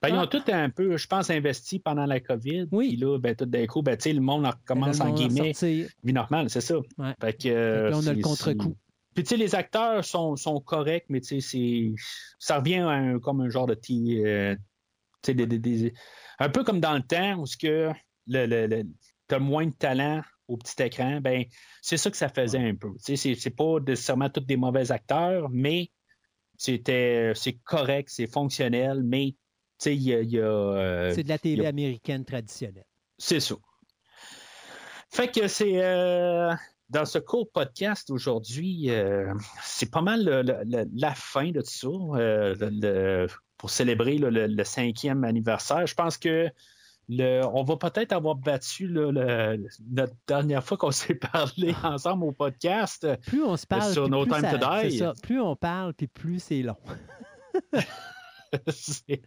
Ben, ils ont Ah. tout un peu, je pense, investi pendant la COVID. Oui. Puis là, ben, tout d'un coup, ben, le monde en recommence le en guillemets. Vie normale, c'est ça. Ouais. Fait que, Fait que là, on a le contre-coup. Puis, tu sais, les acteurs sont, sont corrects, mais tu sais, ça revient à un- comme un genre de. petit, euh, tu sais, des- des- des- un peu comme dans le temps où tu as moins de talent au petit écran, ben c'est ça que ça faisait un peu. C'est- pas nécessairement tous des mauvais acteurs, mais c'était c'est correct, c'est fonctionnel, mais il y a. euh, C'est de la a- américaine traditionnelle. c'est ça. Fait que c'est euh, dans ce court podcast aujourd'hui, euh, c'est pas mal le- le- le- la fin de tout ça le- pour célébrer le cinquième anniversaire. Je pense que le, on va peut-être avoir battu là, le- notre dernière fois qu'on s'est parlé ensemble au podcast. Plus on se parle, Sur No plus Time ça- to Die. ça. Plus on parle, puis plus c'est long.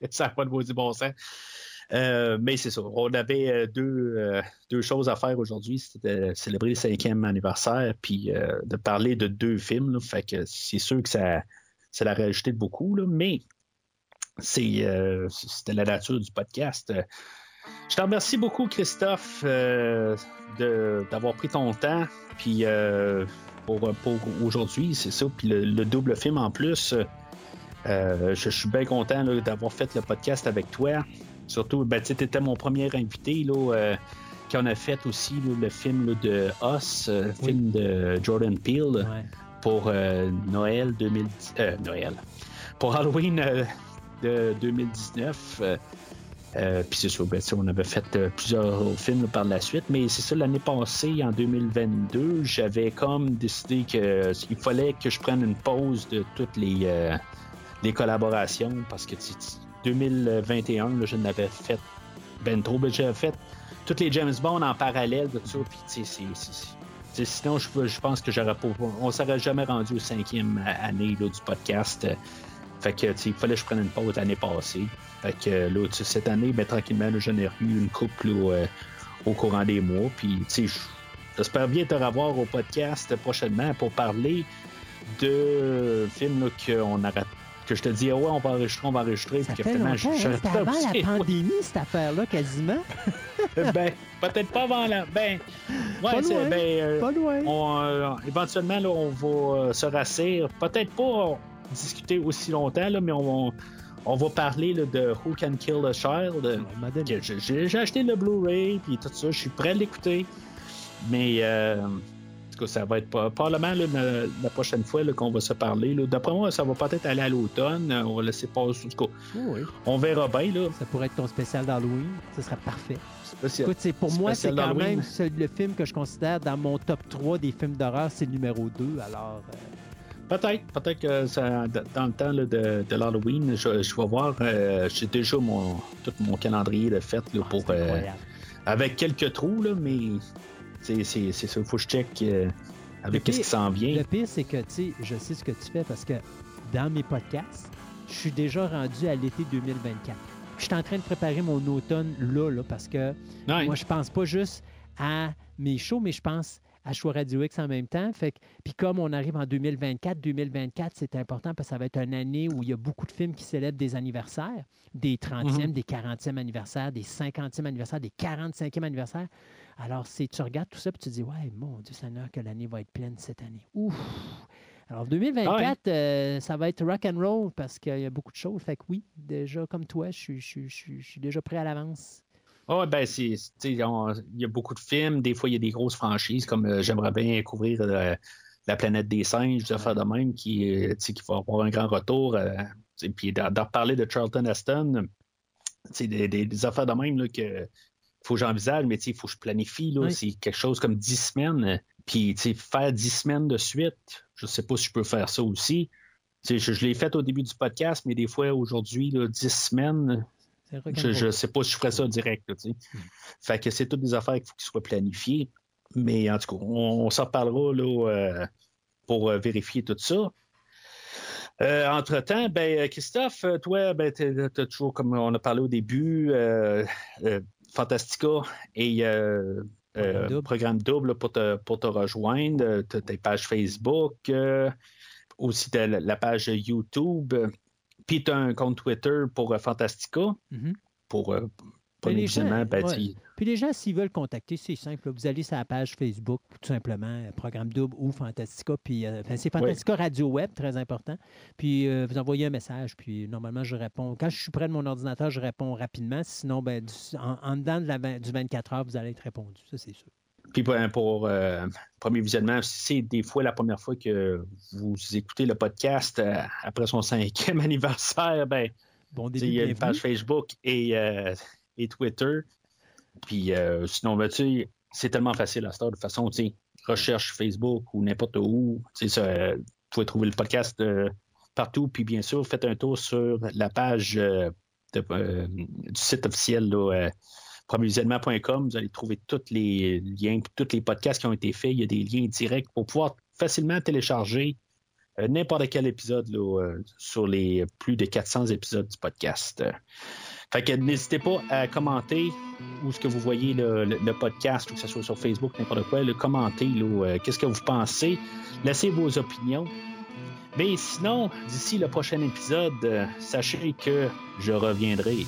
Ça n'a pas de maudit bon sens. Euh, mais c'est ça. On avait euh, deux, euh, deux choses à faire aujourd'hui. C'était de célébrer le cinquième anniversaire, puis euh, de parler de deux films. là. Fait que c'est sûr que ça, ça l'a rajouté de beaucoup, là, mais c'est, euh, c'était la nature du podcast. Je te remercie beaucoup, Christophe, euh, d'avoir pris ton temps. Puis euh, pour, pour aujourd'hui, c'est ça. Puis le, le double film en plus. euh, je, je suis bien content d'avoir fait le podcast avec toi. Surtout, ben, tu étais mon premier invité là, euh, qu'on a fait aussi là, le film là, de Us, Oui. film de Jordan Peele Ouais. pour Noël 2010. Noël. Pour Halloween de 2019. Euh, euh, Puis c'est ça, ben, on avait fait euh, plusieurs films par la suite, mais c'est ça, l'année passée, en 2022, j'avais comme décidé qu'il fallait que je prenne une pause de toutes les, euh, les collaborations parce que tu- tu- 2021, là, je n'avais fait ben trop, ben, j'avais fait toutes les James Bond en parallèle de tout puis c'est- sinon je, pense que j'aurais pas, on serait jamais rendu au cinquième année là, du podcast. Fait que, tu sais, il fallait que je prenne une pause l'année passée. Fait que là, tu sais, cette année, ben, tranquillement, j'en ai eu une couple là, euh, au courant des mois. Puis, tu sais, j'espère bien te revoir au podcast prochainement pour parler de films là, qu'on arrête. Que je te dis, ouais, on va enregistrer, on va enregistrer. Ça puis fait finalement, hein? je- je- C'était avant la pandémie, cette affaire-là, quasiment. ben, peut-être pas avant la. Ben, ouais, Pas loin, Ben, euh, Pas loin. on, euh, éventuellement, là, on va euh, se rassir. Peut-être pas discuter aussi longtemps, là, mais on va, on va parler là, de Who Can Kill a Child. euh, j'ai- acheté le Blu-ray, puis tout ça, je suis prêt à l'écouter. Mais, euh, en tout cas, ça va être pas, probablement là, la, la prochaine fois qu'on va se parler. D'après moi, ça va peut-être aller à l'automne. Euh, On va laisser passer. En tout cas, Oh oui. on verra bien. Là. Ça pourrait être ton spécial d'Halloween. Ce serait parfait. Spécial. Écoute, c'est pour moi, c'est quand même le film que je considère dans mon top 3 des films d'horreur, c'est le numéro 2. Alors, euh, Peut-être, peut-être que ça- dans le temps là, de, de l'Halloween, je, je vais voir. euh, J'ai déjà mon, tout mon calendrier de fête là, pour, c'est euh, avec quelques trous, là, mais c'est c'est- c'est ça. Il faut que je check euh, avec pire- qui s'en vient. Le pire, c'est que, je sais ce que tu fais parce que dans mes podcasts, je suis déjà rendu à l'été 2024. Je suis en train de préparer mon automne là, là parce que Ouais. moi, je pense pas juste à mes shows, mais je pense à Choix Radio X en même temps. Fait que, puis comme on arrive en 2024, 2024, c'est important parce que ça va être une année où il y a beaucoup de films qui célèbrent des anniversaires, des 30e, Mhm. des 40e anniversaires, des 50e anniversaires, des 45e anniversaires. Alors, c'est, tu regardes tout ça et tu te dis, ouais, mon Dieu Seigneur, que l'année va être pleine cette année. Ouf! Alors, 2024, euh, ça va être rock and roll parce qu'il y a beaucoup de choses. Fait que oui, déjà comme toi, je je suis déjà prêt à l'avance. Ah ouais, ben, c'est, il y a beaucoup de films. Des fois, il y a des grosses franchises, comme euh, j'aimerais bien couvrir euh, La planète des singes, des affaires de même, qui, euh, qui va avoir un grand retour. euh, puis d'en reparler de Charlton Heston, tu sais, des, des- des affaires de même là, que faut que j'envisage, mais il faut que je planifie. Là, Oui. C'est quelque chose comme 10 semaines. Puis, tu sais, faire 10 semaines de suite, je sais pas si je peux faire ça aussi. Je, je l'ai fait au début du podcast, mais des fois, aujourd'hui, là, 10 semaines, Je ne sais pas si je ferais ça direct. là, sais. Fait que c'est toutes des affaires qu'il faut qu'ils soient planifiées. Mais en tout cas, on, on s'en reparlera là, euh, pour euh, vérifier tout ça. Euh, entre-temps, ben, Christophe, toi, ben, tu as toujours, comme on a parlé au début, euh, Fantastica et Programme double. programme double pour te, pour te rejoindre. Tu as tes pages Facebook, aussi la, la page YouTube, puis tu as un compte Twitter pour euh, Fantastica. Mhm. Pour, euh, pour Mais les gens, ben, ouais. Puis les gens, s'ils veulent contacter, c'est simple. Vous allez sur la page Facebook, tout simplement, euh, Programme Double ou Fantastica. Puis euh, c'est Fantastica Radio Web, très important. Puis euh, vous envoyez un message, puis normalement, je réponds. Quand je suis près de mon ordinateur, je réponds rapidement. Sinon, ben, du- en, en dedans de la vingt- du 24 heures, vous allez être répondu. Ça, c'est sûr. Puis pour, pour, euh, premier visionnement, si c'est des fois la première fois que vous écoutez le podcast euh, après son cinquième anniversaire, ben, Bon début, il y a une page Facebook et, euh, et Twitter. Puis euh, sinon, ben, tu sais, c'est tellement facile à heure. De toute façon, recherche Facebook ou n'importe où. Ça, vous pouvez trouver le podcast partout. Puis bien sûr, faites un tour sur la page de- du site officiel là, premiervisionnement.com. Vous allez trouver tous les liens, tous les podcasts qui ont été faits. Il y a des liens directs pour pouvoir facilement télécharger euh, n'importe quel épisode euh, sur les plus de 400 épisodes du podcast. Fait que n'hésitez pas à commenter où ce que vous voyez le, podcast, ou que ce soit sur Facebook, n'importe quoi, le commenter, euh, qu'est-ce que vous pensez, laissez vos opinions. Mais sinon, d'ici le prochain épisode, sachez que je reviendrai.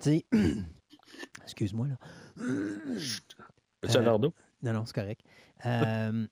Tu sais, excuse-moi, là. Veux-tu un d'eau? Non, non, c'est correct. Euh,